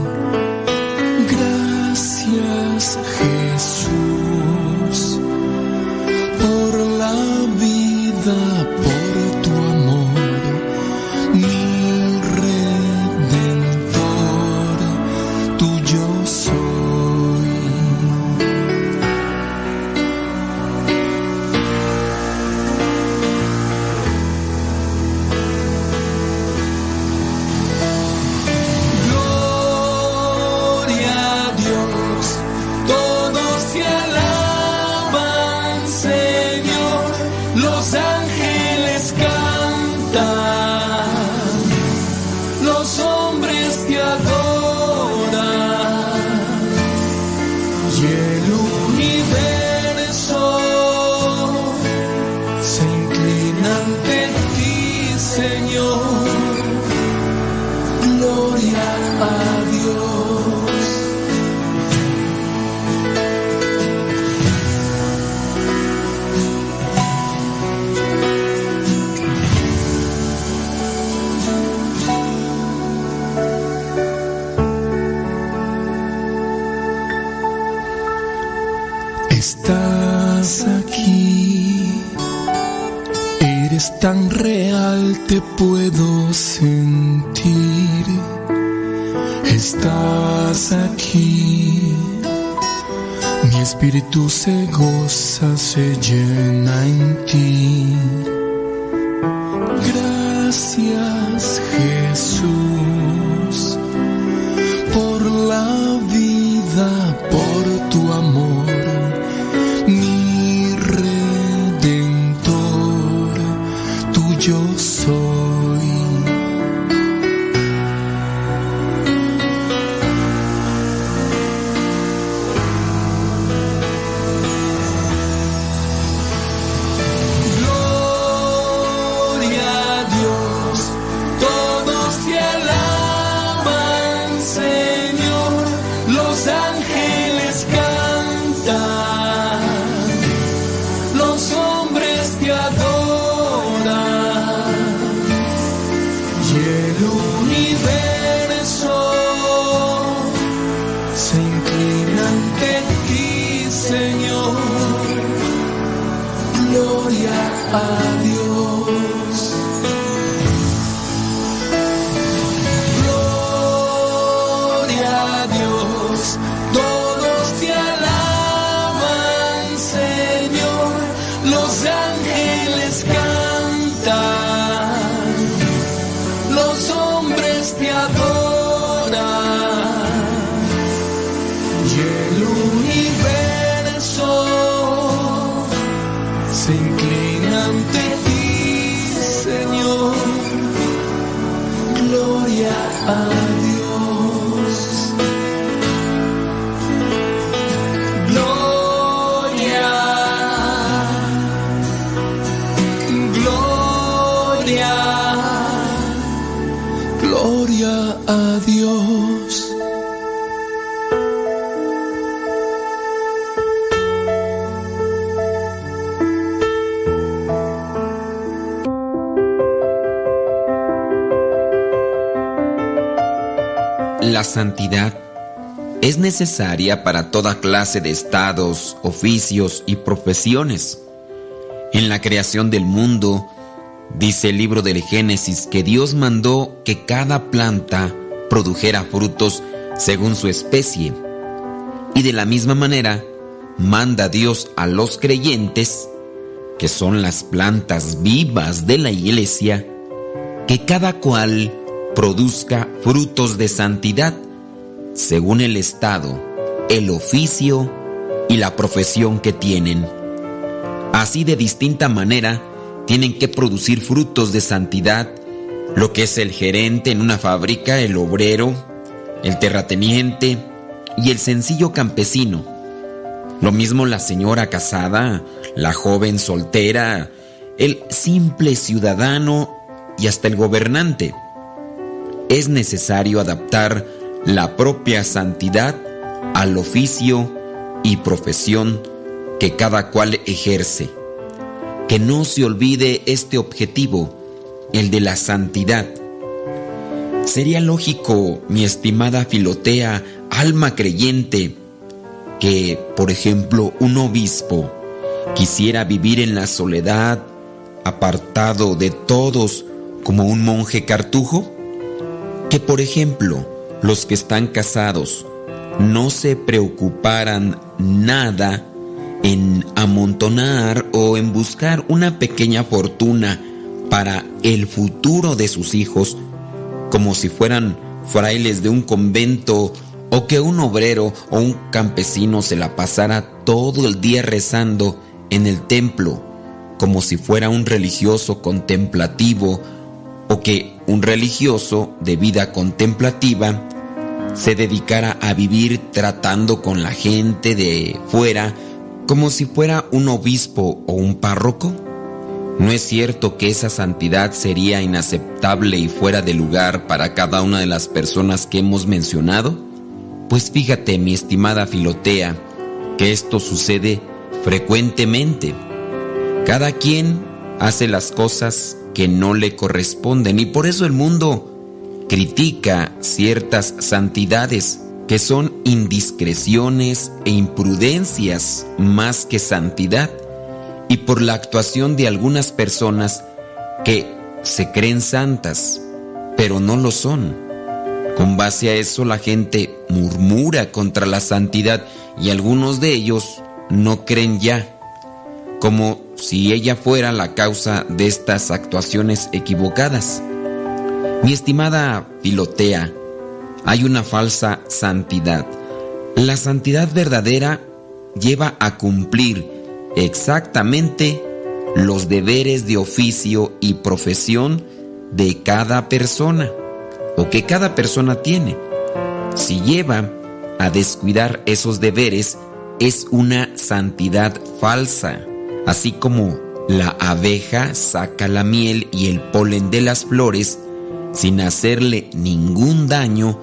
Eres tan real, te puedo sentir. Estás aquí, mi espíritu se goza, se llena en ti. Gracias necesaria para toda clase de estados, oficios y profesiones. En la creación del mundo, dice el libro del Génesis que Dios mandó que cada planta produjera frutos según su especie. Y de la misma manera, manda Dios a los creyentes que son las plantas vivas de la iglesia, que cada cual produzca frutos de santidad según el estado, el oficio y la profesión que tienen. Así de distinta manera tienen que producir frutos de santidad lo que es el gerente en una fábrica, el obrero, el terrateniente y el sencillo campesino. Lo mismo la señora casada, la joven soltera, el simple ciudadano y hasta el gobernante. Es necesario adaptar la propia santidad al oficio y profesión que cada cual ejerce. Que no se olvide este objetivo, el de la santidad. Sería lógico, mi estimada Filotea, alma creyente, que, por ejemplo, un obispo quisiera vivir en la soledad, apartado de todos, como un monje cartujo? Que, por ejemplo, los que están casados no se preocuparan nada en amontonar o en buscar una pequeña fortuna para el futuro de sus hijos, como si fueran frailes de un convento o que un obrero o un campesino se la pasara todo el día rezando en el templo, como si fuera un religioso contemplativo o que un religioso de vida contemplativa se dedicara a vivir tratando con la gente de fuera como si fuera un obispo o un párroco? ¿No es cierto que esa santidad sería inaceptable y fuera de lugar para cada una de las personas que hemos mencionado? Pues fíjate, mi estimada Filotea, que esto sucede frecuentemente. Cada quien hace las cosas que no le corresponden. Y por eso el mundo critica ciertas santidades que son indiscreciones e imprudencias más que santidad. Y por la actuación de algunas personas que se creen santas, pero no lo son. Con base a eso la gente murmura contra la santidad y algunos de ellos no creen ya, como si ella fuera la causa de estas actuaciones equivocadas. Mi estimada Filotea, hay una falsa santidad. La santidad verdadera lleva a cumplir exactamente los deberes de oficio y profesión de cada persona o que cada persona tiene. Si lleva a descuidar esos deberes, es una santidad falsa, así como la abeja saca la miel y el polen de las flores sin hacerle ningún daño,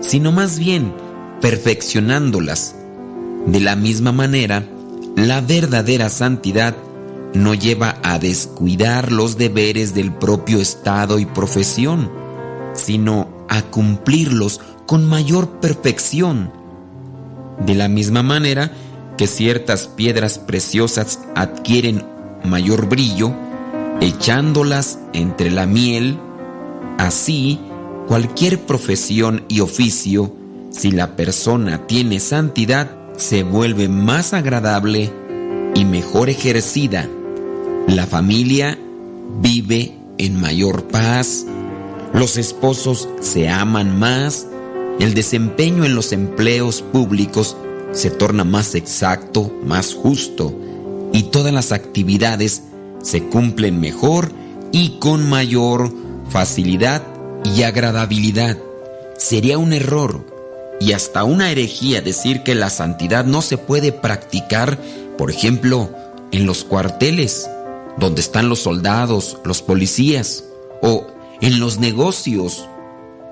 sino más bien perfeccionándolas. De la misma manera, la verdadera santidad no lleva a descuidar los deberes del propio estado y profesión, sino a cumplirlos con mayor perfección. De la misma manera que ciertas piedras preciosas adquieren mayor brillo, echándolas entre la miel, así cualquier profesión y oficio, si la persona tiene santidad, se vuelve más agradable y mejor ejercida. La familia vive en mayor paz, los esposos se aman más, el desempeño en los empleos públicos se torna más exacto, más justo, y todas las actividades se cumplen mejor y con mayor facilidad y agradabilidad. Sería un error y hasta una herejía decir que la santidad no se puede practicar, por ejemplo, en los cuarteles, donde están los soldados, los policías, o en los negocios,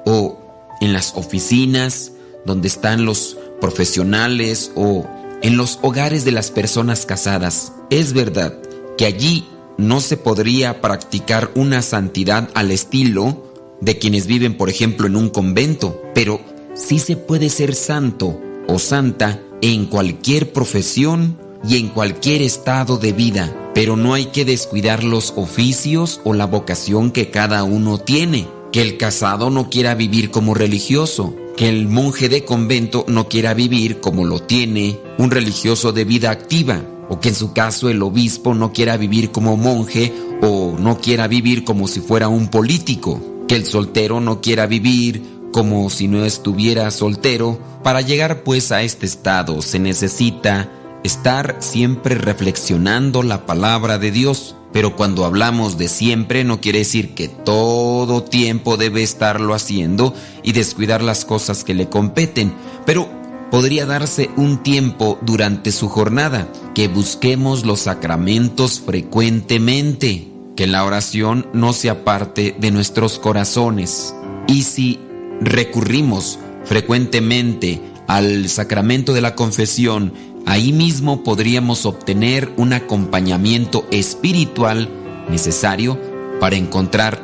o en las oficinas, donde están los profesionales, o en los hogares de las personas casadas. Es verdad que allí no se podría practicar una santidad al estilo de quienes viven, por ejemplo, en un convento, pero sí se puede ser santo o santa en cualquier profesión y en cualquier estado de vida, pero no hay que descuidar los oficios o la vocación que cada uno tiene. Que el casado no quiera vivir como religioso, que el monje de convento no quiera vivir como lo tiene un religioso de vida activa. o que en su caso el obispo no quiera vivir como monje o no quiera vivir como si fuera un político, que el soltero no quiera vivir como si no estuviera soltero. Para llegar pues a este estado se necesita estar siempre reflexionando la palabra de Dios. Pero cuando hablamos de siempre no quiere decir que todo tiempo debe estarlo haciendo y descuidar las cosas que le competen. Pero podría darse un tiempo durante su jornada, que busquemos los sacramentos frecuentemente, que la oración no se aparte de nuestros corazones. Y si recurrimos frecuentemente al sacramento de la confesión, ahí mismo podríamos obtener un acompañamiento espiritual necesario para encontrar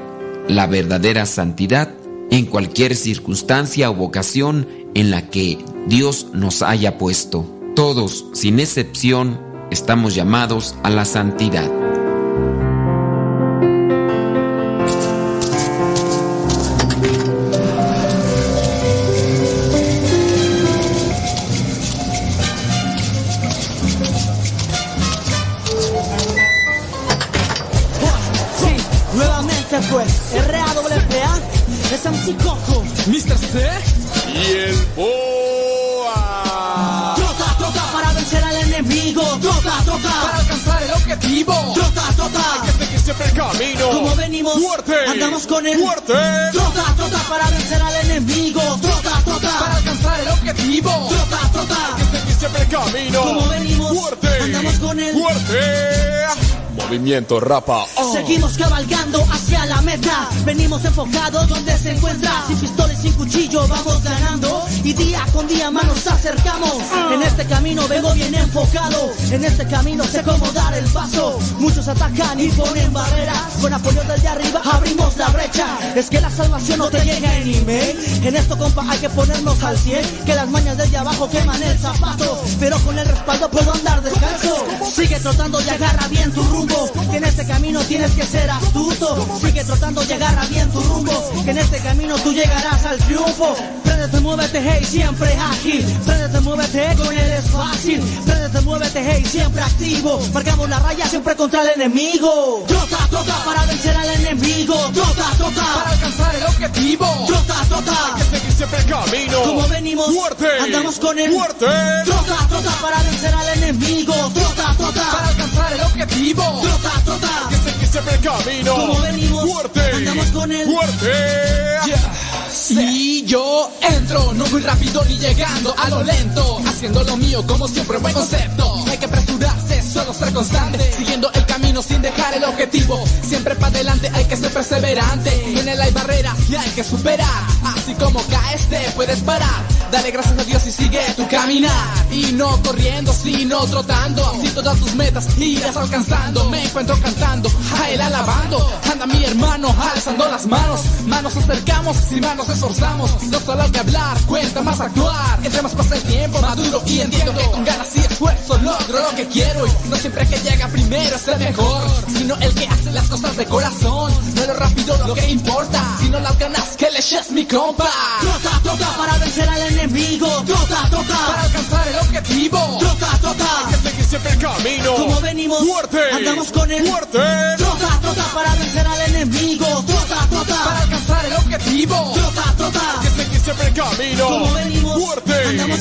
la verdadera santidad en cualquier circunstancia o vocación en la que Dios nos haya puesto. Todos, sin excepción, estamos llamados a la santidad. Andamos con el fuerte. Trota, trota para vencer al enemigo. Trota, trota para alcanzar el objetivo. Trota, trota que seguir siempre el camino. Como venimos, fuerte. Andamos con el fuerte. Movimiento rapa. Seguimos cabalgando hacia la meta. Venimos enfocados donde se encuentra. Sin pistola y sin cuchillo vamos ganando. Y día con día más nos acercamos. En este camino vengo bien enfocado. En este camino sé cómo dar el paso. Muchos atacan y ponen barreras. Con apoyo desde arriba abrimos la brecha. Es que la salvación no te llega en email. En esto, compa, hay que ponernos al 100. Que las mañas desde abajo queman el zapato. Pero con el respaldo puedo andar descanso. Sigue trotando y agarra bien tu rumbo que en este camino tienes que ser astuto. Sigue tratando de agarrar bien tu rumbo, que en este camino tú llegarás al triunfo. Préndete, muévete, hey, siempre ágil. Préndete, muévete, con él es fácil. Préndete, muévete, hey, siempre activo. Marcamos la raya siempre contra el enemigo. Trota, trota para vencer al enemigo. Trota, trota para alcanzar el objetivo. Trota, trota. Hay que seguir siempre el camino. Como venimos, fuerte. Andamos con el fuerte. Trota, trota para vencer al enemigo. Trota, trota para alcanzar el objetivo. Trota, trota. Que se que siempre el camino. Como venimos. Fuerte. Andamos con el. Fuerte. Y yo entro, no muy rápido ni llegando a lo lento. Haciendo lo mío como siempre, buen concepto. Hay que apresurarse, solo ser constante. Siguiendo el camino sin dejar el objetivo. Siempre para adelante hay que ser perseverante. En él hay barreras y hay que superar. Así como caes, te puedes parar. Dale gracias a Dios y sigue tu caminar. Y no corriendo, sino trotando. Así todas tus metas irás alcanzando. Me encuentro cantando, a él alabando. Anda mi hermano, alzando las manos. Manos acercamos, sin manos esforzamos. No solo hay que hablar, cuenta más actuar. Entre más pasa el tiempo, maduro y entiendo que con ganas y esfuerzo logro lo que quiero. Y no siempre que llega primero es el mejor, sino el que hace las cosas de corazón. No lo rápido lo que importa, sino las ganas que le eches mi compa. Trota, trota para vencer al enemigo. Trota, trota para alcanzar el objetivo. Trota, trota siempre el camino. Como venimos, fuerte. Andamos con el fuerte. Trota, trota para vencer al enemigo. Trota, trota para alcanzar el objetivo. Trota, trota que seguir siempre el camino. Como venimos, fuerte. Andamos.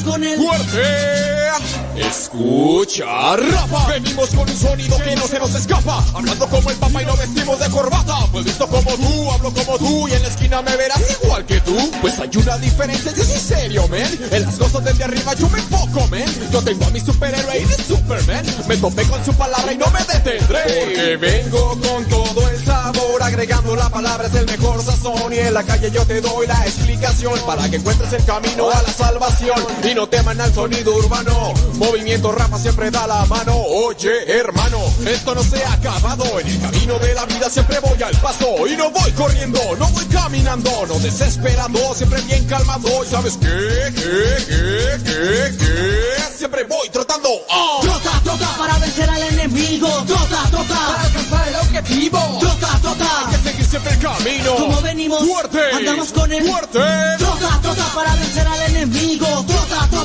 Escucha, rapa. Venimos con un sonido que no se nos escapa. Hablando como el papa y no vestimos de corbata. Pues visto como tú, hablo como tú y en la esquina me verás igual que tú. Pues hay una diferencia, yo soy serio, man. En las cosas desde arriba yo me enfoco, man. Yo tengo a mi superhéroe y Superman. Me topé con su palabra y no me detendré. Porque vengo con todo el sabor, agregando la palabra es el mejor sazón. Y en la calle yo te doy la explicación para que encuentres el camino a la salvación. Y no teman al sonido urbano. Movimiento rapa siempre da la mano. Oye, hermano, esto no se ha acabado. En el camino de la vida siempre voy al paso. Y no voy corriendo, no voy caminando, no desesperando, siempre bien calmado. ¿Y sabes qué? ¿Qué? ¿Qué? ¿Qué? ¿Qué? Siempre voy trotando. ¡Oh! Trota, trota para vencer al enemigo. Trota, trota para alcanzar el objetivo. Trota, trota hay que seguir siempre el camino. Como venimos, fuerte. Andamos con el fuerte. Trota, trota para vencer al enemigo.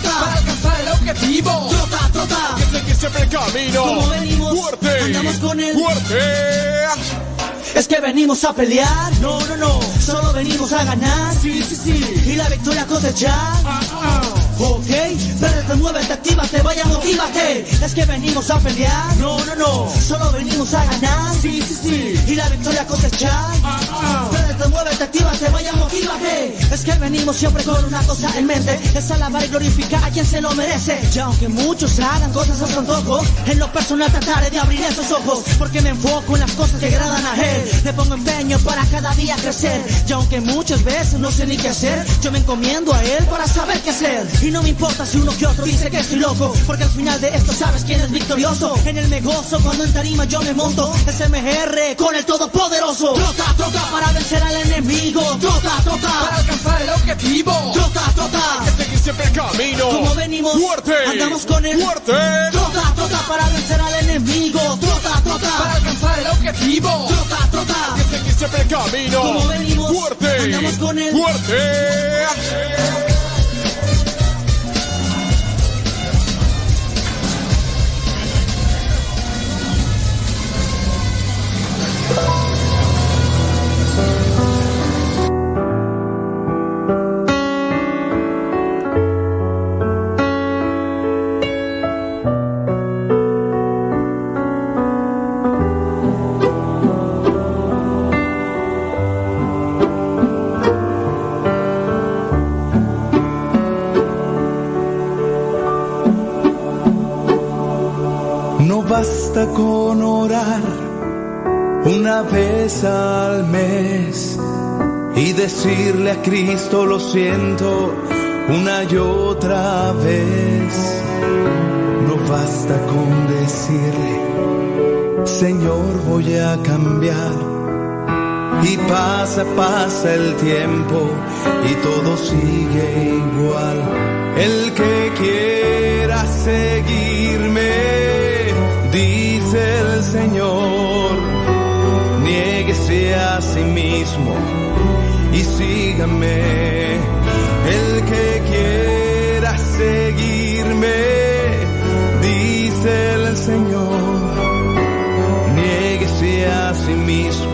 Trota, para alcanzar el objetivo. Trota, trota que seguir siempre el camino. andamos con el fuerte. Es que venimos a pelear, no, no, no, solo venimos a ganar, sí, sí, sí, y la victoria cosechar. Ok, mueve, muévete, actívate, vaya, motívate. Es que venimos a pelear, no, no, no, solo venimos a ganar, sí, sí, sí, y la victoria cosechar. Muévete, muévete, actívate, vaya, motívate. Es que venimos siempre con una cosa en mente, es alabar y glorificar a quien se lo merece. Y aunque muchos hagan cosas a su antojo, en lo personal trataré de abrir esos ojos, porque me enfoco en las cosas que agradan a él. Le pongo empeño para cada día crecer, y aunque muchas veces no sé ni qué hacer, yo me encomiendo a él para saber qué hacer. Y no me importa si uno que otro dice que estoy loco, porque al final de esto sabes quién es victorioso. En el me gozo, cuando en tarima yo me monto, es MGR con el todopoderoso. Trota, trota para vencer al enemigo. Trota, trota para alcanzar el objetivo. Trota, trota. Es seguir siempre el camino. Como venimos, fuerte. Andamos con el fuerte. Trota, trota para vencer al enemigo. Trota, trota para alcanzar el objetivo. Trota, trota. Es seguir siempre el camino. Como venimos, fuerte. Andamos con el fuerte. Basta con orar una vez al mes y decirle a Cristo lo siento una y otra vez. No basta con decirle, Señor voy a cambiar. Y pasa, pasa el tiempo y todo sigue igual. El que quiera seguirme, dice el Señor, a sí mismo y sígame. El que quiera seguirme, dice el Señor, niéguese a sí mismo,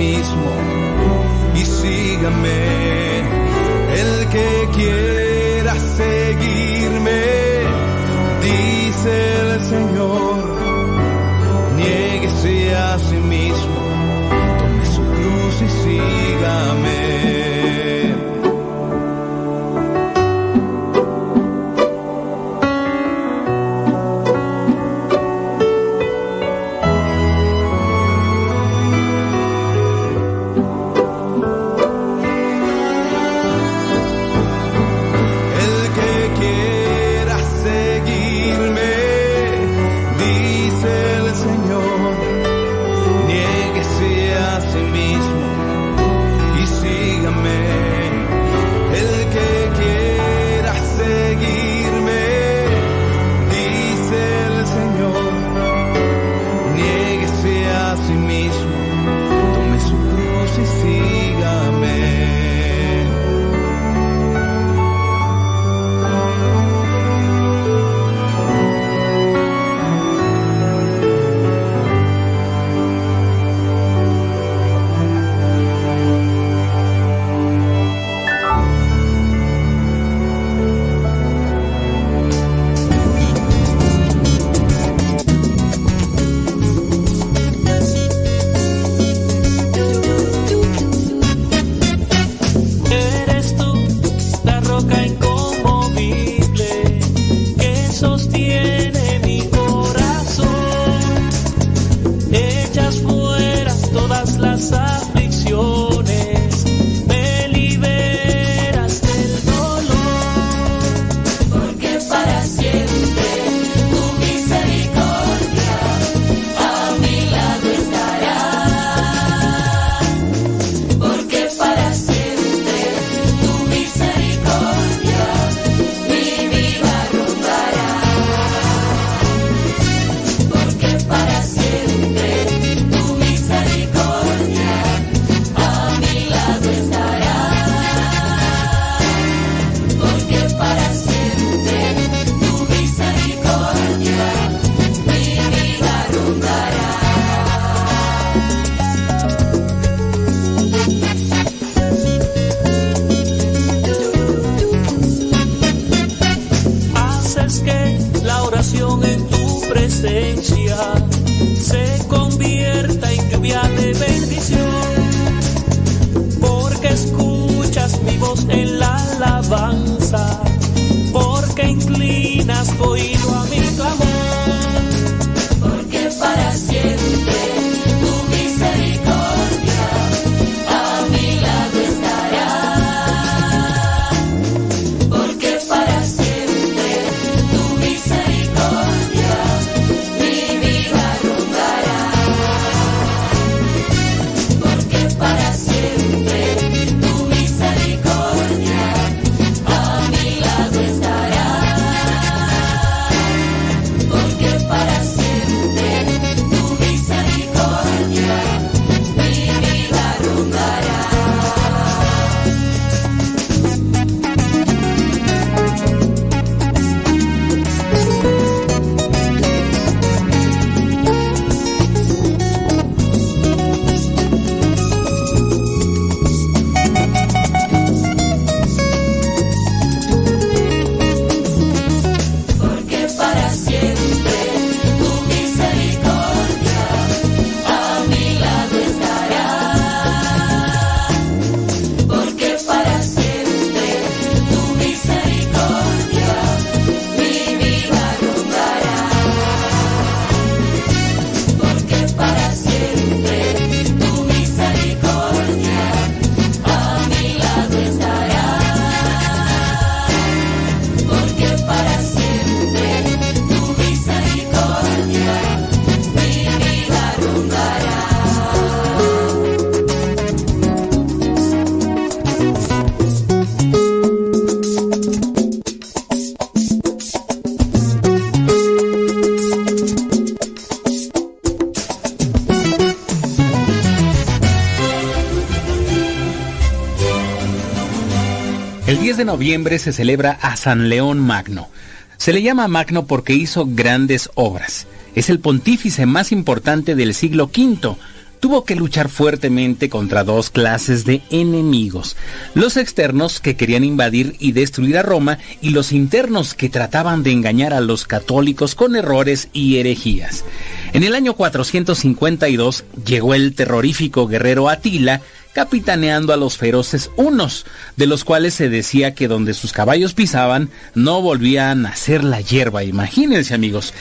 mismo y sígame. El que quiera seguirme, dice de noviembre se celebra a San León Magno. Se le llama Magno porque hizo grandes obras. Es el pontífice más importante del siglo V. Tuvo que luchar fuertemente contra dos clases de enemigos. Los externos que querían invadir y destruir a Roma y los internos que trataban de engañar a los católicos con errores y herejías. En el año 452 llegó el terrorífico guerrero Atila, capitaneando a los feroces unos, de los cuales se decía que donde sus caballos pisaban no volvían a nacer la hierba, imagínense amigos.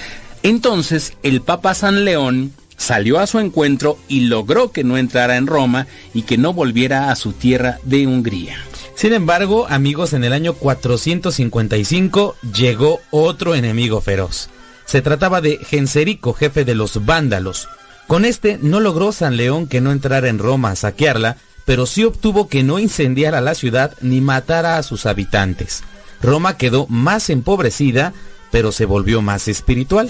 Entonces el Papa San León salió a su encuentro y logró que no entrara en Roma y que no volviera a su tierra de Hungría. Sin embargo, amigos, en el año 455 llegó otro enemigo feroz. Se trataba de Genserico, jefe de los vándalos. Con este no logró San León que no entrara en Roma a saquearla, pero sí obtuvo que no incendiara la ciudad ni matara a sus habitantes. Roma quedó más empobrecida, pero se volvió más espiritual.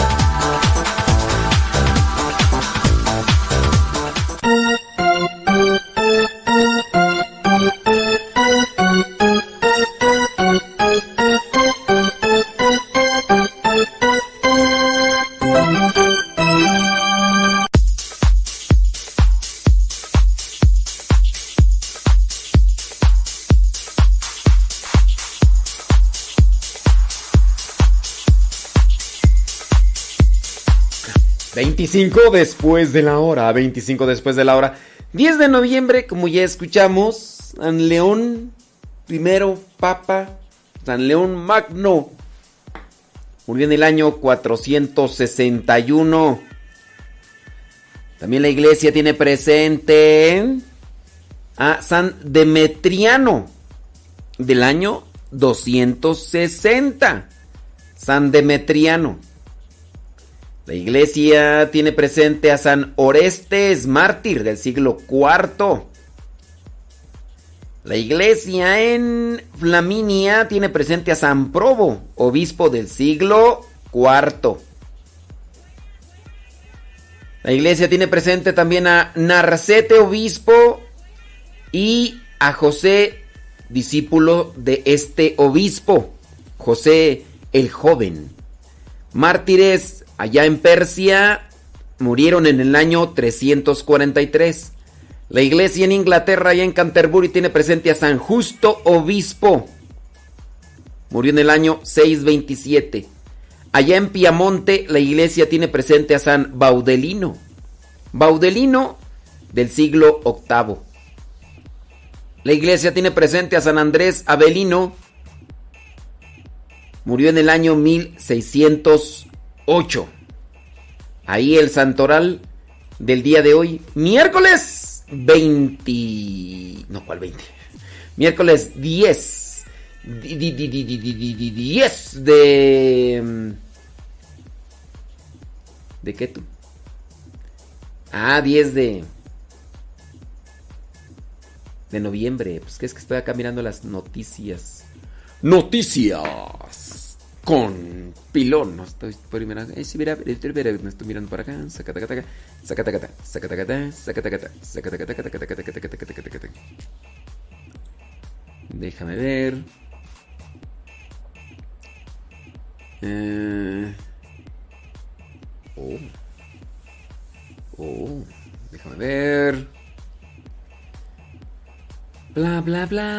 25 después de la hora, 25 después de la hora. 10 de noviembre, como ya escuchamos, San León primero, Papa, San León Magno. Murió en el año 461. También la iglesia tiene presente a San Demetriano del año 260. San Demetriano. La iglesia tiene presente a San Orestes, mártir del siglo IV. La iglesia en Flaminia tiene presente a San Probo, obispo del siglo IV. La iglesia tiene presente también a Narcete, obispo, y a José, discípulo de este obispo, José el joven. Mártires allá en Persia murieron en el año 343. La iglesia en Inglaterra y en Canterbury tiene presente a San Justo Obispo. Murió en el año 627. Allá en Piamonte la iglesia tiene presente a San Baudelino. Baudelino del siglo VIII. La iglesia tiene presente a San Andrés Avelino. Murió en el año 1608. Ahí el santoral del día de hoy, miércoles 20. No, ¿cuál 20? Miércoles 10. 10 de. Mm, ¿De qué tú? Ah, 10 de. De noviembre. Pues que es que estoy acá mirando las noticias. Noticias con pilón. No estoy por mirar. Eh, sí, mira, me estoy mirando para acá. Sacatacata, sacatacata, sacatacata, sacatacata, sacatacata, Déjame ver. Eh... Oh. Oh. Déjame ver. Bla, bla, bla.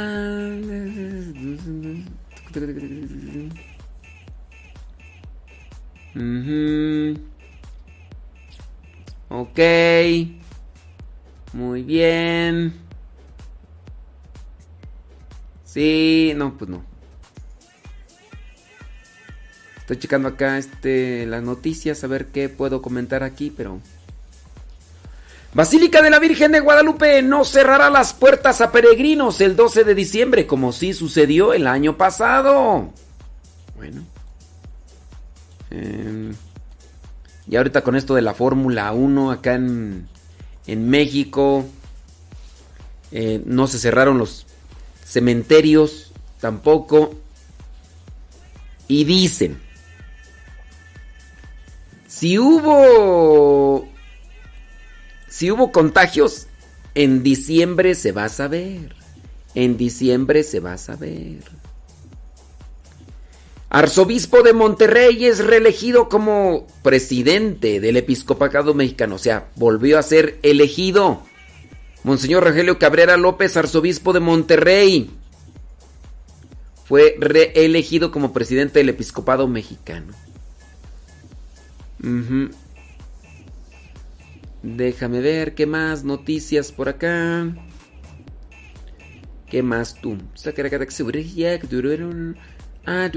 Ok. Muy bien. Sí, no, pues no. Estoy checando acá este las noticias a ver qué puedo comentar aquí, pero Basílica de la Virgen de Guadalupe no cerrará las puertas a peregrinos el 12 de diciembre como sí sucedió el año pasado. Bueno. Em, y ahorita con esto de la Fórmula 1 acá en, en México, eh, no se cerraron los cementerios tampoco. Y dicen, si hubo, si hubo contagios, en diciembre se va a saber. En diciembre se va a saber. Arzobispo de Monterrey es reelegido como presidente del episcopado mexicano, o sea, volvió a ser elegido. Monseñor Rogelio Cabrera López, arzobispo de Monterrey, fue reelegido como presidente del episcopado mexicano. Déjame ver qué más noticias por acá. ¿Qué más tú? Ah,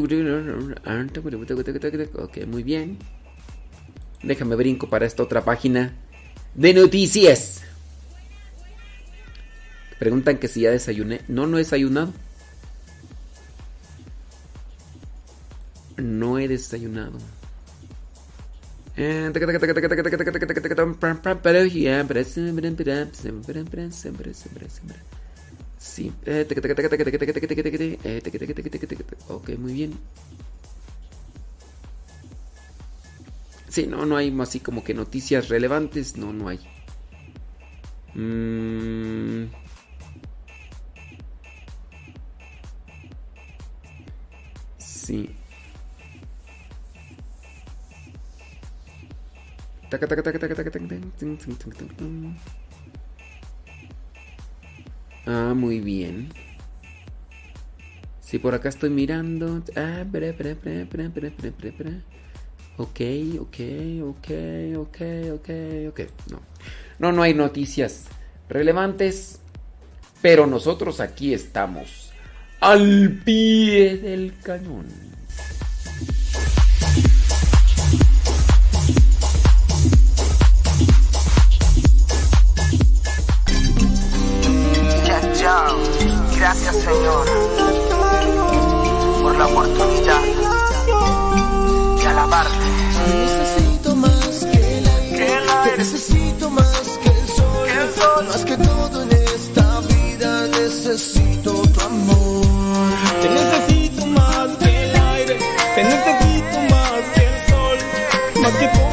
ok, muy bien. Déjame brinco para esta otra página de noticias. Preguntan que si ya desayuné. No, no he desayunado. No he desayunado. Sí. Ok, muy bien. Sí, no, no hay así como que noticias relevantes. No, no hay. Mm. Sí. Ah, muy bien. Si por acá estoy mirando. Ah, Ok, ok, ok, ok, ok, ok. No. No, no hay noticias relevantes. Pero nosotros aquí estamos. Al pie del cañón. Señor por la oportunidad de alabarte. Necesito más que el aire, Te necesito más que el sol, que el sol. más que todo en esta vida necesito tu amor. Te necesito más que el aire, te necesito más que el sol, más que todo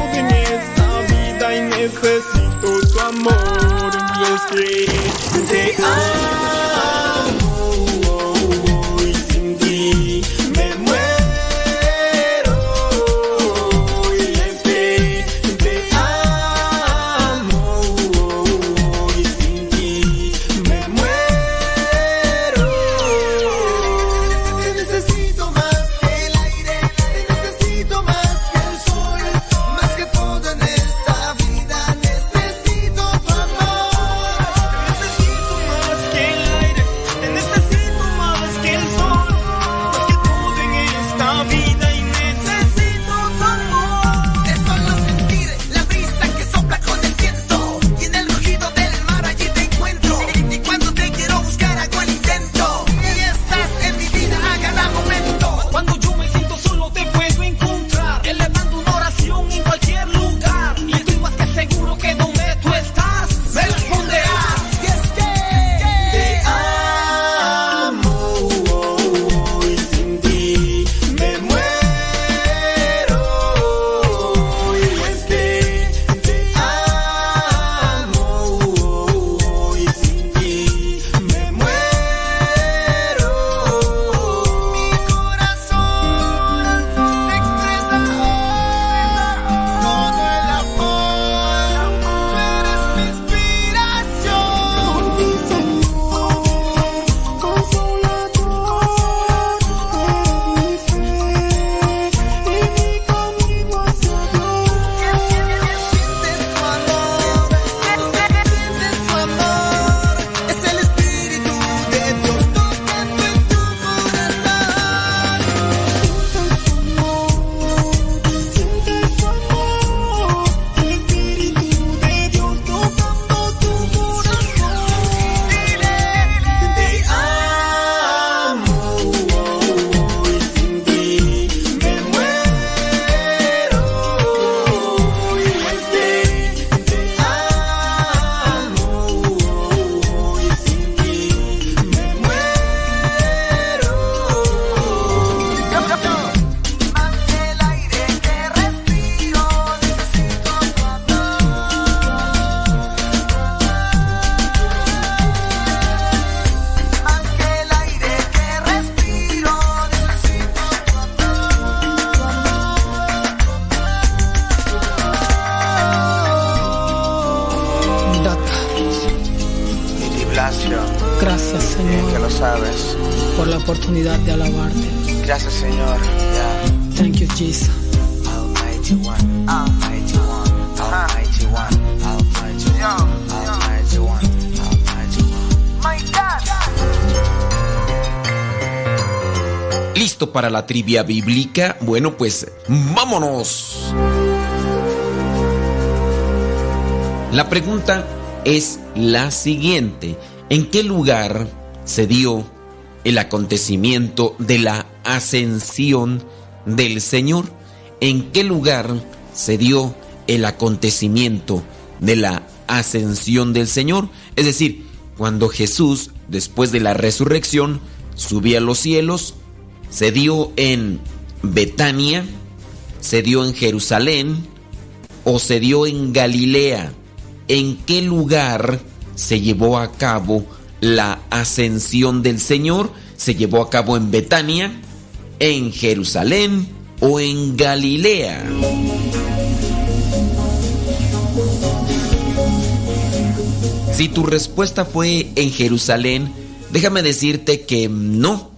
la trivia bíblica? Bueno, pues vámonos. La pregunta es la siguiente. ¿En qué lugar se dio el acontecimiento de la ascensión del Señor? ¿En qué lugar se dio el acontecimiento de la ascensión del Señor? Es decir, cuando Jesús, después de la resurrección, subía a los cielos, se dio en Betania, se dio en Jerusalén o se dio en Galilea. ¿En qué lugar se llevó a cabo la ascensión del Señor? ¿Se llevó a cabo en Betania, en Jerusalén o en Galilea? Si tu respuesta fue en Jerusalén, déjame decirte que no,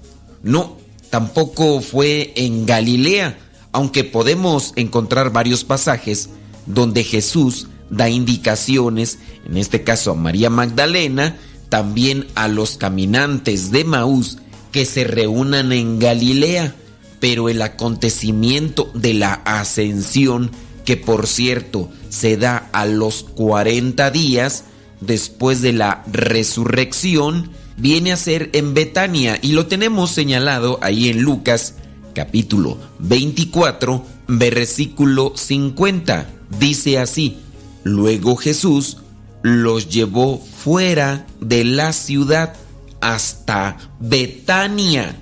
no, tampoco fue en Galilea, aunque podemos encontrar varios pasajes donde Jesús da indicaciones, en este caso a María Magdalena, también a los caminantes de Maús que se reúnan en Galilea, pero el acontecimiento de la ascensión, que por cierto se da a los 40 días después de la resurrección, viene a ser en Betania y lo tenemos señalado ahí en Lucas capítulo 24, versículo 50. Dice así, luego Jesús los llevó fuera de la ciudad hasta Betania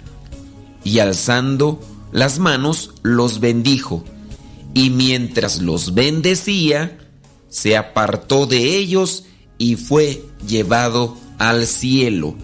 y alzando las manos los bendijo. Y mientras los bendecía, se apartó de ellos y fue llevado al cielo.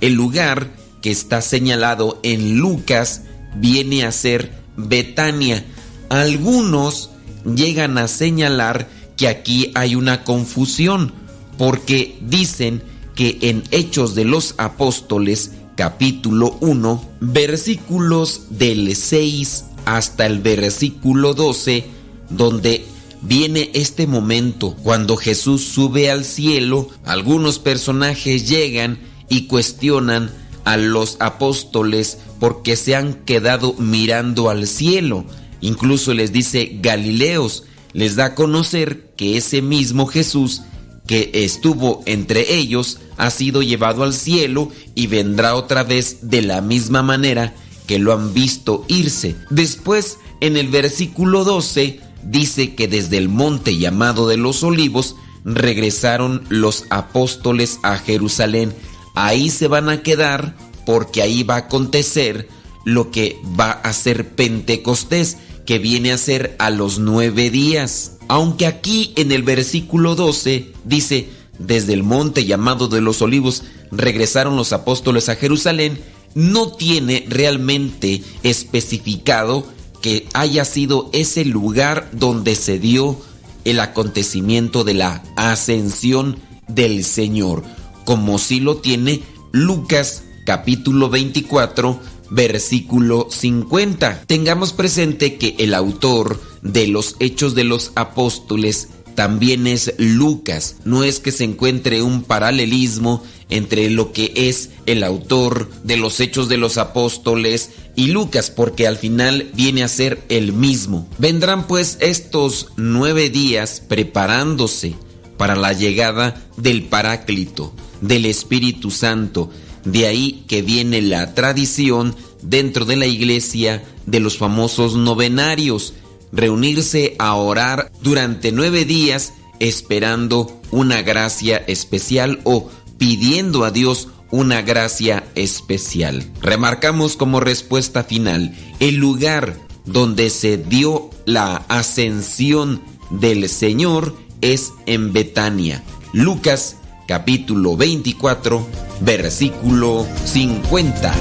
El lugar que está señalado en Lucas viene a ser Betania. Algunos llegan a señalar que aquí hay una confusión porque dicen que en Hechos de los Apóstoles capítulo 1 versículos del 6 hasta el versículo 12 donde viene este momento cuando Jesús sube al cielo, algunos personajes llegan y cuestionan a los apóstoles porque se han quedado mirando al cielo. Incluso les dice Galileos, les da a conocer que ese mismo Jesús que estuvo entre ellos ha sido llevado al cielo y vendrá otra vez de la misma manera que lo han visto irse. Después, en el versículo 12, dice que desde el monte llamado de los olivos regresaron los apóstoles a Jerusalén. Ahí se van a quedar porque ahí va a acontecer lo que va a ser Pentecostés, que viene a ser a los nueve días. Aunque aquí en el versículo 12 dice, desde el monte llamado de los olivos regresaron los apóstoles a Jerusalén, no tiene realmente especificado que haya sido ese lugar donde se dio el acontecimiento de la ascensión del Señor, como si lo tiene Lucas capítulo 24, versículo 50. Tengamos presente que el autor de los Hechos de los Apóstoles también es Lucas. No es que se encuentre un paralelismo entre lo que es el autor de los Hechos de los Apóstoles y Lucas, porque al final viene a ser el mismo. Vendrán pues estos nueve días preparándose para la llegada del Paráclito, del Espíritu Santo. De ahí que viene la tradición dentro de la iglesia de los famosos novenarios, reunirse a orar durante nueve días esperando una gracia especial o pidiendo a Dios una gracia especial. Remarcamos como respuesta final el lugar donde se dio la ascensión del Señor es en Betania. Lucas capítulo 24 versículo 50.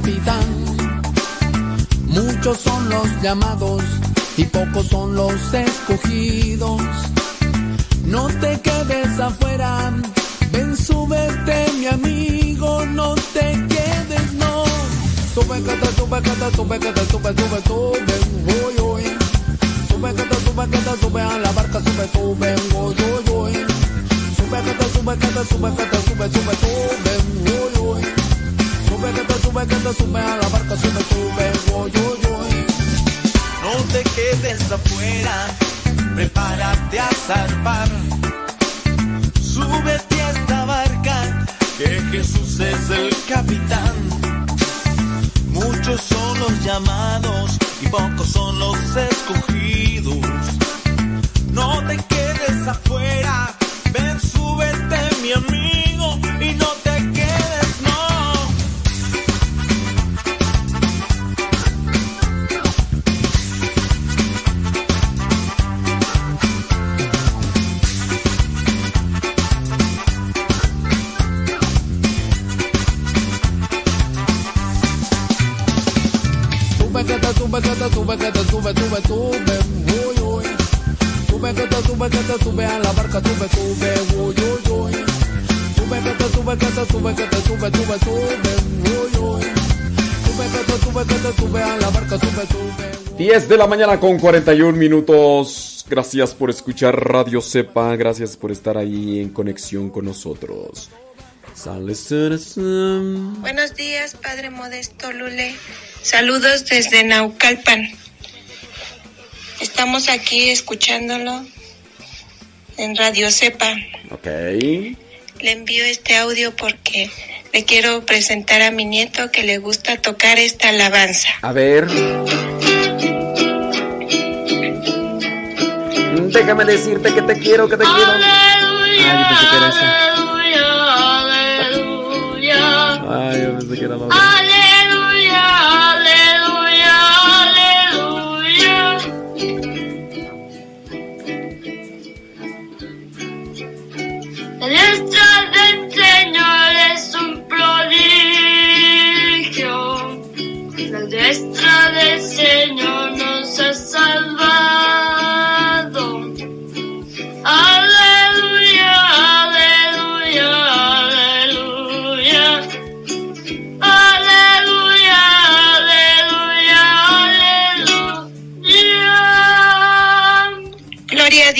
Capitán. Muchos son los llamados y pocos son los escogidos. No te quedes afuera, ven, súbete, mi amigo, no te quedes, no. Sube, te sube, te sube, te sube, sube, sube, uy, uy. Sube, te sube, te sube a la barca, sube, sube, uy, uy. Sube, te sube, te sube, te sube, sube, sube, uy, uy sube, que te sube, que te sube a la barca si me sube, voy, yo, yo. No te quedes afuera, prepárate a zarpar. Súbete a esta barca, que Jesús es el capitán. Muchos son los llamados y pocos son los escogidos de la mañana con 41 minutos. Gracias por escuchar Radio Cepa. Gracias por estar ahí en conexión con nosotros. Buenos días, Padre Modesto Lule. Saludos desde Naucalpan. Estamos aquí escuchándolo en Radio Cepa. Ok. Le envío este audio porque le quiero presentar a mi nieto que le gusta tocar esta alabanza. A ver. Déjame decirte que te quiero, que te quiero. Ay, yo pensé que era esa. Ay, yo pensé que era la otra. Aleluya, aleluya, aleluya. La diestra del Señor es un prodigio. La diestra del Señor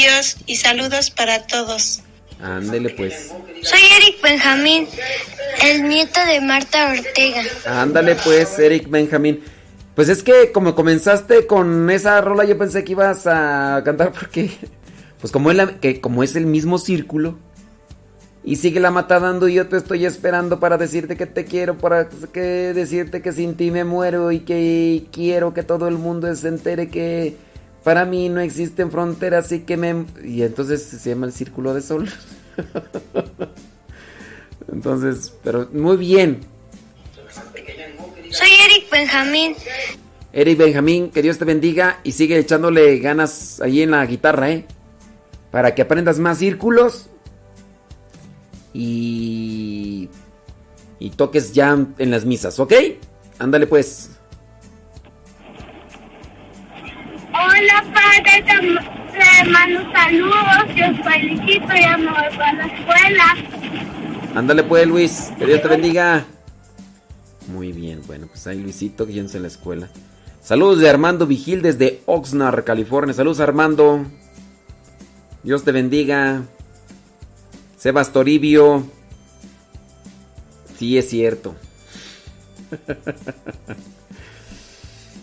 Dios y saludos para todos. Ándele pues. Soy Eric Benjamín, el nieto de Marta Ortega. Ándale pues, Eric Benjamín. Pues es que como comenzaste con esa rola, yo pensé que ibas a cantar porque, pues como es, la- que como es el mismo círculo y sigue la mata dando y yo te estoy esperando para decirte que te quiero, para que decirte que sin ti me muero y que quiero que todo el mundo se entere que para mí no existen fronteras y que me y entonces se llama el círculo de sol. *laughs* entonces, pero muy bien. Soy Eric Benjamín. Eric Benjamín, que Dios te bendiga y sigue echándole ganas ahí en la guitarra, ¿eh? Para que aprendas más círculos y, y toques ya en las misas, ¿ok? Ándale pues. Hola, padre, te, te mando saludos. Yo soy Luisito, ya me voy para la escuela. Ándale pues, Luis, que Dios te bendiga. Muy bien, bueno, pues ahí Luisito, que yéndose a la escuela. Saludos de Armando Vigil desde Oxnard, California. Saludos, Armando. Dios te bendiga. Sebas Toribio. Sí, es cierto. *laughs*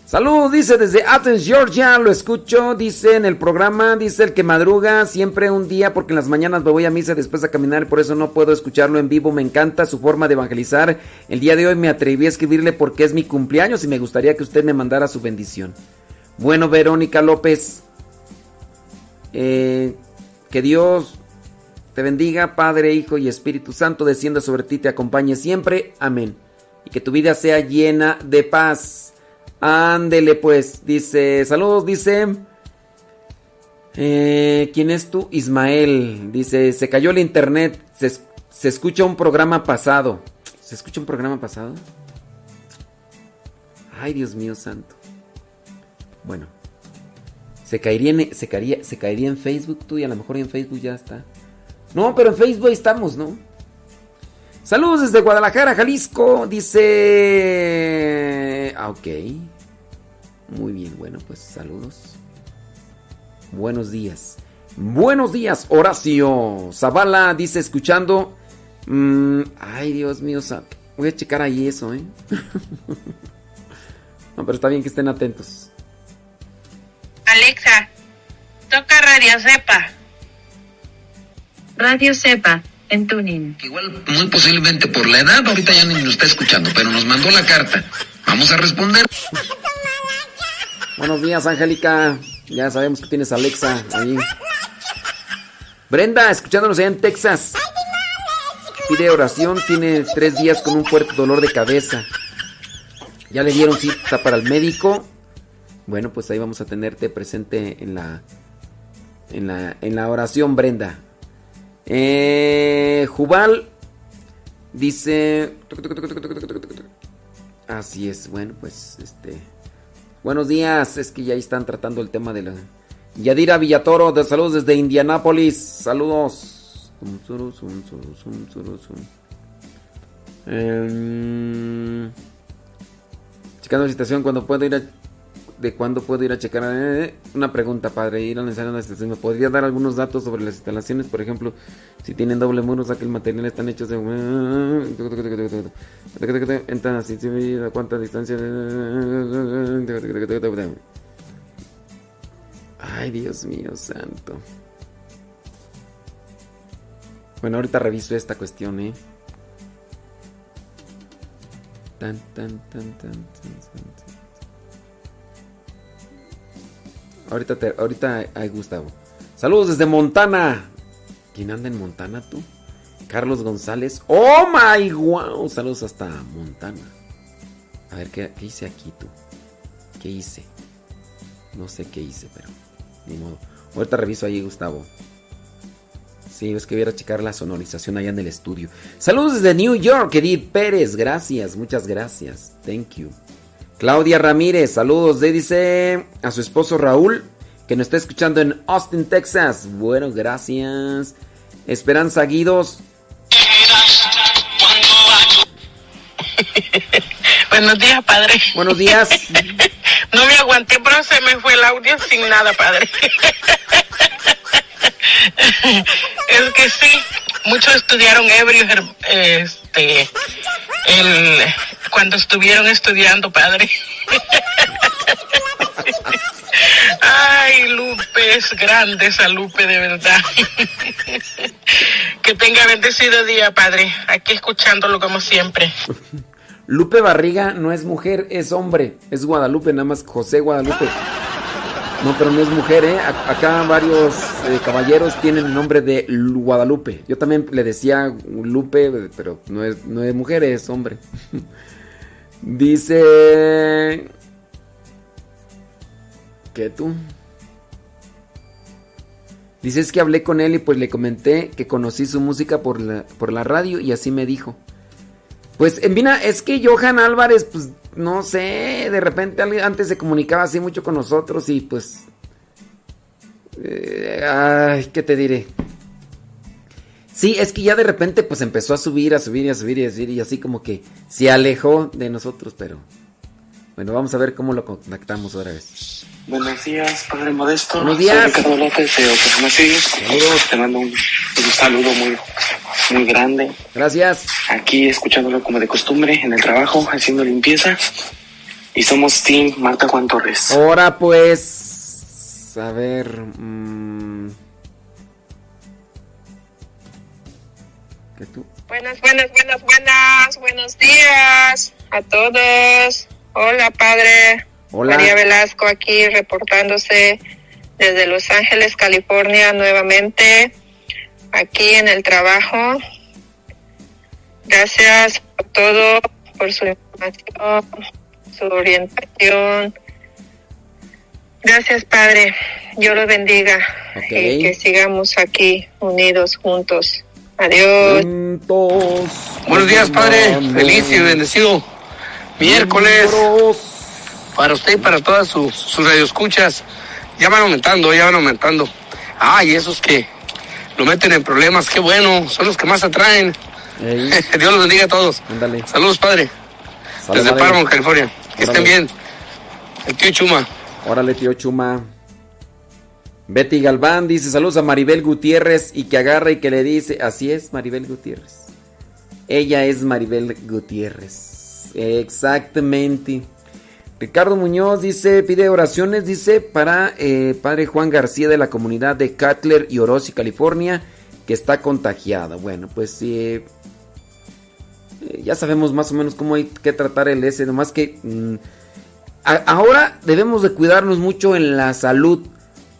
Saludos, dice desde Athens, Georgia, lo escucho, dice en el programa, dice el que madruga siempre un día porque en las mañanas me voy a misa después a caminar, por eso no puedo escucharlo en vivo, me encanta su forma de evangelizar. El día de hoy me atreví a escribirle porque es mi cumpleaños y me gustaría que usted me mandara su bendición. Bueno, Verónica López, eh, que Dios te bendiga, Padre, Hijo y Espíritu Santo, descienda sobre ti, te acompañe siempre, amén. Y que tu vida sea llena de paz. Ándele pues, dice, saludos, dice. Eh, ¿Quién es tú? Ismael. Dice, se cayó el internet, se, se escucha un programa pasado. ¿Se escucha un programa pasado? Ay, Dios mío santo. Bueno. Se caería, en, se, caería, se caería en Facebook tú y a lo mejor en Facebook ya está. No, pero en Facebook estamos, ¿no? Saludos desde Guadalajara, Jalisco. Dice... Ah, ok. Muy bien, bueno, pues saludos. Buenos días. Buenos días, Horacio. Zavala dice escuchando... mm, ay, Dios mío, voy a checar ahí eso, ¿eh? *laughs* no, pero está bien que estén atentos. Alexa, toca Radio Cepa. Radio Cepa, en Tuning. Igual, muy posiblemente por la edad, ahorita ya ni nos está escuchando, pero nos mandó la carta. Vamos a responder. Buenos días, Angélica. Ya sabemos que tienes a Alexa ahí. Brenda, escuchándonos allá en Texas. Pide oración, tiene tres días con un fuerte dolor de cabeza. Ya le dieron cita para el médico. Bueno, pues ahí vamos a tenerte presente en la en la, en la oración, Brenda. Eh, Jubal dice. Así es, bueno, pues este. Buenos días, es que ya están tratando el tema de la. Yadira Villatoro, de saludos desde Indianápolis. Saludos. Eh, checando la situación cuando puedo ir a de cuándo puedo ir a checar. Eh, una pregunta, padre. Ir a la estación. ¿Me podría dar algunos datos sobre las instalaciones? Por ejemplo, si tienen doble muro, o que el material están hechos de. Entran así, ¿a cuánta distancia? Ay, Dios mío, santo. Bueno, ahorita reviso esta cuestión, ¿eh? Tan, tan, tan, tan, tan, tan. Ahorita, te, ahorita hay Gustavo. Saludos desde Montana. ¿Quién anda en Montana tú? Carlos González. ¡Oh my wow! Saludos hasta Montana. A ver, ¿qué, ¿qué, hice aquí tú? ¿Qué hice? No sé qué hice, pero ni modo. Ahorita reviso ahí, Gustavo. Sí, es que voy a checar la sonorización allá en el estudio. Saludos desde New York, Edith Pérez. Gracias, muchas gracias. Thank you. Claudia Ramírez, saludos. Le dice a su esposo Raúl que nos está escuchando en Austin, Texas. Bueno, gracias. Esperanza Guidos. *laughs* Buenos días, padre. Buenos días. *laughs* no me aguanté, pero se me fue el audio sin nada, padre. *laughs* es que sí, muchos estudiaron ebrio, este, el, cuando estuvieron estudiando, padre. Ay, Lupe, es grande esa Lupe, de verdad. que tenga bendecido día, padre. Aquí escuchándolo como siempre. Lupe Barriga no es mujer, es hombre. Es Guadalupe, nada más José Guadalupe. No, pero no es mujer, ¿eh? Acá varios eh, caballeros tienen el nombre de Guadalupe. Yo también le decía Lupe, pero no es, no es mujer, es hombre. *laughs* Dice... ¿Qué tú? Dice es que hablé con él y pues le comenté que conocí su música por la, por la radio y así me dijo. Pues en Vina, es que Johan Álvarez, pues no sé, de repente antes se comunicaba así mucho con nosotros y pues... Eh, ay, ¿qué te diré? Sí, es que ya de repente pues empezó a subir, a subir y a subir y a subir y así como que se alejó de nosotros, pero... Bueno, vamos a ver cómo lo contactamos otra vez. Buenos días, Padre Modesto. Buenos días. Soy Ricardo López de Oklahoma City. Te mando un, un saludo muy, muy grande. Gracias. Aquí escuchándolo como de costumbre en el trabajo, haciendo limpieza. Y somos Team Marta Juan Torres. Ahora pues... A ver... mmm, ¿Qué tú? Buenas, buenas, buenas, buenas. Buenos días a todos. Hola, padre. Hola. María Velasco aquí reportándose desde Los Ángeles, California, nuevamente aquí en el trabajo. Gracias por todo, por su información, su orientación. Gracias, Padre. Dios lo bendiga y que sigamos aquí unidos juntos. Adiós. Buenos días, Padre. Feliz y bendecido miércoles. Para usted y para todas sus, sus radioescuchas. Ya van aumentando, ya van aumentando. Ah, y esos que lo meten en problemas, qué bueno. Son los que más atraen. *laughs* Dios los bendiga a todos. Saludos, Padre. Desde. Paramount, California. Que estén bien. El tío Chuma. Órale, tío Chuma. Betty Galván dice saludos a Maribel Gutiérrez y que agarra y que le dice, así es Maribel Gutiérrez. Ella es Maribel Gutiérrez. Exactamente. Ricardo Muñoz dice, pide oraciones, dice, para eh, Padre Juan García de la comunidad de Cutler y Orosi, California, que está contagiada. Bueno, pues eh, eh, ya sabemos más o menos cómo hay que tratar el S, nomás que mm, ahora debemos de cuidarnos mucho en la salud.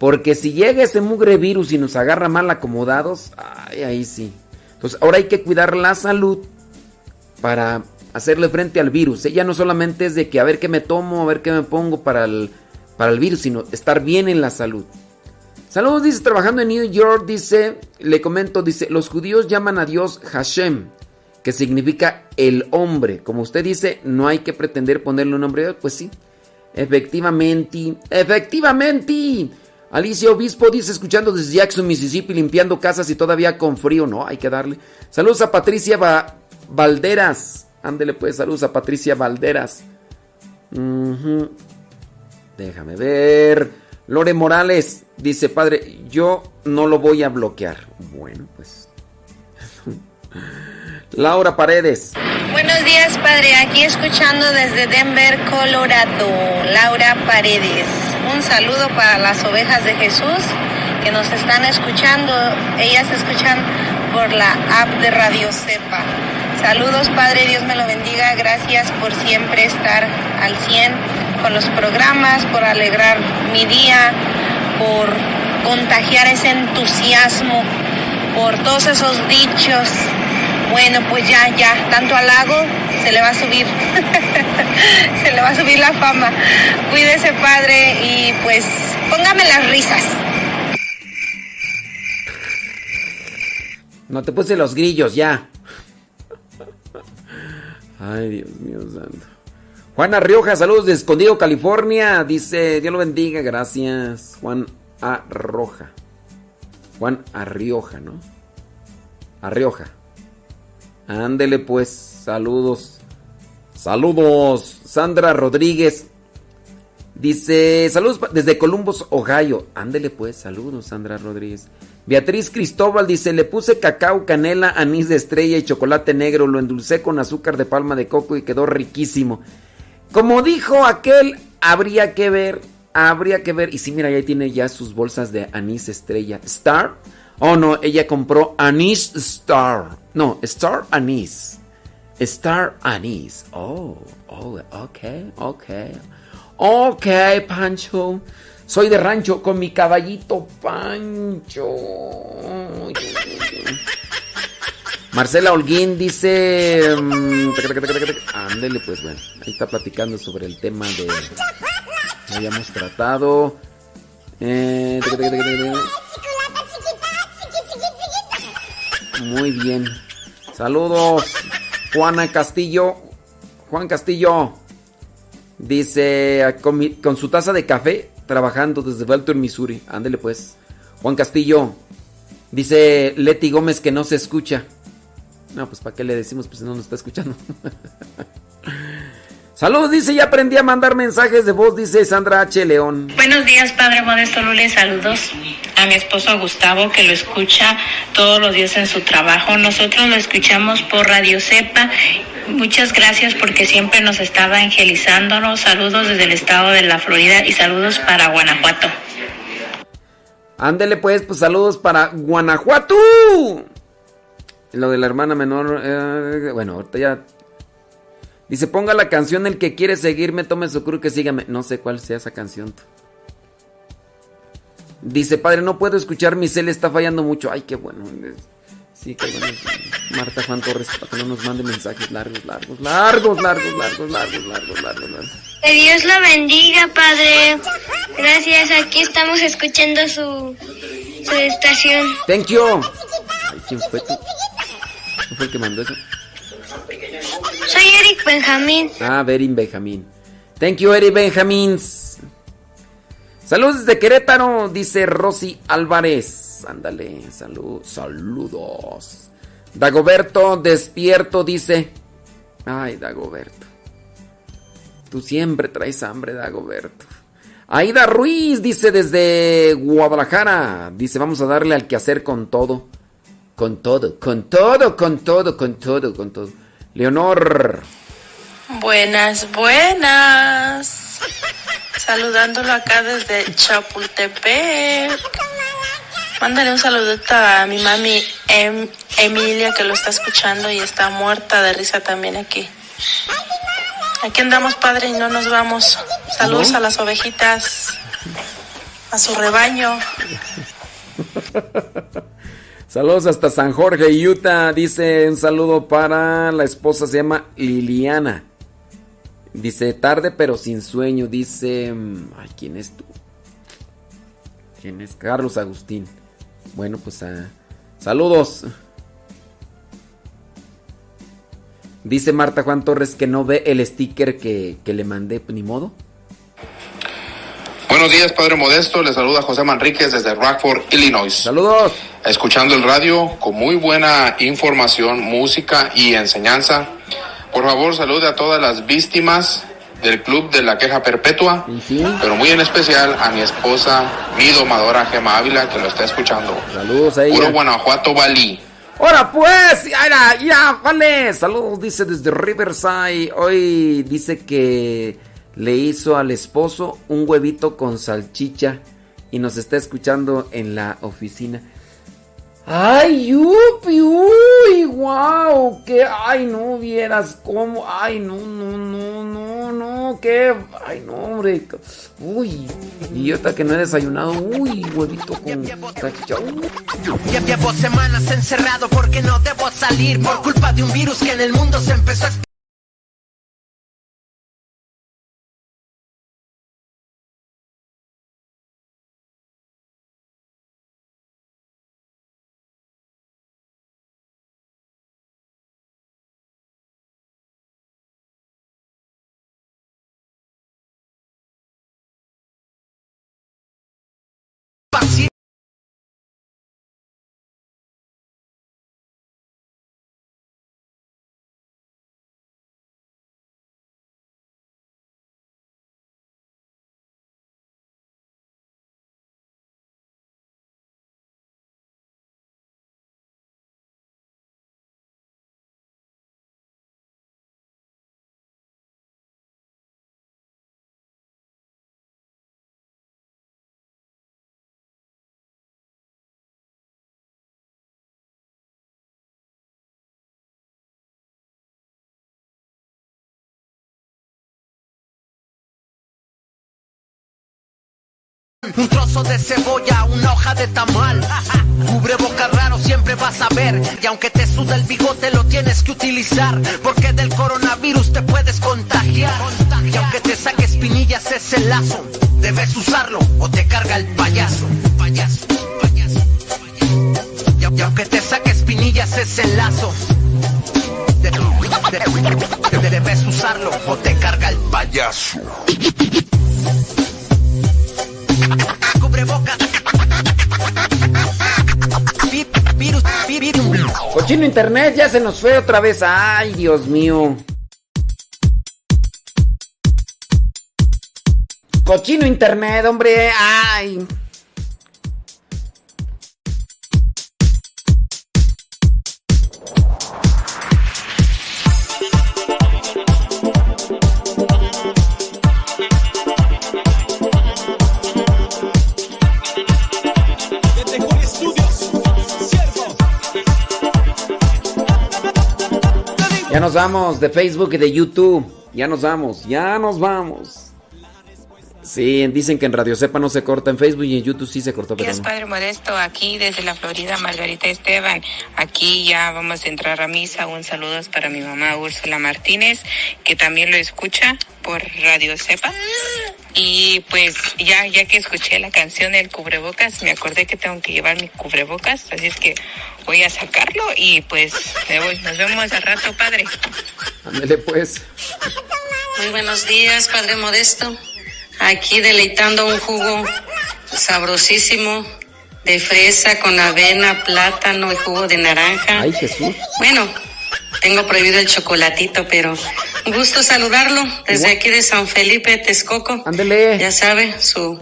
Porque si llega ese mugre virus y nos agarra mal acomodados, ay, ahí sí. Entonces ahora hay que cuidar la salud para hacerle frente al virus. Ya no solamente es de que a ver qué me tomo, a ver qué me pongo para el, para el virus, sino estar bien en la salud. Saludos, dice, trabajando en New York, dice, le comento, dice, los judíos llaman a Dios Hashem, que significa el hombre. Como usted dice, no hay que pretender ponerle un nombre, pues sí. Efectivamente, efectivamente. Alicia Obispo dice, escuchando desde Jackson, Mississippi, limpiando casas y todavía con frío. No, hay que darle. Saludos a Patricia Va- Valderas. Ándele pues, saludos a Patricia Valderas. Déjame ver. Lore Morales dice, padre, yo no lo voy a bloquear. Bueno, pues. *laughs* Laura Paredes. Buenos días, padre. Aquí escuchando desde Denver, Colorado. Laura Paredes. Un saludo para las ovejas de Jesús que nos están escuchando. Ellas escuchan por la app de Radio Cepa. Saludos, padre. Dios me lo bendiga. Gracias por siempre estar al 100 con los programas, por alegrar mi día, por contagiar ese entusiasmo, por todos esos dichos. Bueno, pues ya, ya, tanto halago, se le va a subir, *laughs* se le va a subir la fama. Cuídese, padre, y pues póngame las risas. No te puse los grillos, ya. Ay, Dios mío santo. Juana Rioja, saludos de Escondido, California. Dice, Dios lo bendiga, gracias. Juan A. Juan Arrioja, ¿no? Arrioja. Ándele pues, saludos. Saludos. Sandra Rodríguez. Dice, saludos desde Columbus, Ohio. Ándele pues, saludos, Sandra Rodríguez. Beatriz Cristóbal dice, le puse cacao, canela, anís de estrella y chocolate negro, lo endulcé con azúcar de palma de coco y quedó riquísimo. Como dijo aquel, habría que ver, habría que ver. Y sí, mira, ahí tiene ya sus bolsas de anís estrella. ¿Star? Oh, no, ella compró anís Star. No, Star anís. Star anís. Oh, oh, ok, ok. Ok, Pancho. Soy de rancho con mi caballito Pancho. Marcela Holguín dice... mm. Ándele, pues bueno. Ahí está platicando sobre el tema de... que habíamos tratado. Eh. Muy bien. Saludos. Juana Castillo. Juan Castillo. Dice, mi- con su taza de café, trabajando desde Belton, Missouri. Ándele pues. Juan Castillo. Dice Leti Gómez que no se escucha. No, pues ¿para qué le decimos? Pues no nos está escuchando. *laughs* Saludos, dice, ya aprendí a mandar mensajes de voz, dice Sandra H. León. Buenos días, Padre Modesto Lule. Saludos a mi esposo Gustavo, que lo escucha todos los días en su trabajo. Nosotros lo escuchamos por Radio Cepa. Muchas gracias porque siempre nos está evangelizándonos. Saludos desde el estado de la Florida y saludos para Guanajuato. Ándele pues, pues saludos para Guanajuato. Lo de la hermana menor, eh, bueno, ahorita ya... Dice, ponga la canción El que quiere seguirme, tome su cruz que sígame. No sé cuál sea esa canción. Dice, padre, no puedo escuchar, mi cel está fallando mucho. Ay, qué bueno. Sí, qué bueno. Marta Juan Torres, para que no nos mande mensajes largos, largos, largos, largos, largos, largos, largos, largos, largos. Que Dios lo bendiga, Padre. Gracias, aquí estamos escuchando su, su estación. Thank you. Ay, ¿quién fue? ¿Quién fue el que mandó eso? Soy Eric Benjamín. Ah, Berin Benjamín. Thank you, Eric Benjamins. Saludos desde Querétaro, dice Rosy Álvarez. Ándale, salud, saludos. Dagoberto, despierto, dice. Ay, Dagoberto. Tú siempre traes hambre, Dagoberto. Aida Ruiz dice desde Guadalajara. Dice, vamos a darle al quehacer con todo. Con todo, con todo, con todo, con todo, con todo. Leonor. Buenas, buenas. Saludándolo acá desde Chapultepec. Mándale un saludito a mi mami Em- Emilia que lo está escuchando y está muerta de risa también aquí. Aquí andamos, padre, y no nos vamos. Saludos a las ovejitas, a su rebaño. *laughs* Saludos hasta San Jorge, Utah. Dice un saludo para la esposa, se llama Liliana. Dice tarde pero sin sueño. Dice, mm, ay, ¿quién es tú? ¿Quién es? Carlos Agustín. Bueno, pues ah, saludos. Dice Marta Juan Torres que no ve el sticker que, que le mandé, ni modo. Buenos días, Padre Modesto. Le saluda José Manríquez desde Rockford, Illinois. Saludos. Escuchando el radio con muy buena información, música y enseñanza. Por favor, salude a todas las víctimas del Club de la Queja Perpetua, pero muy en especial a mi esposa, mi domadora Gema Ávila, que lo está escuchando. Saludos a ella. Puro Guanajuato, Bali. Ahora pues, ya, ya, vale. Saludos, dice desde Riverside. Hoy dice que le hizo al esposo un huevito con salchicha y nos está escuchando en la oficina. Ay, yupi, uy, wow, que, ay, no vieras cómo, ay, no, no, no, no, no, que, ay, no, hombre, uy, idiota que no he desayunado, uy, huevito con. Ya llevo semanas encerrado porque no debo salir por culpa de un virus que en el mundo se empezó a Un trozo de cebolla, una hoja de tamal. Cubre boca raro, siempre vas a ver. Y aunque te suda el bigote, lo tienes que utilizar. Porque del coronavirus te puedes contagiar. Y aunque te saques pinillas ese lazo, debes usarlo o te carga el payaso. Payaso, payaso, payaso. Y, aunque te saques pinillas ese lazo, de- de- de- debes usarlo o te carga el payaso. Cochino internet ya se nos fue otra vez, ay, Dios mío. Cochino internet, hombre, ay. Ya nos vamos de Facebook y de YouTube. Ya nos vamos, ya nos vamos. Sí, dicen que en Radio Sepa no se corta, en Facebook y en YouTube sí se cortó, pero no. Padre Modesto, aquí desde la Florida, Margarita Esteban. Aquí ya vamos a entrar a misa. Un saludo para mi mamá Úrsula Martínez, que también lo escucha por Radio Cepa. Y pues ya, ya que escuché la canción del cubrebocas, me acordé que tengo que llevar mi cubrebocas, así es que voy a sacarlo y pues me voy. Nos vemos al rato, Padre. Ándele pues. Muy buenos días, Padre Modesto. Aquí deleitando un jugo sabrosísimo de fresa con avena, plátano y jugo de naranja. Ay, Jesús. Bueno, tengo prohibido el chocolatito, pero gusto saludarlo desde aquí de San Felipe, Texcoco. Ándele. Ya sabe, su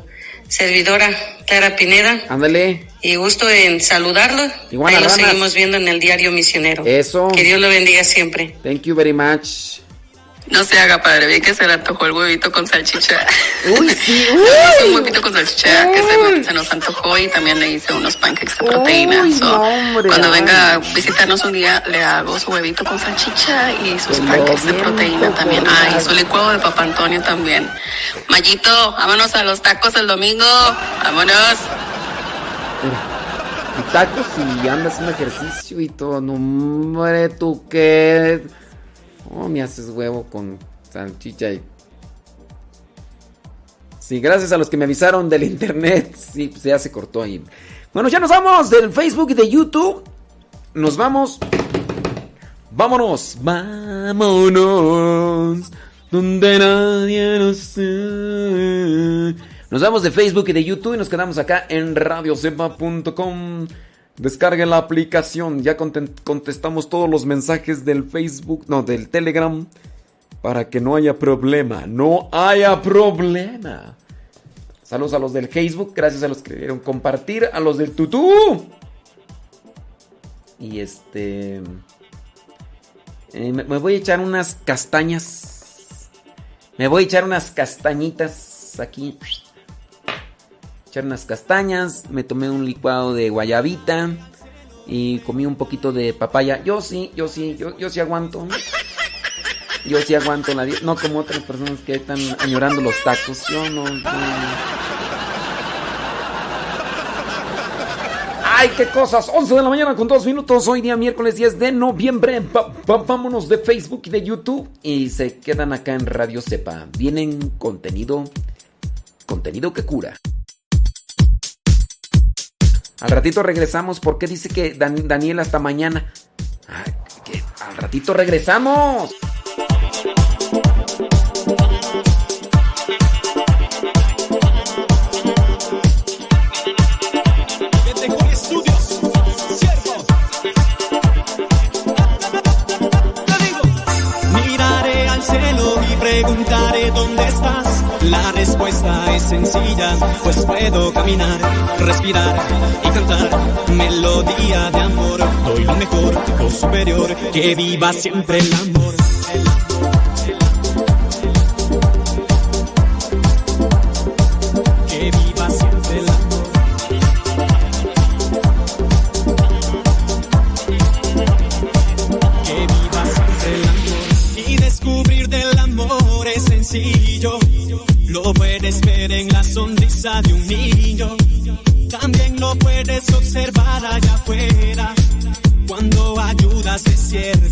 servidora Clara Pineda. Ándale. Y gusto en saludarlo. Iguana Ahí lo ranas. seguimos viendo en el diario misionero. Eso. Que Dios lo bendiga siempre. Thank you very much. No se haga padre, bien que se le antojó el huevito con salchicha. Uy, sí, *laughs* Le hice un huevito con salchicha que se, se nos antojó y también le hice unos pancakes de proteína. Uy, So, no, hombre, cuando venga a visitarnos un día, le hago su huevito con salchicha y sus pancakes de proteína también. Ay, su licuado de Papa Antonio también. Mayito, vámonos a los tacos el domingo. Vámonos. Y tacos y andas haciendo ejercicio y todo. No, hombre, tú qué. Oh, me haces huevo con salchicha y. Sí, gracias a los que me avisaron del internet. Sí, pues ya se cortó ahí. Bueno, ya nos vamos del Facebook y de YouTube. Nos vamos. Vámonos. Vámonos. Donde nadie nos. Nos vamos de Facebook y de YouTube y nos quedamos acá en radiocepa.com. Descarguen la aplicación. Ya contestamos todos los mensajes del Facebook, no, del Telegram. Para que no haya problema. No haya problema. Saludos a los del Facebook. Gracias a los que querían compartir. A los del Tutú. Y este. eh, me, me voy a echar unas castañas. Me voy a echar unas castañitas aquí. Echar unas castañas. Me tomé un licuado de guayabita. Y comí un poquito de papaya. Yo sí, yo sí, yo, yo sí aguanto. Yo sí aguanto la dieta. No como otras personas que están añorando los tacos. Yo no. ¡Ay, qué cosas! 11 de la mañana con 2 minutos. Hoy día miércoles 10 de noviembre. Vámonos de Facebook y de YouTube. Y se quedan acá en Radio Cepa. Vienen contenido. Contenido que cura. Al ratito regresamos porque dice que Dan- Daniel hasta mañana. Ay, al ratito regresamos. Preguntaré dónde estás. La respuesta es sencilla, pues puedo caminar, respirar y cantar. Melodía de amor, doy lo mejor, lo superior, que viva siempre el amor. Lo puedes ver en la sonrisa de un niño. También lo puedes observar allá afuera. Cuando ayudas de cierta